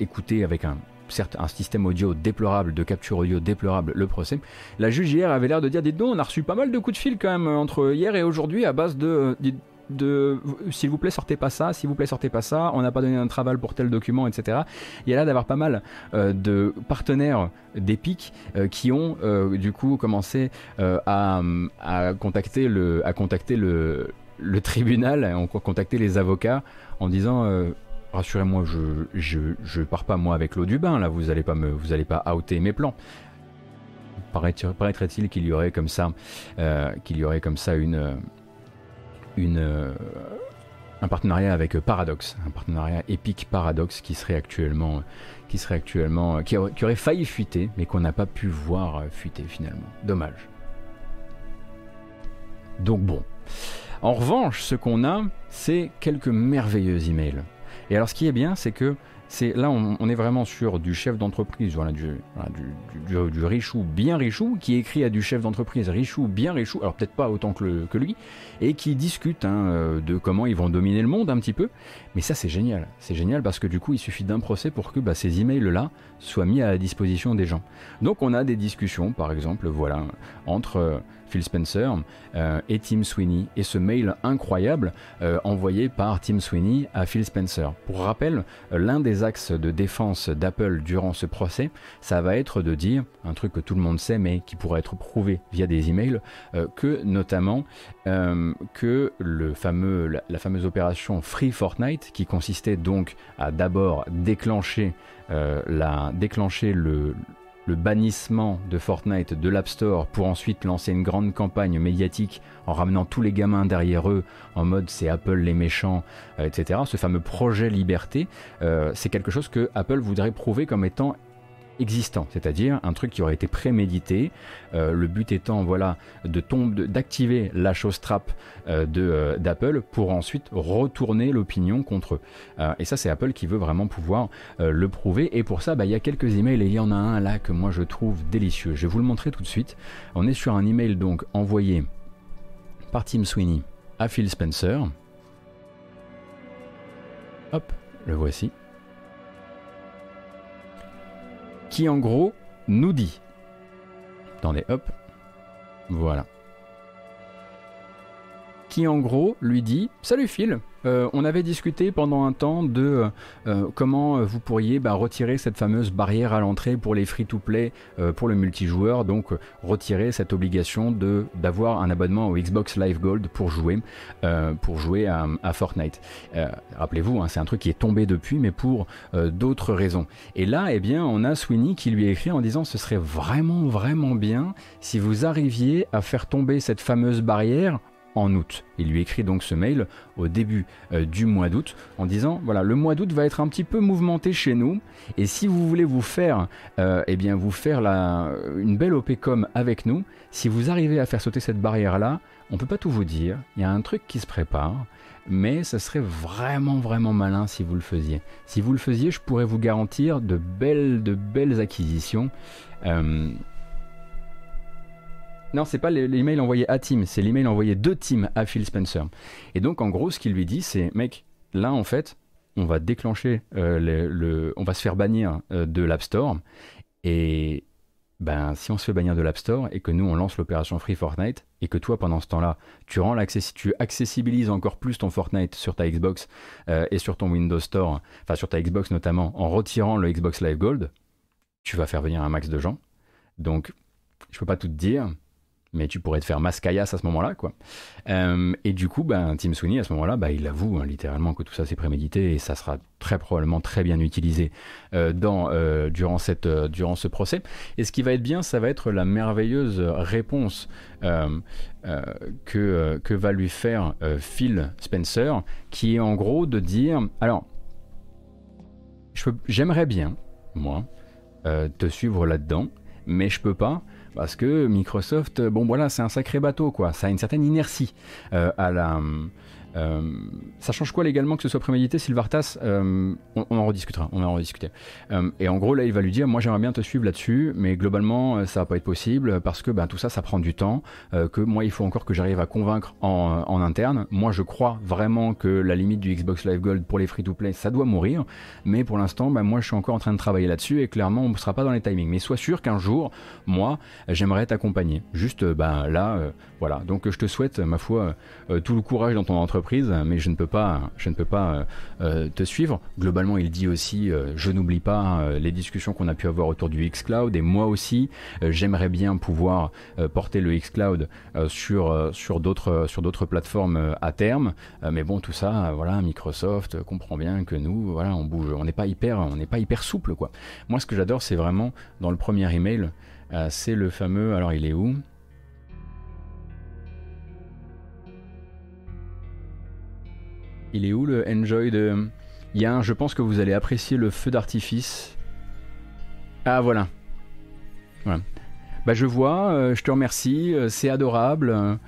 écouter avec un certes un système audio déplorable, de capture audio déplorable, le procès. La juge hier avait l'air de dire, dites donc, on a reçu pas mal de coups de fil quand même entre hier et aujourd'hui à base de... de, s'il vous plaît sortez pas ça, s'il vous plaît sortez pas ça, on n'a pas donné un travail pour tel document, etc. Il y a là d'avoir pas mal euh, de partenaires d'Epic euh, qui ont euh, du coup commencé à, contacter le, à contacter tribunal, les avocats en disant rassurez-moi, je, je, pars pas moi avec l'eau du bain, là, vous allez pas me, vous allez pas outer mes plans. Paraîtrait-il qu'il y aurait comme ça, euh, qu'il y aurait comme ça une, une, euh, un partenariat avec Paradox, un partenariat épique Paradox qui serait actuellement, qui serait actuellement, qui, qui aurait failli fuiter, mais qu'on n'a pas pu voir fuiter finalement. Dommage. Donc bon. En revanche, ce qu'on a, c'est quelques merveilleux emails. Et alors ce qui est bien, c'est que c'est là on, est vraiment sur du chef d'entreprise, voilà, du, du, richou bien richou, qui écrit à du chef d'entreprise richou bien richou, alors peut-être pas autant que, que, lui, et qui discute hein, euh, de comment ils vont dominer le monde un petit peu. Mais ça c'est génial, c'est génial parce que du coup il suffit d'un procès pour que bah, ces emails-là soient mis à la disposition des gens. Donc on a des discussions, par exemple, voilà, entre euh, Phil Spencer euh, et Tim Sweeney, et ce mail incroyable euh, envoyé par Tim Sweeney à Phil Spencer. Pour rappel, euh, l'un des axes de défense d'Apple durant ce procès, ça va être de dire, un truc que tout le monde sait mais qui pourrait être prouvé via des emails, que notamment que le fameux, la, fameuse opération Free Fortnite, qui consistait donc à d'abord déclencher, la, déclencher le, le bannissement de Fortnite de l'App Store pour ensuite lancer une grande campagne médiatique en ramenant tous les gamins derrière eux en mode c'est Apple les méchants, euh, etc. Ce fameux projet liberté, euh, c'est quelque chose que Apple voudrait prouver comme étant existant, c'est-à-dire un truc qui aurait été prémédité. Euh, le but étant voilà de tomber, d'activer la chose trap euh, euh, d'Apple pour ensuite retourner l'opinion contre eux. et ça, c'est Apple qui veut vraiment pouvoir le prouver. Et pour ça, bah, il y a quelques emails et il y en a un là que moi je trouve délicieux. Je vais vous le montrer tout de suite. On est sur un email donc envoyé par Tim Sweeney à Phil Spencer. Hop, le voici qui en gros nous dit. Attendez, hop. Voilà. Qui en gros lui dit Salut Phil, euh, on avait discuté pendant un temps de euh, euh, comment vous pourriez bah, retirer cette fameuse barrière à l'entrée pour les free-to-play pour le multijoueur, donc retirer cette obligation de d'avoir un abonnement au Xbox Live Gold pour jouer pour jouer à, Fortnite. Rappelez-vous, hein, c'est un truc qui est tombé depuis, mais pour d'autres raisons. Et là, eh bien, on a Sweeney qui lui a écrit en disant ce serait vraiment vraiment bien si vous arriviez à faire tomber cette fameuse barrière en août. Il lui écrit donc ce mail au début euh, du mois d'août en disant voilà le mois d'août va être un petit peu mouvementé chez nous et si vous voulez vous faire euh, eh bien vous faire la, une belle OPCOM avec nous, si vous arrivez à faire sauter cette barrière là, on peut pas tout vous dire, il y a un truc qui se prépare. Mais ce serait vraiment vraiment malin si vous le faisiez. Si vous le faisiez, je pourrais vous garantir de belles de belles acquisitions. Euh, non, c'est pas l'email envoyé à Tim, c'est l'email envoyé de Tim à Phil Spencer. Et donc, en gros, ce qu'il lui dit, c'est mec, là, en fait, on va déclencher euh, le, on va se faire bannir euh, de l'App Store. Et ben, si on se fait bannir de l'App Store et que nous, on lance l'opération Free Fortnite et que toi, pendant ce temps-là, tu tu accessibilises encore plus ton Fortnite sur ta Xbox euh, et sur ton Windows Store, enfin sur ta Xbox notamment, en retirant le Xbox Live Gold, tu vas faire venir un max de gens Donc, je peux pas tout te dire, mais tu pourrais te faire mascaillasse à ce moment-là, quoi. Euh, et du coup, ben, Tim Sweeney, à ce moment-là, bah, il avoue hein, littéralement que tout ça c'est prémédité et ça sera très probablement très bien utilisé euh, dans, euh, durant, cette, durant ce procès. Et ce qui va être bien, ça va être la merveilleuse réponse que, que va lui faire Phil Spencer, qui est en gros de dire, alors, j'aimerais bien, moi, te suivre là-dedans, mais je peux pas parce que Microsoft, bon voilà, c'est un sacré bateau, quoi. Ça a une certaine inertie euh, à la, euh, ça change quoi légalement que ce soit prémédité, Sylvartas euh, on, en rediscutera, on en rediscuter. Euh, et en gros, là, il va lui dire, moi j'aimerais bien te suivre là-dessus, mais globalement, ça va pas être possible parce que ben, tout ça, ça prend du temps, que moi, il faut encore que j'arrive à convaincre en, interne. Moi, je crois vraiment que la limite du Xbox Live Gold pour les free-to-play, ça doit mourir, mais pour l'instant, ben, moi, je suis encore en train de travailler là-dessus et clairement, on ne sera pas dans les timings. Mais sois sûr qu'un jour, moi, j'aimerais t'accompagner. Juste, ben là, voilà. Donc, je te souhaite, ma foi, tout le courage dans ton entreprise mais je ne peux pas, je ne peux pas euh, euh, te suivre. Globalement, il dit aussi, euh, je n'oublie pas les discussions qu'on a pu avoir autour du xCloud, et moi aussi, j'aimerais bien pouvoir porter le xCloud sur sur d'autres sur d'autres plateformes à terme. mais bon, tout ça, voilà, Microsoft comprend bien que nous, voilà, on bouge, on n'est pas hyper, on n'est pas hyper souple, quoi. Moi, ce que j'adore, c'est vraiment dans le premier email, c'est le fameux, alors il est où? Il est où le enjoy de. Il y a un, je pense que vous allez apprécier le feu d'artifice. Ah voilà. Voilà. Bah je vois, euh, je te remercie, euh, c'est adorable.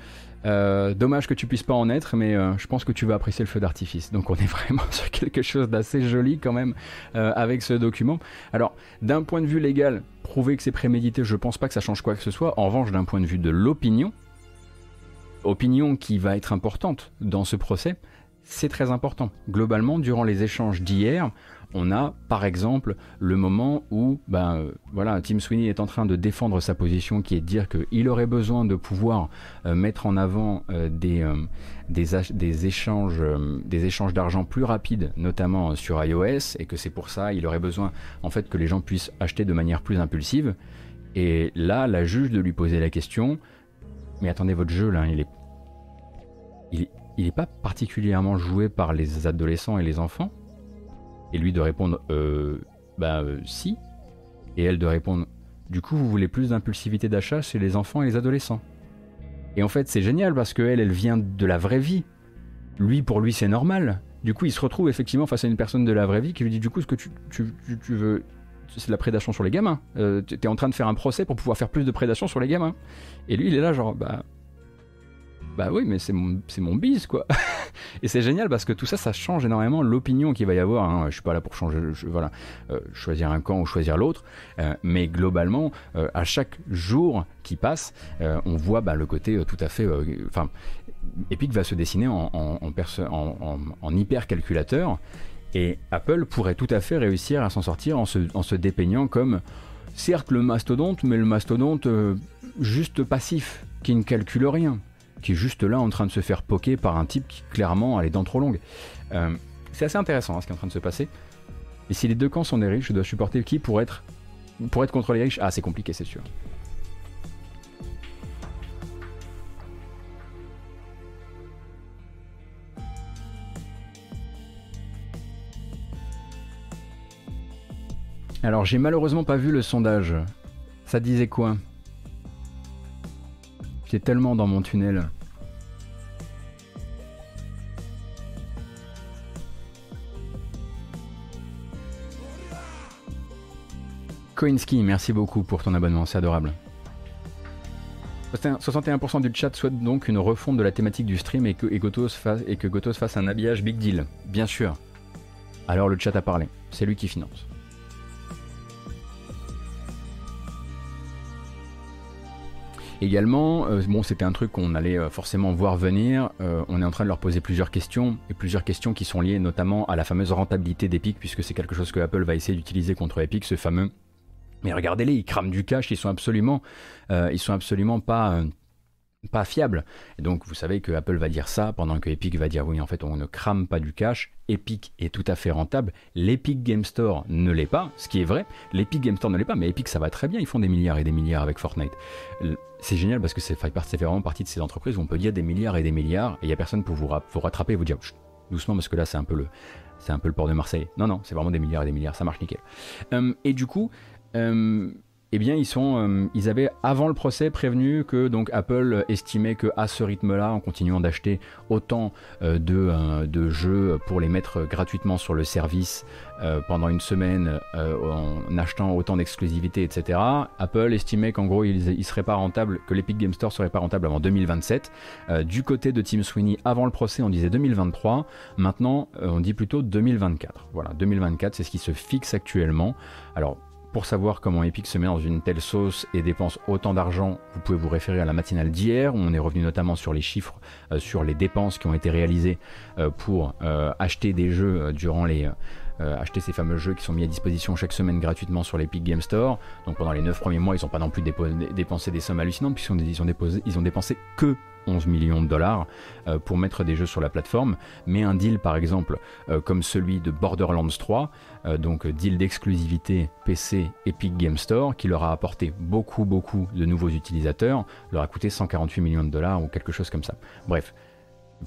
Euh, dommage que tu puisses pas en être, mais je pense que tu vas apprécier le feu d'artifice. Donc on est vraiment sur quelque chose d'assez joli quand même avec ce document. Alors d'un point de vue légal, prouver que c'est prémédité, je pense pas que ça change quoi que ce soit. En revanche, d'un point de vue de l'opinion, opinion qui va être importante dans ce procès, c'est très important. Globalement, durant les échanges d'hier, on a par exemple le moment où ben, euh, voilà, Tim Sweeney est en train de défendre sa position qui est de dire qu'il aurait besoin de pouvoir euh, mettre en avant euh, des, échanges des échanges d'argent plus rapides, notamment sur iOS, et que c'est pour ça il aurait besoin en fait que les gens puissent acheter de manière plus impulsive. Et là, la juge de lui poser la question, mais attendez, votre jeu là, il est il n'est pas particulièrement joué par les adolescents et les enfants Et lui de répondre euh, Bah euh, si. Et elle de répondre Du coup, vous voulez plus d'impulsivité d'achat chez les enfants et les adolescents Et en fait, c'est génial parce qu'elle, elle vient de la vraie vie. Lui, pour lui, c'est normal. Du coup, il se retrouve effectivement face à une personne de la vraie vie qui lui dit Du coup, ce que tu, tu, tu, veux. C'est de la prédation sur les gamins. Euh, tu es en train de faire un procès pour pouvoir faire plus de prédation sur les gamins. Et lui, il est là, genre, bah, bah oui, mais c'est mon, mon bise, quoi. et c'est génial parce que tout ça, ça change énormément l'opinion qu'il va y avoir. Hein. Je suis pas là pour changer, voilà, euh, choisir un camp ou choisir l'autre. Euh, mais globalement, euh, à chaque jour qui passe, on voit bah, le côté tout à fait. Enfin, Epic va se dessiner en, en, hyper calculateur. Et Apple pourrait tout à fait réussir à s'en sortir en se, en se dépeignant comme, certes, le mastodonte, mais le mastodonte juste passif, qui ne calcule rien qui est juste là en train de se faire poker par un type qui clairement a les dents trop longues. Euh, c'est assez intéressant hein, ce qui est en train de se passer. Et si les deux camps sont des riches, je dois supporter qui pour être, pour être contre les riches? Ah, c'est compliqué, c'est sûr. Alors, j'ai malheureusement pas vu le sondage. Ça disait quoi? J'étais tellement dans mon tunnel. Koinski, merci beaucoup pour ton abonnement, c'est adorable. 61% du chat souhaite donc une refonte de la thématique du stream et que, fasse, et que Gotos fasse un habillage big deal. Bien sûr. Alors le chat a parlé. C'est lui qui finance. Également, euh, bon, c'était un truc qu'on allait euh, forcément voir venir. Euh, on est en train de leur poser plusieurs questions, et plusieurs questions qui sont liées notamment à la fameuse rentabilité d'Epic, puisque c'est quelque chose que Apple va essayer d'utiliser contre Epic, ce fameux. Mais regardez-les, ils crament du cash, ils sont absolument, ils sont absolument pas pas fiable. Et donc vous savez que Apple va dire ça pendant que Epic va dire oui en fait on ne crame pas du cash. Epic est tout à fait rentable. L'Epic Game Store ne l'est pas, ce qui est vrai. L'Epic Game Store ne l'est pas, mais Epic ça va très bien. Ils font des milliards et des milliards avec Fortnite. C'est génial parce que c'est fait vraiment partie de ces entreprises où on peut dire des milliards et des milliards et il n'y a personne pour vous, rattraper et vous dire doucement parce que là c'est un peu le c'est un peu port de Marseille. Non non, c'est vraiment des milliards et des milliards, ça marche nickel. Euh, et du coup. Euh, eh bien, ils, sont, euh, ils avaient avant le procès prévenu que donc Apple estimait que à ce rythme-là, en continuant d'acheter autant euh, de, euh, de, jeux pour les mettre gratuitement sur le service pendant une semaine, en achetant autant d'exclusivités, etc. Apple estimait qu'en gros, il, il, serait pas rentable, que l'Epic Game Store serait pas rentable avant 2027. du côté de Tim Sweeney, avant le procès, on disait 2023. Maintenant, on dit plutôt 2024. Voilà, 2024, c'est ce qui se fixe actuellement. Alors pour savoir comment Epic se met dans une telle sauce et dépense autant d'argent, vous pouvez vous référer à la matinale d'hier, où on est revenu notamment sur les chiffres, euh, sur les dépenses qui ont été réalisées euh, pour euh, acheter des jeux durant les... acheter ces fameux jeux qui sont mis à disposition chaque semaine gratuitement sur l'Epic Game Store. Donc pendant les 9 premiers mois, ils n'ont pas non plus dépensé des sommes hallucinantes, puisqu'ils ont, dépensé que 11 millions de dollars pour mettre des jeux sur la plateforme, mais un deal par exemple comme celui de Borderlands 3, euh, donc deal d'exclusivité PC Epic Game Store, qui leur a apporté beaucoup beaucoup de nouveaux utilisateurs, leur a coûté 148 millions de dollars ou quelque chose comme ça. Bref,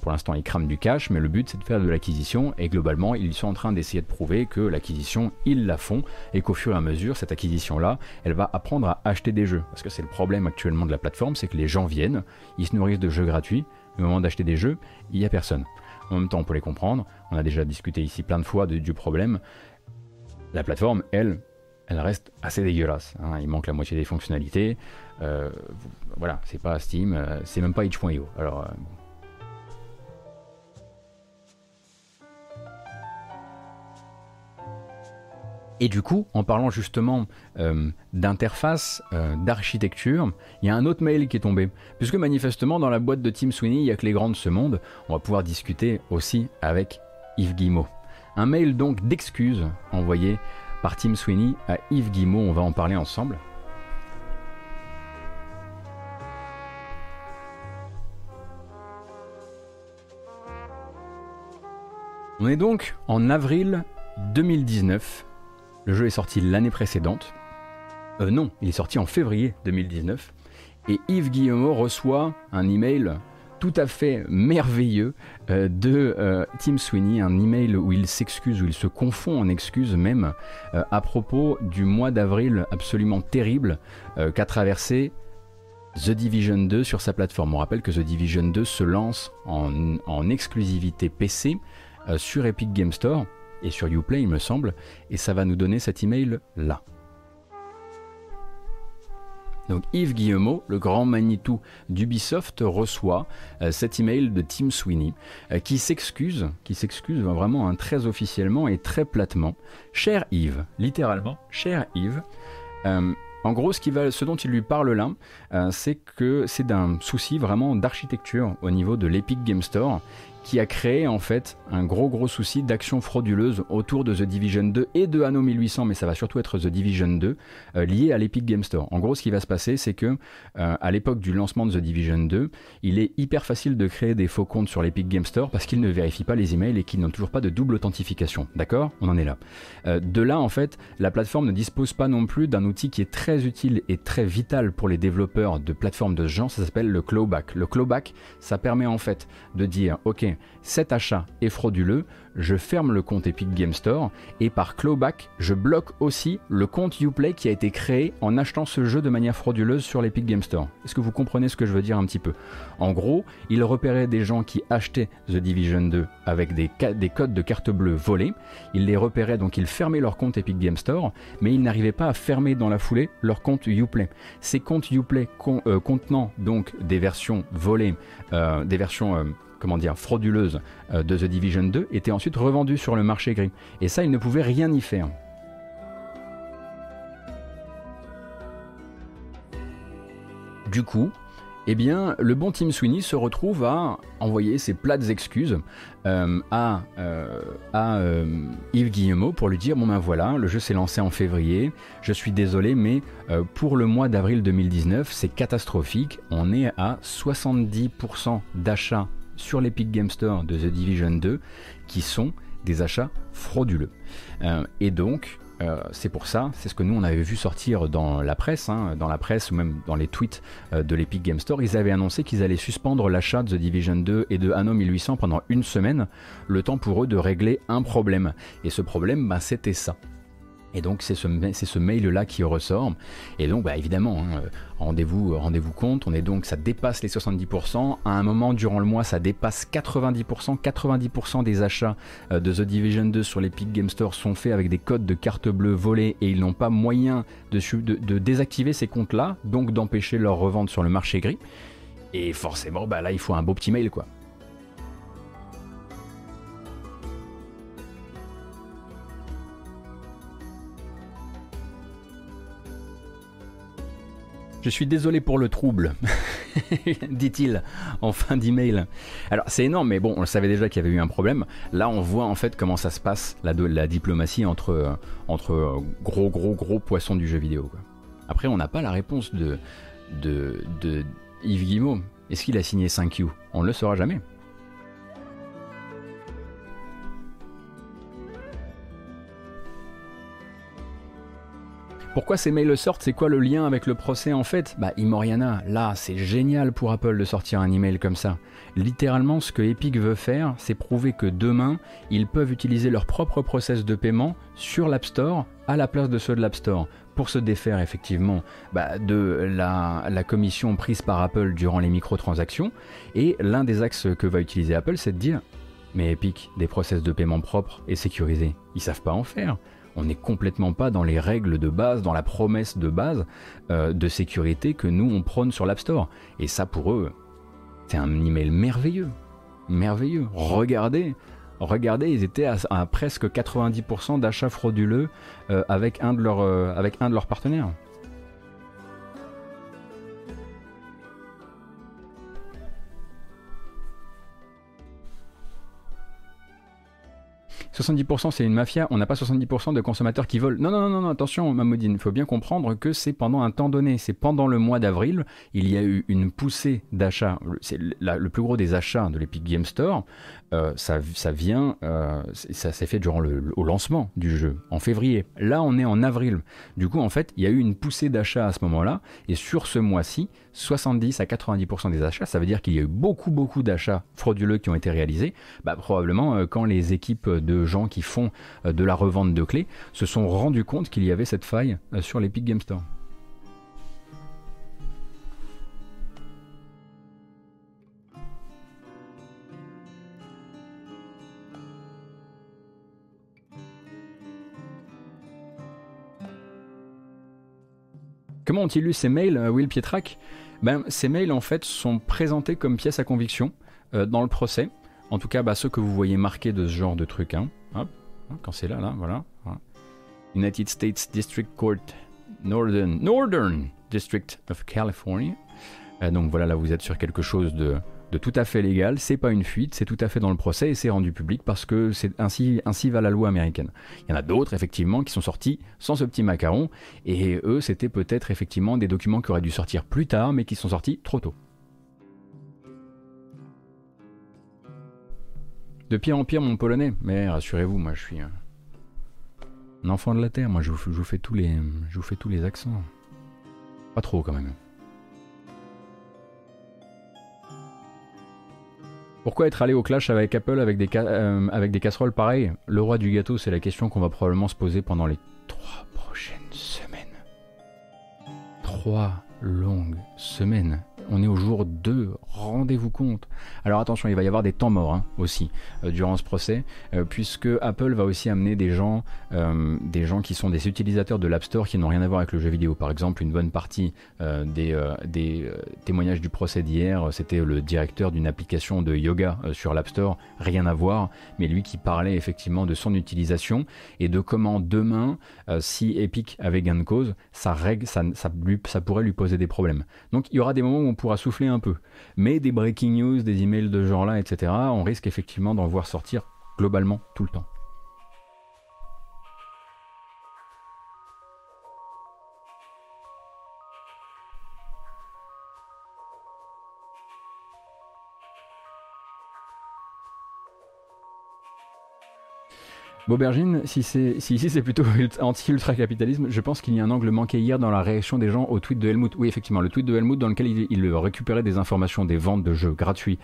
pour l'instant, ils crament du cash, mais le but c'est de faire de l'acquisition et globalement, ils sont en train d'essayer de prouver que l'acquisition, ils la font et qu'au fur et à mesure, cette acquisition-là, elle va apprendre à acheter des jeux. Parce que c'est le problème actuellement de la plateforme, c'est que les gens viennent, ils se nourrissent de jeux gratuits, mais au moment d'acheter des jeux, il n'y a personne. En même temps, on peut les comprendre, on a déjà discuté ici plein de fois du problème. La plateforme, elle, elle reste assez dégueulasse. Hein. Il manque la moitié des fonctionnalités. Euh, voilà, c'est pas Steam, euh, c'est même pas itch.io. Euh, Et du coup, en parlant justement d'interface, d'architecture, il y a un autre mail qui est tombé. Puisque manifestement, dans la boîte de Tim Sweeney, il n'y a que les grands de ce monde. On va pouvoir discuter aussi avec Yves Guillemot. Un mail donc d'excuses envoyé par Tim Sweeney à Yves Guillemot. On va en parler ensemble. On est donc en avril 2019 le jeu est sorti l'année précédente. Euh, non, il est sorti en février 2019. Et Yves Guillemot reçoit un email tout à fait merveilleux euh, de euh, Tim Sweeney, un email où il s'excuse, où il se confond en excuses même, à propos du mois d'avril absolument terrible qu'a traversé The Division 2 sur sa plateforme. On rappelle que The Division 2 se lance en, en exclusivité PC sur Epic Game Store et sur Uplay, il me semble, et ça va nous donner cet email là. Donc Yves Guillemot, le grand Manitou d'Ubisoft, reçoit euh, cet email de Tim Sweeney euh, qui s'excuse, qui s'excuse vraiment hein, très officiellement et très platement. Cher Yves, littéralement, cher Yves. Euh, en gros, ce, dont il lui parle là, c'est que c'est d'un souci vraiment d'architecture au niveau de l'Epic Game Store qui a créé en fait un gros gros souci d'action frauduleuse autour de The Division 2 et de Anno 1800, mais ça va surtout être The Division 2 euh, lié à l'Epic Game Store. En gros, ce qui va se passer, c'est que euh, à l'époque du lancement de The Division 2, il est hyper facile de créer des faux comptes sur l'Epic Game Store parce qu'ils ne vérifient pas les emails et qu'ils n'ont toujours pas de double authentification. D'accord? On en est là. Euh, de là, en fait, la plateforme ne dispose pas non plus d'un outil qui est très utile et très vital pour les développeurs de plateformes de ce genre. Ça s'appelle le clawback. Le clawback, ça permet en fait de dire, ok, cet achat est frauduleux, je ferme le compte Epic Game Store et par clawback, je bloque aussi le compte Uplay qui a été créé en achetant ce jeu de manière frauduleuse sur l'Epic Game Store. Est-ce que vous comprenez ce que je veux dire un petit peu? En gros, il repérait des gens qui achetaient The Division 2 avec des, codes de carte bleue volés, il les repérait donc il fermait leur compte Epic Game Store, mais il n'arrivait pas à fermer dans la foulée leur compte Uplay. Ces comptes Uplay euh, contenant donc des versions volées, euh, des versions... Euh, comment dire, frauduleuse euh, de The Division 2 était ensuite revendue sur le marché gris. Et ça, il ne pouvait rien y faire. Du coup, eh bien, le bon Tim Sweeney se retrouve à envoyer ses plates excuses à, euh, à euh, Yves Guillemot pour lui dire Bon ben voilà, le jeu s'est lancé en février, je suis désolé, mais pour le mois d'avril 2019, c'est catastrophique. On est à 70% d'achats sur l'Epic Game Store de The Division 2 qui sont des achats frauduleux. et donc, euh, c'est pour ça, c'est ce que nous on avait vu sortir dans la presse, hein, dans la presse ou même dans les tweets euh, de l'Epic Game Store. Ils avaient annoncé qu'ils allaient suspendre l'achat de The Division 2 et de Anno 1800 pendant une semaine, le temps pour eux de régler un problème. Et ce problème, bah, c'était ça. Et donc c'est ce, mail-là qui ressort. Et donc bah, évidemment, hein, rendez-vous rendez compte, on est donc, ça dépasse les 70%. À un moment durant le mois, ça dépasse 90%. 90% des achats euh, de The Division 2 sur l'Epic Game Store sont faits avec des codes de carte bleue volés et ils n'ont pas moyen de, de, désactiver ces comptes-là, donc d'empêcher leur revente sur le marché gris. Et forcément, bah là, il faut un beau petit mail quoi. Je suis désolé pour le trouble, dit-il en fin d'email. Alors c'est énorme, mais bon, on le savait déjà qu'il y avait eu un problème. Là, on voit en fait comment ça se passe, la, diplomatie entre, gros, gros, gros poissons du jeu vidéo. Après, on n'a pas la réponse de, de, de Yves Guillemot. Est-ce qu'il a signé 5Q On ne le saura jamais. Pourquoi ces mails sortent C'est quoi le lien avec le procès en fait? Bah Imoriana, là c'est génial pour Apple de sortir un email comme ça. Littéralement ce que Epic veut faire, c'est prouver que demain, ils peuvent utiliser leur propre process de paiement sur l'App Store à la place de ceux de l'App Store pour se défaire effectivement bah, de la, commission prise par Apple durant les microtransactions. Et l'un des axes que va utiliser Apple, c'est de dire mais Epic, des process de paiement propres et sécurisés, ils savent pas en faire on n'est complètement pas dans les règles de base, dans la promesse de base euh, de sécurité que nous on prône sur l'App Store. Et ça pour eux, c'est un email merveilleux, merveilleux. Regardez, regardez, ils étaient à, presque 90% d'achats frauduleux euh, euh, avec un de leurs partenaires. 70% c'est une mafia, on n'a pas 70% de consommateurs qui volent. Non, non, non, non, attention, Mamoudine, il faut bien comprendre que c'est pendant un temps donné, c'est pendant le mois d'avril, il y a eu une poussée d'achats, c'est le plus gros des achats de l'Epic Game Store, euh, ça, vient, euh, ça s'est fait durant le, lancement du jeu, en février. Là, on est en avril. Du coup, en fait, il y a eu une poussée d'achats à ce moment-là, et sur ce mois-ci, 70 à 90% des achats, ça veut dire qu'il y a eu beaucoup, beaucoup d'achats frauduleux qui ont été réalisés. Bah, probablement euh, quand les équipes de gens qui font de la revente de clés se sont rendus compte qu'il y avait cette faille sur l'Epic Game Store. Comment ont-ils lu ces mails, euh, Will Pietrack ben, Ces mails, en fait, sont présentés comme pièces à conviction euh, dans le procès. En tout cas, bah, ceux que vous voyez marqués de ce genre de truc. Hein. Hop, hein, quand c'est là, là, voilà. United States District Court, Northern, Northern District of California. Euh, donc voilà, là, vous êtes sur quelque chose de, de tout à fait légal, c'est pas une fuite, c'est tout à fait dans le procès et c'est rendu public parce que c'est ainsi, ainsi va la loi américaine. Il y en a d'autres effectivement qui sont sortis sans ce petit macaron et eux c'était peut-être effectivement des documents qui auraient dû sortir plus tard mais qui sont sortis trop tôt. De pire en pire mon polonais, mais rassurez-vous, moi je suis un enfant de la terre, moi je je vous fais tous les, je vous fais tous les accents. Pas trop quand même. Pourquoi être allé au clash avec Apple avec des, euh, avec des casseroles pareilles? Le roi du gâteau, c'est la question qu'on va probablement se poser pendant les trois prochaines semaines. Trois longues semaines on est au jour 2, rendez-vous compte. Alors attention, il va y avoir des temps morts hein, aussi euh, durant ce procès, euh, puisque Apple va aussi amener des gens, euh, des gens qui sont des utilisateurs de l'App Store qui n'ont rien à voir avec le jeu vidéo. Par exemple, une bonne partie des, témoignages du procès d'hier, c'était le directeur d'une application de yoga sur l'App Store, rien à voir, mais lui qui parlait effectivement de son utilisation et de comment demain, si Epic avait gain de cause, ça pourrait lui poser des problèmes. Donc il y aura des moments où on pourra souffler un peu. Mais des breaking news, des emails de ce genre-là, etc., on risque effectivement d'en voir sortir globalement tout le temps. Aubergine, si, c'est, si ici c'est plutôt anti-ultra-capitalisme, je pense qu'il y a un angle manqué hier dans la réaction des gens au tweet de Helmut. Oui, effectivement, le tweet de Helmut dans lequel il, récupérait des informations des ventes de jeux gratuits,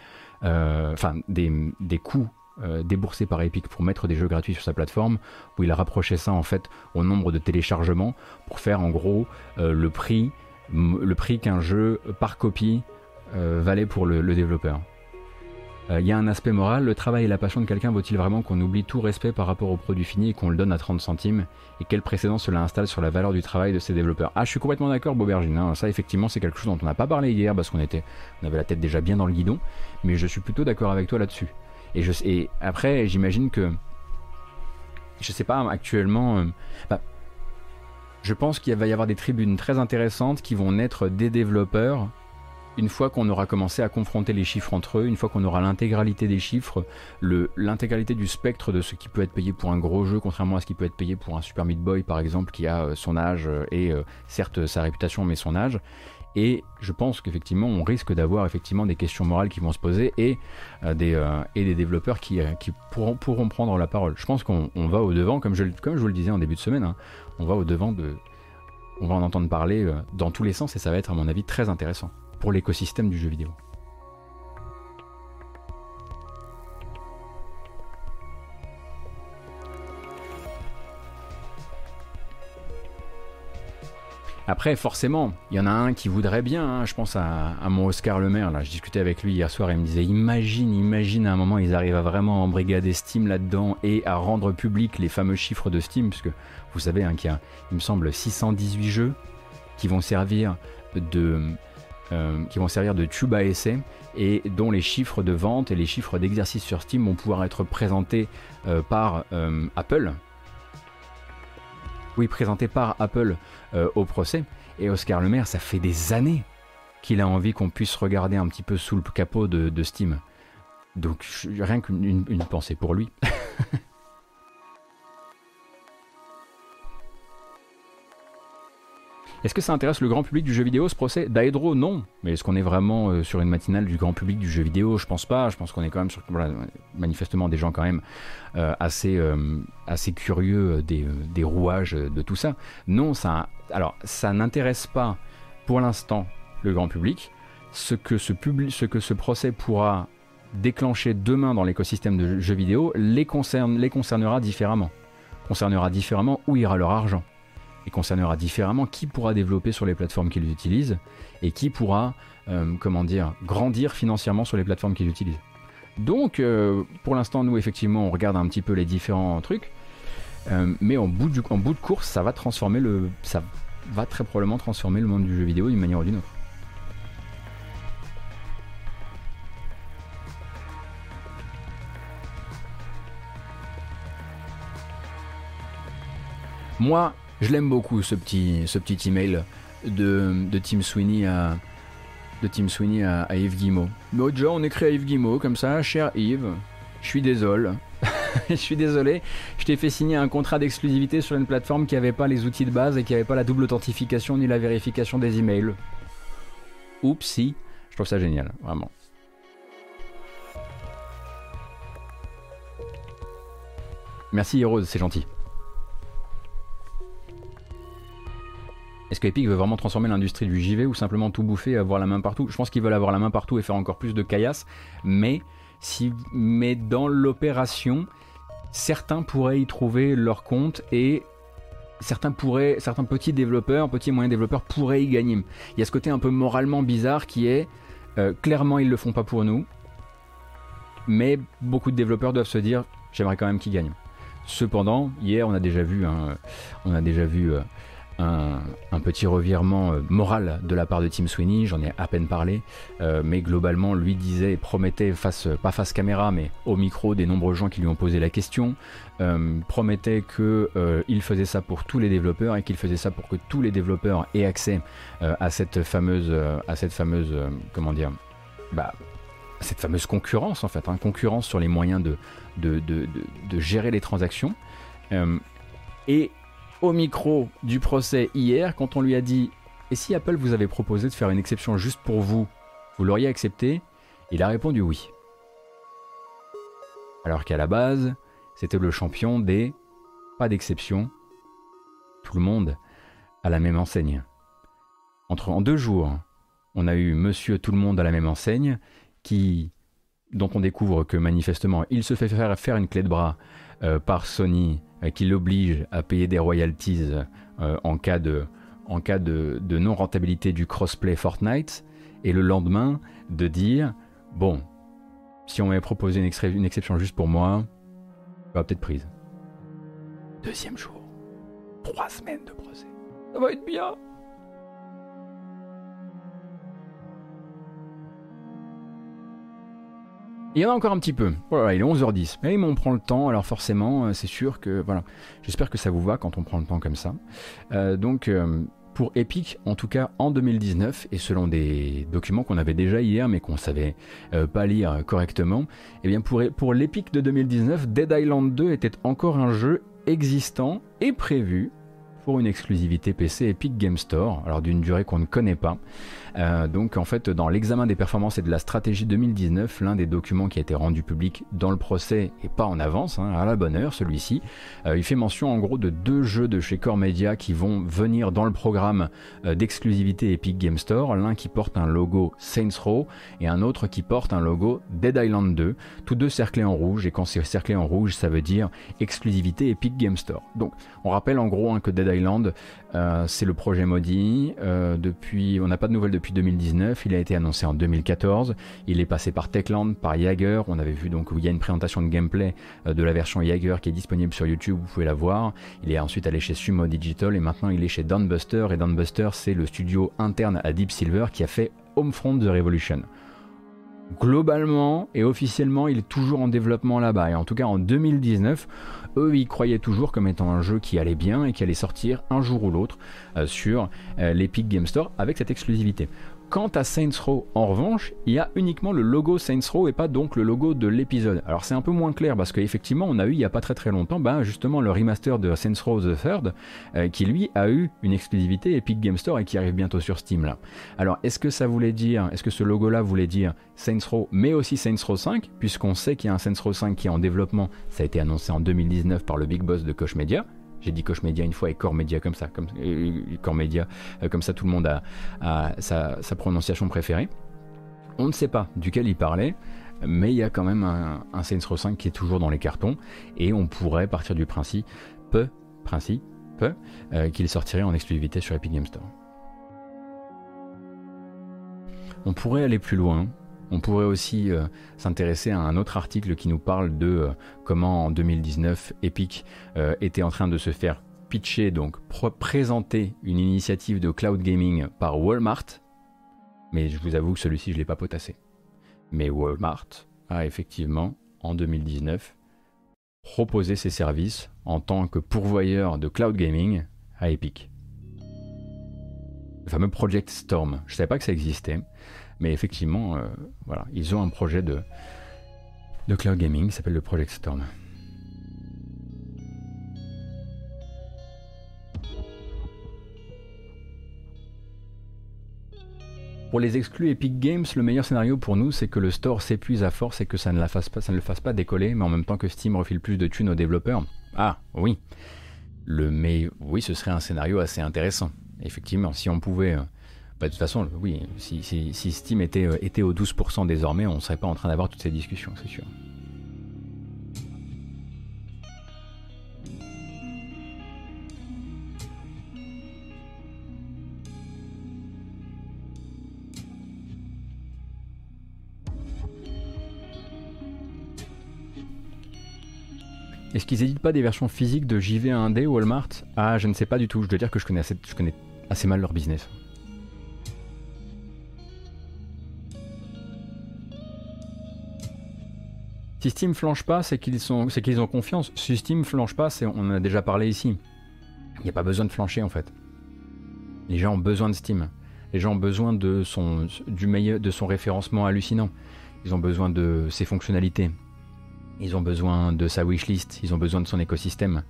euh, enfin des, coûts euh, déboursés par Epic pour mettre des jeux gratuits sur sa plateforme, où il a rapproché ça en fait au nombre de téléchargements pour faire en gros euh, le prix, le prix qu'un jeu par copie valait pour le développeur. Euh, il y a un aspect moral, le travail et la passion de quelqu'un vaut-il vraiment qu'on oublie tout respect par rapport au produit fini et qu'on le donne à 30 centimes Et quel précédent cela installe sur la valeur du travail de ces développeurs Ah, je suis complètement d'accord, Bobergine. Hein. Ça, effectivement, c'est quelque chose dont on n'a pas parlé hier parce qu'on était, on avait la tête déjà bien dans le guidon. Mais je suis plutôt d'accord avec toi là-dessus. Et, après, j'imagine que, je sais pas, actuellement, euh, bah, je pense qu'il va y avoir des tribunes très intéressantes qui vont naître des développeurs une fois qu'on aura commencé à confronter les chiffres entre eux, une fois qu'on aura l'intégralité des chiffres, l'intégralité du spectre de ce qui peut être payé pour un gros jeu, contrairement à ce qui peut être payé pour un Super Meat Boy par exemple, qui a euh, son âge euh, et euh, certes sa réputation, mais son âge. Et je pense qu'effectivement, on risque d'avoir effectivement des questions morales qui vont se poser et, des, développeurs qui, pourront, prendre la parole. Je pense qu'on va au devant, comme je, comme je vous le disais en début de semaine, hein, on va au devant de. On va en entendre parler dans tous les sens et ça va être, à mon avis, très intéressant l'écosystème du jeu vidéo. Après, forcément, il y en a un qui voudrait bien. Hein. Je pense à, mon Oscar Le Maire. Je discutais avec lui hier soir et il me disait Imagine, imagine à un moment, ils arrivent à vraiment embrigader Steam là-dedans et à rendre public les fameux chiffres de Steam. Parce que vous savez hein, qu'il y a, il me semble, 618 jeux qui vont servir de, euh, qui vont servir de tube à essai et dont les chiffres de vente et les chiffres d'exercice sur Steam vont pouvoir être présentés euh, par euh, Apple. Oui, présentés par Apple au procès. Et Oscar Le Maire, ça fait des années qu'il a envie qu'on puisse regarder un petit peu sous le capot de, Steam. Donc rien qu'une pensée pour lui. Est-ce que ça intéresse le grand public du jeu vidéo ce procès Daedro, non. Mais est-ce qu'on est vraiment euh, sur une matinale du grand public du jeu vidéo? Je pense pas. Je pense qu'on est quand même sur manifestement des gens quand même euh, assez, euh, assez curieux des, rouages de tout ça. Non, ça, alors ça n'intéresse pas pour l'instant le grand public. Ce que ce, procès pourra déclencher demain dans l'écosystème de jeux vidéo les, les concernera différemment. Concernera différemment où ira leur argent et concernera différemment qui pourra développer sur les plateformes qu'ils utilisent et qui pourra, euh, comment dire, grandir financièrement sur les plateformes qu'ils utilisent. Donc, euh, pour l'instant, nous, effectivement, on regarde un petit peu les différents trucs, euh, mais en bout, en bout de course, ça va transformer le, ça va très probablement transformer le monde du jeu vidéo d'une manière ou d'une autre. Moi, je l'aime beaucoup ce petit, ce petit email de, de Tim Sweeney à de Tim Sweeney à, Yves Guimau. Bon, déjà, on écrit à Yves Guimau comme ça, cher Yves, je suis désolé. je suis désolé, je t'ai fait signer un contrat d'exclusivité sur une plateforme qui n'avait pas les outils de base et qui n'avait pas la double authentification ni la vérification des emails. Oups, si. Je trouve ça génial, vraiment. Merci Heroes, c'est gentil. Est-ce que Epic veut vraiment transformer l'industrie du JV ou simplement tout bouffer et avoir la main partout? Je pense qu'ils veulent avoir la main partout et faire encore plus de caillasse, mais, si, mais dans l'opération, certains pourraient y trouver leur compte et certains pourraient, certains petits développeurs, petits et moyens développeurs pourraient y gagner. Il y a ce côté un peu moralement bizarre qui est euh, clairement ils le font pas pour nous, mais beaucoup de développeurs doivent se dire j'aimerais quand même qu'ils gagnent. Cependant, hier on a déjà vu, on a déjà vu euh, un, petit revirement euh, moral de la part de Tim Sweeney, j'en ai à peine parlé, euh, mais globalement lui disait et promettait, face, pas face caméra, mais au micro des nombreux gens qui lui ont posé la question, euh, promettait qu'il faisait ça pour tous les développeurs et qu'il faisait ça pour que tous les développeurs aient accès à cette fameuse, à cette fameuse comment dire, bah, cette fameuse concurrence en fait, hein, concurrence sur les moyens de, de, de, de gérer les transactions. et au micro du procès hier quand on lui a dit Et si Apple vous avait proposé de faire une exception juste pour vous, vous l'auriez accepté? Il a répondu oui. Alors qu'à la base, c'était le champion des pas d'exception, tout le monde à la même enseigne. Entre en deux jours, on a eu Monsieur Tout le monde à la même enseigne, qui dont on découvre que manifestement il se fait faire, une clé de bras euh, par Sony euh, qui l'oblige à payer des royalties euh, en cas de, non-rentabilité du crossplay Fortnite, et le lendemain de dire, bon, si on m'avait proposé une, une, exception juste pour moi, va peut-être prise. Deuxième jour, trois semaines de procès. Ça va être bien. Il y en a encore un petit peu. Voilà, il est 11h10. Mais on prend le temps, alors forcément, euh, c'est sûr que. Voilà. J'espère que ça vous va quand on prend le temps comme ça. Euh, donc. Euh, pour Epic, en tout cas en 2019, et selon des documents qu'on avait déjà hier mais qu'on savait pas lire correctement, et eh bien pour, pour l'Epic de 2019, Dead Island 2 était encore un jeu existant et prévu pour une exclusivité PC Epic Game Store, alors d'une durée qu'on ne connaît pas. Euh, donc en fait, dans l'examen des performances et de la stratégie 2019, l'un des documents qui a été rendu public dans le procès et pas en avance, hein, à la bonne heure, celui-ci, euh, il fait mention en gros de deux jeux de chez Core Media qui vont venir dans le programme euh, d'exclusivité Epic Game Store, l'un qui porte un logo Saints Row et un autre qui porte un logo Dead Island 2, tous deux cerclés en rouge, et quand c'est cerclé en rouge, ça veut dire exclusivité Epic Game Store. Donc on rappelle en gros hein, que Dead Island, c'est le projet maudit, depuis, on n'a pas de nouvelles depuis 2019, il a été annoncé en 2014, il est passé par Techland, par Jaeger, on avait vu donc où il y a une présentation de gameplay euh, de la version Jaeger qui est disponible sur YouTube, vous pouvez la voir. Il est ensuite allé chez Sumo Digital et maintenant il est chez Downbuster et Downbuster c'est le studio interne à Deep Silver qui a fait Homefront The Revolution. Globalement et officiellement, il est toujours en développement là-bas. Et en tout cas, en 2019, eux, ils croyaient toujours comme étant un jeu qui allait bien et qui allait sortir un jour ou l'autre euh, sur euh, l'Epic Game Store avec cette exclusivité. Quant à Saints Row, en revanche, il y a uniquement le logo Saints Row et pas donc le logo de l'épisode. Alors c'est un peu moins clair parce qu'effectivement, on a eu il n'y a pas très très longtemps, ben, justement le remaster de Saints Row The Third, euh, qui lui a eu une exclusivité Epic Game Store et qui arrive bientôt sur Steam là. Alors est-ce que ça voulait dire, est-ce que ce logo là voulait dire Saints Row mais aussi Saints Row 5, puisqu'on sait qu'il y a un Saints Row 5 qui est en développement, ça a été annoncé en 2019 par le big boss de Koch Media. J'ai dit Koch Media une fois et Core Media comme ça. Comme, euh, Core Media, euh, comme ça tout le monde a, sa, prononciation préférée. On ne sait pas duquel il parlait, mais il y a quand même un, Saints Row 5 qui est toujours dans les cartons et on pourrait partir du principe, peu, principe, peu, euh, qu'il sortirait en exclusivité sur Epic Game Store. On pourrait aller plus loin, on pourrait aussi euh, s'intéresser à un autre article qui nous parle de euh, comment en 2019 Epic euh, était en train de se faire pitcher, donc présenter une initiative de cloud gaming par Walmart. Mais je vous avoue que celui-ci je ne l'ai pas potassé. Mais Walmart a effectivement en 2019 proposé ses services en tant que pourvoyeur de cloud gaming à Epic. Le fameux Project Storm. Je ne savais pas que ça existait. Mais effectivement, euh, voilà, ils ont un projet de, de cloud gaming qui s'appelle le Project Storm. Pour les exclus Epic Games, le meilleur scénario pour nous, c'est que le store s'épuise à force et que ça ne, la fasse pas, ça ne le fasse pas décoller, mais en même temps que Steam refile plus de thunes aux développeurs. Ah, oui. Le, mais oui, ce serait un scénario assez intéressant. Effectivement, si on pouvait euh, bah, de toute façon, oui, si, Steam était, euh, était au 12% désormais, on ne serait pas en train d'avoir toutes ces discussions, c'est sûr. Est-ce qu'ils éditent pas des versions physiques de JV 1D ou Walmart? Ah, je ne sais pas du tout. Je dois dire que je connais assez mal leur business. Si Steam flanche pas, c'est qu'ils ont confiance. Si Steam flanche pas, c'est, on en a déjà parlé ici. Il n'y a pas besoin de flancher en fait. Les gens ont besoin de Steam. Les gens ont besoin de son, du meilleur, de son référencement hallucinant. Ils ont besoin de ses fonctionnalités. Ils ont besoin de sa wishlist. Ils ont besoin de son écosystème.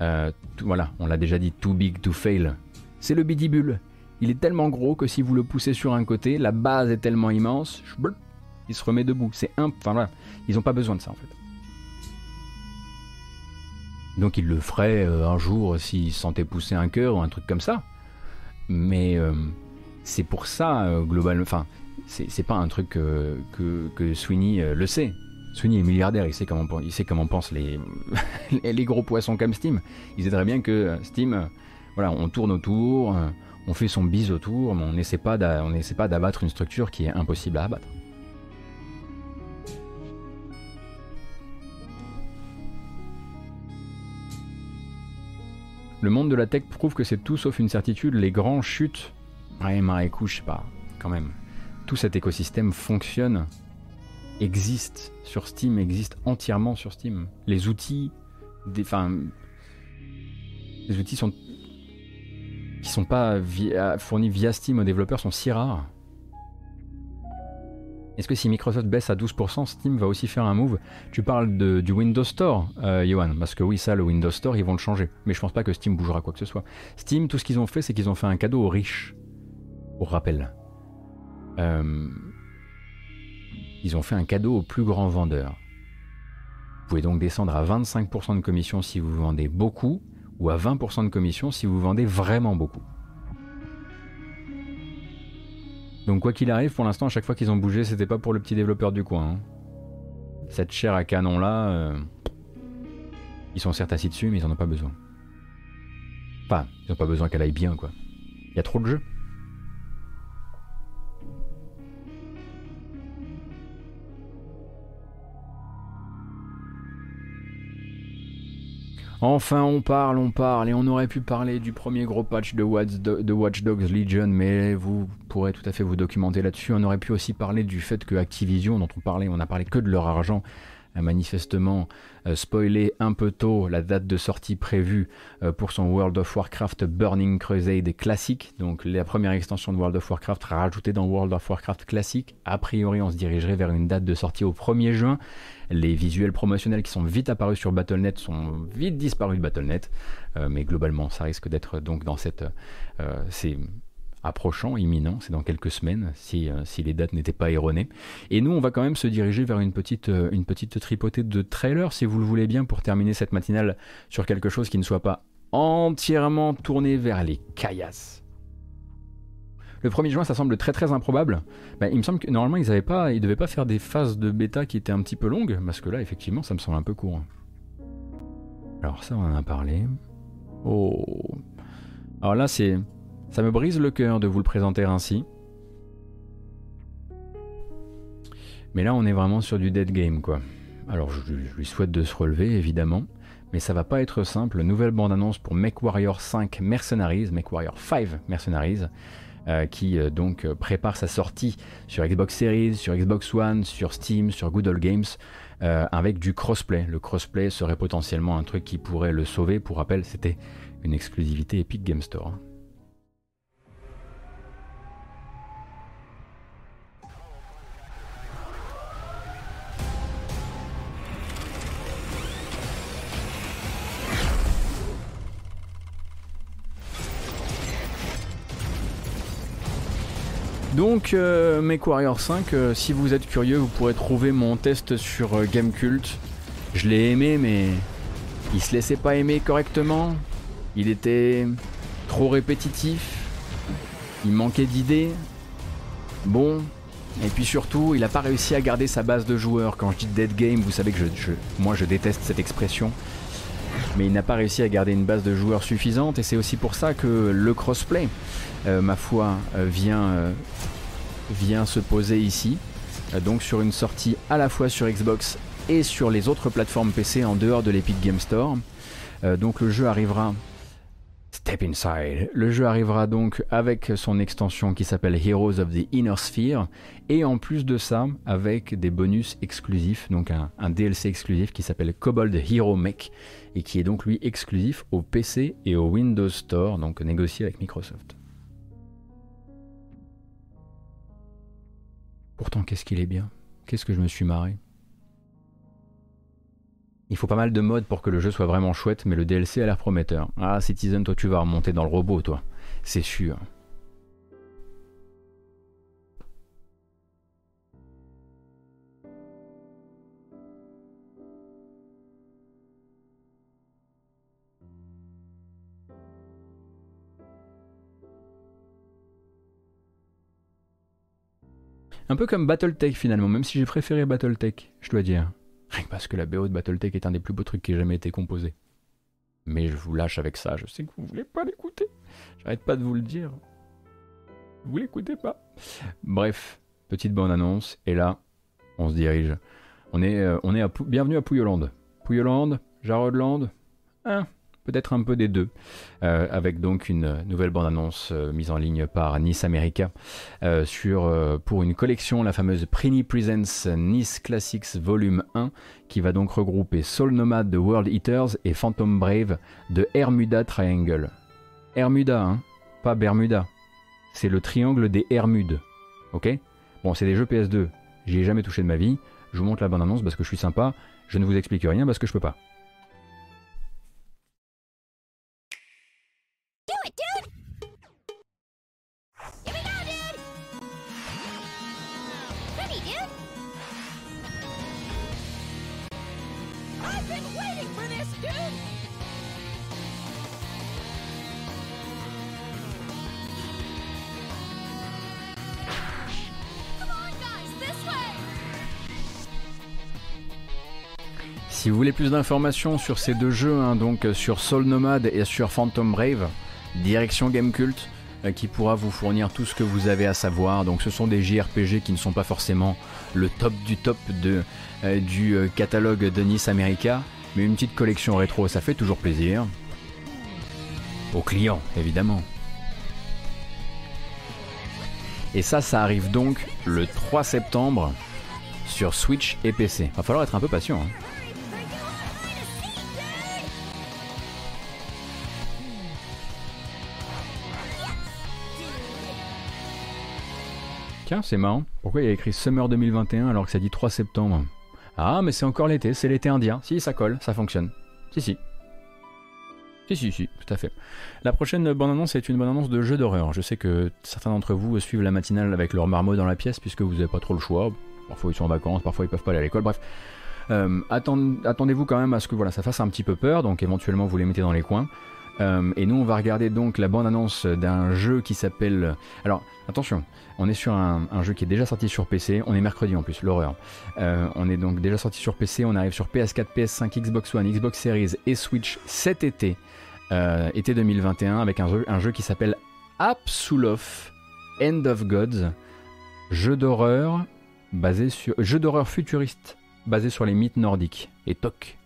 Euh, voilà, on l'a déjà dit, too big to fail. C'est le bidibule. Il est tellement gros que si vous le poussez sur un côté, la base est tellement immense, il se remet debout. C'est un, enfin ils n'ont pas besoin de ça en fait. Donc il le ferait euh, un jour s'il sentait pousser un cœur ou un truc comme ça. Mais euh, c'est pour ça, euh, globalement, enfin, c'est pas un truc que, que Sweeney le sait. Sweeney est milliardaire, il sait comment, il sait comment pensent les, les gros poissons comme Steam. Il aiderait bien que Steam, voilà, on tourne autour, on fait son bise autour, mais on n'essaie pas d'abattre une structure qui est impossible à abattre. Le monde de la tech prouve que c'est tout sauf une certitude, les grands chutent. Ouais, mais écoute, je sais pas, quand même. Tout cet écosystème fonctionne, existe sur Steam, existe entièrement sur Steam. Les outils, des, enfin, les outils sont qui sont pas fournis via Steam aux développeurs sont si rares. Est-ce que si Microsoft baisse à 12%, Steam va aussi faire un move? Tu parles du Windows Store, euh, Johan, parce que oui, ça, le Windows Store, ils vont le changer. Mais je pense pas que Steam bougera quoi que ce soit. Steam, tout ce qu'ils ont fait, c'est qu'ils ont fait un cadeau aux riches. Pour rappel. Euh, ils ont fait un cadeau aux plus grands vendeurs. Vous pouvez donc descendre à 25% de commission si vous vendez beaucoup, ou à 20% de commission si vous vendez vraiment beaucoup. Donc quoi qu'il arrive, pour l'instant, à chaque fois qu'ils ont bougé, c'était pas pour le petit développeur du coin. Hein. Cette chair à canon là, euh, ils sont certes assis dessus, mais ils en ont pas besoin. Enfin, ils ont pas besoin qu'elle aille bien, quoi. Il y a trop de jeux. Enfin, on parle, on parle, et on aurait pu parler du premier gros patch de Watch, Dogs Legion, mais vous pourrez tout à fait vous documenter là-dessus. On aurait pu aussi parler du fait que Activision, dont on parlait, on a parlé que de leur argent, manifestement euh, spoilé un peu tôt la date de sortie prévue euh, pour son World of Warcraft Burning Crusade classique. Donc la première extension de World of Warcraft rajoutée dans World of Warcraft classique. A priori, on se dirigerait vers une date de sortie au 1er juin. Les visuels promotionnels qui sont vite apparus sur Battle.net sont vite disparus de Battle.net. Euh, mais globalement, ça risque d'être donc dans cette... c'est approchant, imminent, c'est dans quelques semaines, si, si les dates n'étaient pas erronées. Et nous, on va quand même se diriger vers une petite, une petite tripotée de trailers, si vous le voulez bien, pour terminer cette matinale sur quelque chose qui ne soit pas entièrement tourné vers les caillasses. Le 1er juin, ça semble très très improbable. Bah, il me semble que normalement, ils ne devaient pas faire des phases de bêta qui étaient un petit peu longues, parce que là, effectivement, ça me semble un peu court. Alors ça, on en a parlé. Oh. Alors là, c'est ça me brise le cœur de vous le présenter ainsi. Mais là, on est vraiment sur du dead game, quoi. Alors, je, lui souhaite de se relever, évidemment. Mais ça va pas être simple. Nouvelle bande-annonce pour MechWarrior 5 Mercenaries, MechWarrior 5 Mercenaries, euh, qui euh, donc euh, prépare sa sortie sur Xbox Series, sur Xbox One, sur Steam, sur Google Games, avec du crossplay. Le crossplay serait potentiellement un truc qui pourrait le sauver. Pour rappel, c'était une exclusivité Epic Game Store. Donc, euh, MechWarrior 5, euh, si vous êtes curieux, vous pourrez trouver mon test sur euh, Gamecult. Je l'ai aimé, mais il se laissait pas aimer correctement. Il était trop répétitif. Il manquait d'idées. Bon. Et puis surtout, il n'a pas réussi à garder sa base de joueurs. Quand je dis dead game, vous savez que je, moi je déteste cette expression. Mais il n'a pas réussi à garder une base de joueurs suffisante. Et c'est aussi pour ça que le crossplay, euh, ma foi, vient, vient se poser ici. donc sur une sortie à la fois sur Xbox et sur les autres plateformes PC en dehors de l'Epic Game Store. donc le jeu arrivera Step Inside. Le jeu arrivera donc avec son extension qui s'appelle Heroes of the Inner Sphere et en plus de ça avec des bonus exclusifs, donc un, DLC exclusif qui s'appelle Kobold Hero Mech et qui est donc lui exclusif au PC et au Windows Store, donc négocié avec Microsoft. Pourtant qu'est-ce qu'il est bien, qu'est-ce que je me suis marré. Il faut pas mal de modes pour que le jeu soit vraiment chouette, mais le DLC a l'air prometteur. Ah, Citizen, toi tu vas remonter dans le robot, toi. C'est sûr. Un peu comme Battletech finalement, même si j'ai préféré Battletech, je dois dire. Parce que la BO de Battletech est un des plus beaux trucs qui ait jamais été composé. Mais je vous lâche avec ça, je sais que vous voulez pas l'écouter. J'arrête pas de vous le dire. Vous l'écoutez pas. Bref, petite bonne annonce, et là, on se dirige. On est, euh, on est à bienvenue à Pouyoland. Pouyoland, Jarodland, hein, peut-être un peu des deux, euh, avec donc une nouvelle bande-annonce euh, mise en ligne par Nice America euh, sur, pour une collection, la fameuse Prini Presents Nice Classics Volume 1, qui va donc regrouper Soul Nomad de World Eaters et Phantom Brave de Hermuda Triangle. Hermuda, hein, pas Bermuda. C'est le triangle des Hermudes. Ok? Bon, c'est des jeux PS2. J'y ai jamais touché de ma vie. Je vous montre la bande-annonce parce que je suis sympa. Je ne vous explique rien parce que je peux pas. Plus d'informations sur ces deux jeux, hein, donc euh, sur Soul Nomad et sur Phantom Brave, direction Gamecult, euh, qui pourra vous fournir tout ce que vous avez à savoir. Donc ce sont des JRPG qui ne sont pas forcément le top du top de, euh, du catalogue de Nice America, mais une petite collection rétro, ça fait toujours plaisir. Aux clients, évidemment. Et ça, ça arrive donc le 3 septembre sur Switch et PC. Va falloir être un peu patient. Hein. C'est marrant. Pourquoi il a écrit Summer 2021 alors que ça dit 3 septembre? Ah, mais c'est encore l'été, c'est l'été indien. Si, ça colle, ça fonctionne. Si, si. Si, si, si, tout à fait. La prochaine bande-annonce est une bande-annonce de jeu d'horreur. Je sais que certains d'entre vous suivent la matinale avec leur marmot dans la pièce puisque vous n'avez pas trop le choix. Parfois ils sont en vacances, parfois ils peuvent pas aller à l'école, bref. Euh, attendez-vous quand même à ce que voilà, ça fasse un petit peu peur, donc éventuellement vous les mettez dans les coins. Euh, et nous, on va regarder donc la bande-annonce d'un jeu qui s'appelle. Alors, attention, on est sur un, jeu qui est déjà sorti sur PC. On est mercredi en plus, l'horreur. Euh, on est donc déjà sorti sur PC. On arrive sur PS4, PS5, Xbox One, Xbox Series et Switch cet été, euh, été 2021, avec un jeu, un jeu qui s'appelle Absolof End of Gods, jeu d'horreur basé sur jeu d'horreur futuriste basé sur les mythes nordiques et TOC.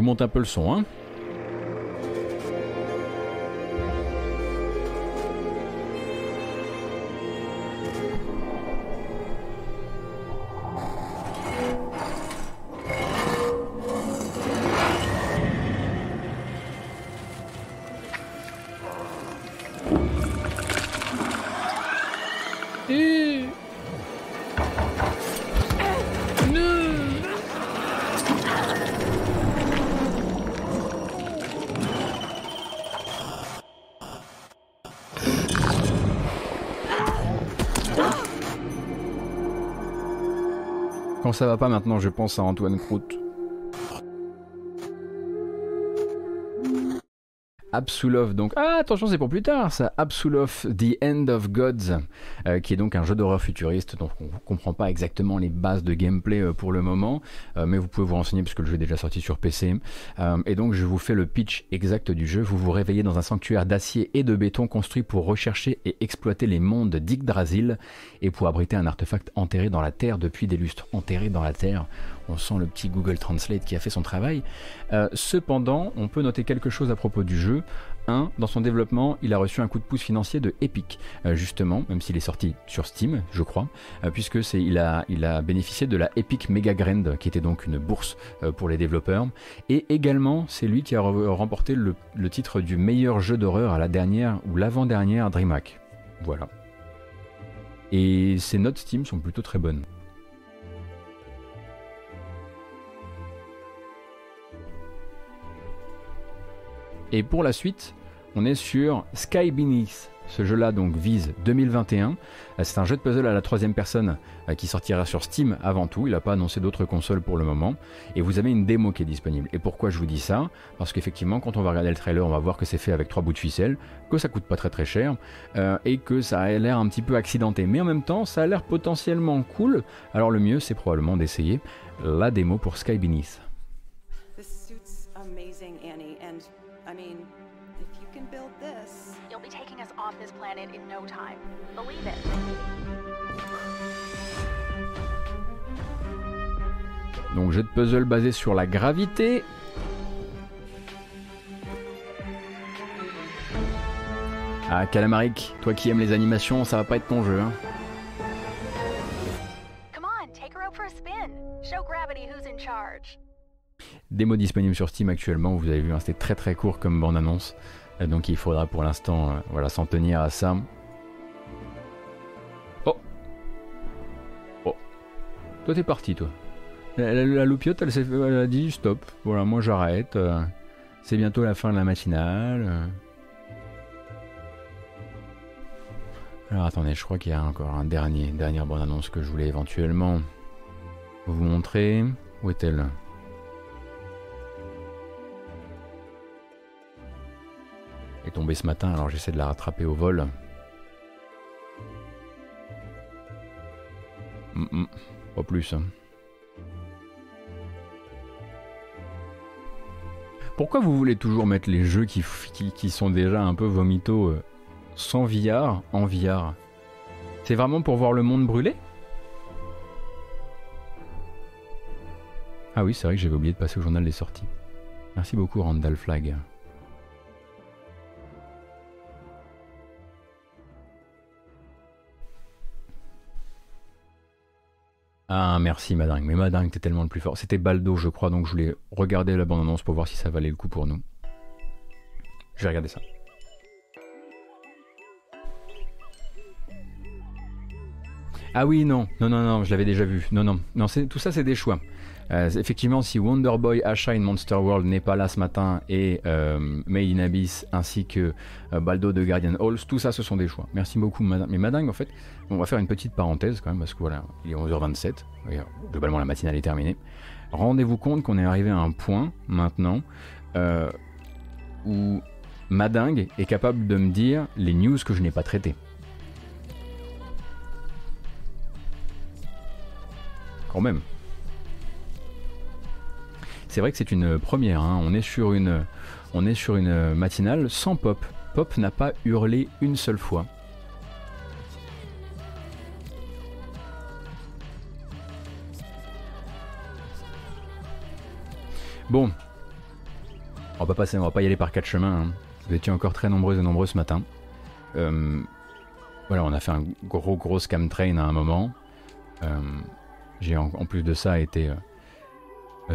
Je vous monte un peu le son, hein. Ça va pas maintenant, je pense à Antoine Crout. Absolov, donc ah, attention c'est pour plus tard ça, Absolov The End of Gods, euh, qui est donc un jeu d'horreur futuriste, donc on ne comprend pas exactement les bases de gameplay euh, pour le moment, euh, mais vous pouvez vous renseigner puisque le jeu est déjà sorti sur PC. et donc je vous fais le pitch exact du jeu, vous vous réveillez dans un sanctuaire d'acier et de béton construit pour rechercher et exploiter les mondes d'Yggdrasil et pour abriter un artefact enterré dans la terre depuis des lustres, enterré dans la terre on sent le petit Google Translate qui a fait son travail. Euh, cependant, on peut noter quelque chose à propos du jeu. 1. Dans son développement, il a reçu un coup de pouce financier de Epic, euh, justement, même s'il est sorti sur Steam, je crois, euh, puisque c'est il a, il a bénéficié de la Epic Mega Grand, qui était donc une bourse pour les développeurs. Et également, c'est lui qui a remporté le, le titre du meilleur jeu d'horreur à la dernière ou l'avant-dernière DreamHack. Voilà. Et ses notes Steam sont plutôt très bonnes. Et pour la suite, on est sur Sky Beneath. Ce jeu-là donc vise 2021. Euh, c'est un jeu de puzzle à la troisième personne euh, qui sortira sur Steam avant tout. Il n'a pas annoncé d'autres consoles pour le moment. Et vous avez une démo qui est disponible. Et pourquoi je vous dis ça? Parce qu'effectivement, quand on va regarder le trailer, on va voir que c'est fait avec trois bouts de ficelle, que ça coûte pas très très cher euh, et que ça a l'air un petit peu accidenté. Mais en même temps, ça a l'air potentiellement cool. Alors le mieux, c'est probablement d'essayer la démo pour Sky Beneath. Donc jeu de puzzle basé sur la gravité. Ah Calamaric, toi qui aimes les animations, ça va pas être ton jeu hein. Démo disponible sur Steam actuellement, vous avez vu, hein, c'était très très court comme bande Donc il faudra pour l'instant euh, voilà, s'en tenir à ça. Oh Oh Toi t'es parti toi. La, loupiote elle, elle, a dit stop. Voilà, moi j'arrête. Euh, c'est bientôt la fin de la matinale. Alors attendez, je crois qu'il y a encore un dernier, dernière bonne annonce que je voulais éventuellement vous montrer. Où est-elle? Est tombée ce matin, alors j'essaie de la rattraper au vol. Mm, mm. pas plus. Hein. Pourquoi vous voulez toujours mettre les jeux qui, qui, sont déjà un peu vomito euh, sans VR en VR C'est vraiment pour voir le monde brûler? Ah oui, c'est vrai que j'avais oublié de passer au journal des sorties. Merci beaucoup Randall Flag. Ah merci Madingue, mais Madingue t'es tellement le plus fort. C'était Baldo je crois, donc je voulais regarder la bande-annonce pour voir si ça valait le coup pour nous. Je vais regarder ça. Ah oui, non, non, non, non, je l'avais déjà vu. Non, non, non, tout ça c'est des choix. Euh, effectivement, si Wonder Boy, Asha in Monster World n'est pas là ce matin et euh, Made in Abyss ainsi que euh, Baldo de Guardian Halls, tout ça ce sont des choix. Merci beaucoup, madame. Mais madame, en fait, on va faire une petite parenthèse quand même parce que voilà, il est 11h27. Globalement, la matinale est terminée. Rendez-vous compte qu'on est arrivé à un point maintenant où Madingue est capable de me dire les news que je n'ai pas traitées. Quand même. C'est vrai que c'est une première. Hein. On, est sur une, on est sur une matinale sans Pop. Pop n'a pas hurlé une seule fois. Bon, on va pas passer, on va pas y aller par quatre chemins. Hein. Vous étiez encore très nombreux et nombreux ce matin. Euh, voilà, on a fait un gros gros scam train à un moment. Euh, j'ai en, plus de ça été euh,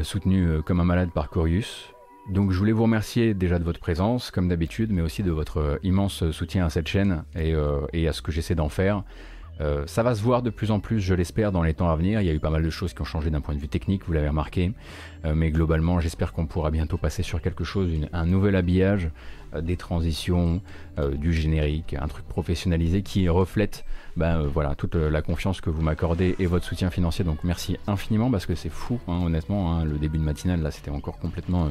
soutenu euh, comme un malade par Corius. Donc je voulais vous remercier déjà de votre présence, comme d'habitude, mais aussi de votre euh, immense soutien à cette chaîne et, à ce que j'essaie d'en faire. Ça va se voir de plus en plus, je l'espère, dans les temps à venir. Il y a eu pas mal de choses qui ont changé d'un point de vue technique, vous l'avez remarqué. mais globalement, j'espère qu'on pourra bientôt passer sur quelque chose, un nouvel habillage, des transitions, du générique, un truc professionnalisé qui reflète ben, euh, voilà, toute euh, la confiance que vous m'accordez et votre soutien financier. Donc merci infiniment parce que c'est fou, hein, honnêtement. Hein, le début de matinale, là, c'était encore complètement, euh,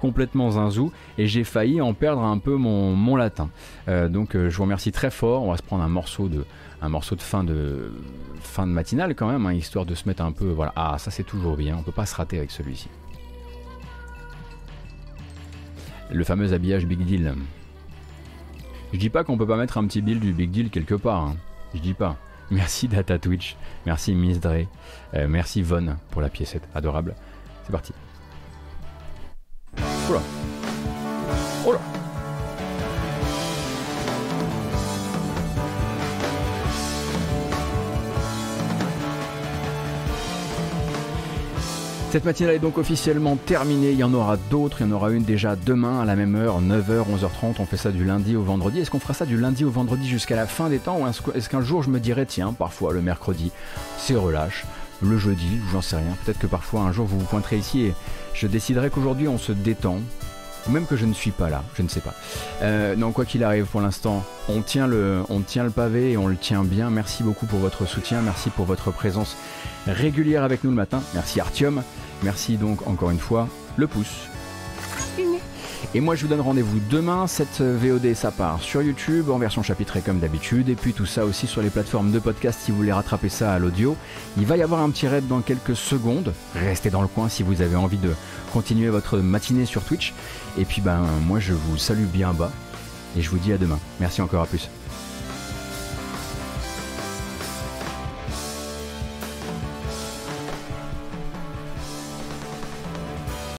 complètement zinzou et j'ai failli en perdre un peu mon, latin. Euh, donc je vous remercie très fort. On va se prendre un morceau de, un morceau de fin de, fin de matinale quand même, hein, histoire de se mettre un peu. Voilà. Ah, ça c'est toujours bien. On peut pas se rater avec celui-ci. Le fameux habillage Big Deal. Je dis pas qu'on peut pas mettre un petit bill du Big Deal quelque part. Hein. Je dis pas. Merci Data Twitch. Merci Miss Dre. Euh, merci Von pour la piécette. Adorable. C'est parti. Oula. Oula. Cette matinale est donc officiellement terminée. Il y en aura d'autres. Il y en aura une déjà demain à la même heure, 9h, 11h30. On fait ça du lundi au vendredi. Est-ce qu'on fera ça du lundi au vendredi jusqu'à la fin des temps Ou est-ce qu'un jour je me dirais, tiens, parfois le mercredi, c'est relâche le jeudi, j'en sais rien. Peut-être que parfois un jour vous vous pointerez ici et je déciderai qu'aujourd'hui on se détend. Ou même que je ne suis pas là, je ne sais pas. Euh, non, quoi qu'il arrive, pour l'instant, on tient, le, on tient le pavé et on le tient bien. Merci beaucoup pour votre soutien, merci pour votre présence régulière avec nous le matin. Merci Artium. Merci donc encore une fois, le pouce. Et moi je vous donne rendez-vous demain, cette VOD ça part sur YouTube en version chapitrée comme d'habitude, et puis tout ça aussi sur les plateformes de podcast si vous voulez rattraper ça à l'audio. Il va y avoir un petit raid dans quelques secondes, restez dans le coin si vous avez envie de continuer votre matinée sur Twitch. Et puis ben moi je vous salue bien bas, et je vous dis à demain. Merci encore à plus.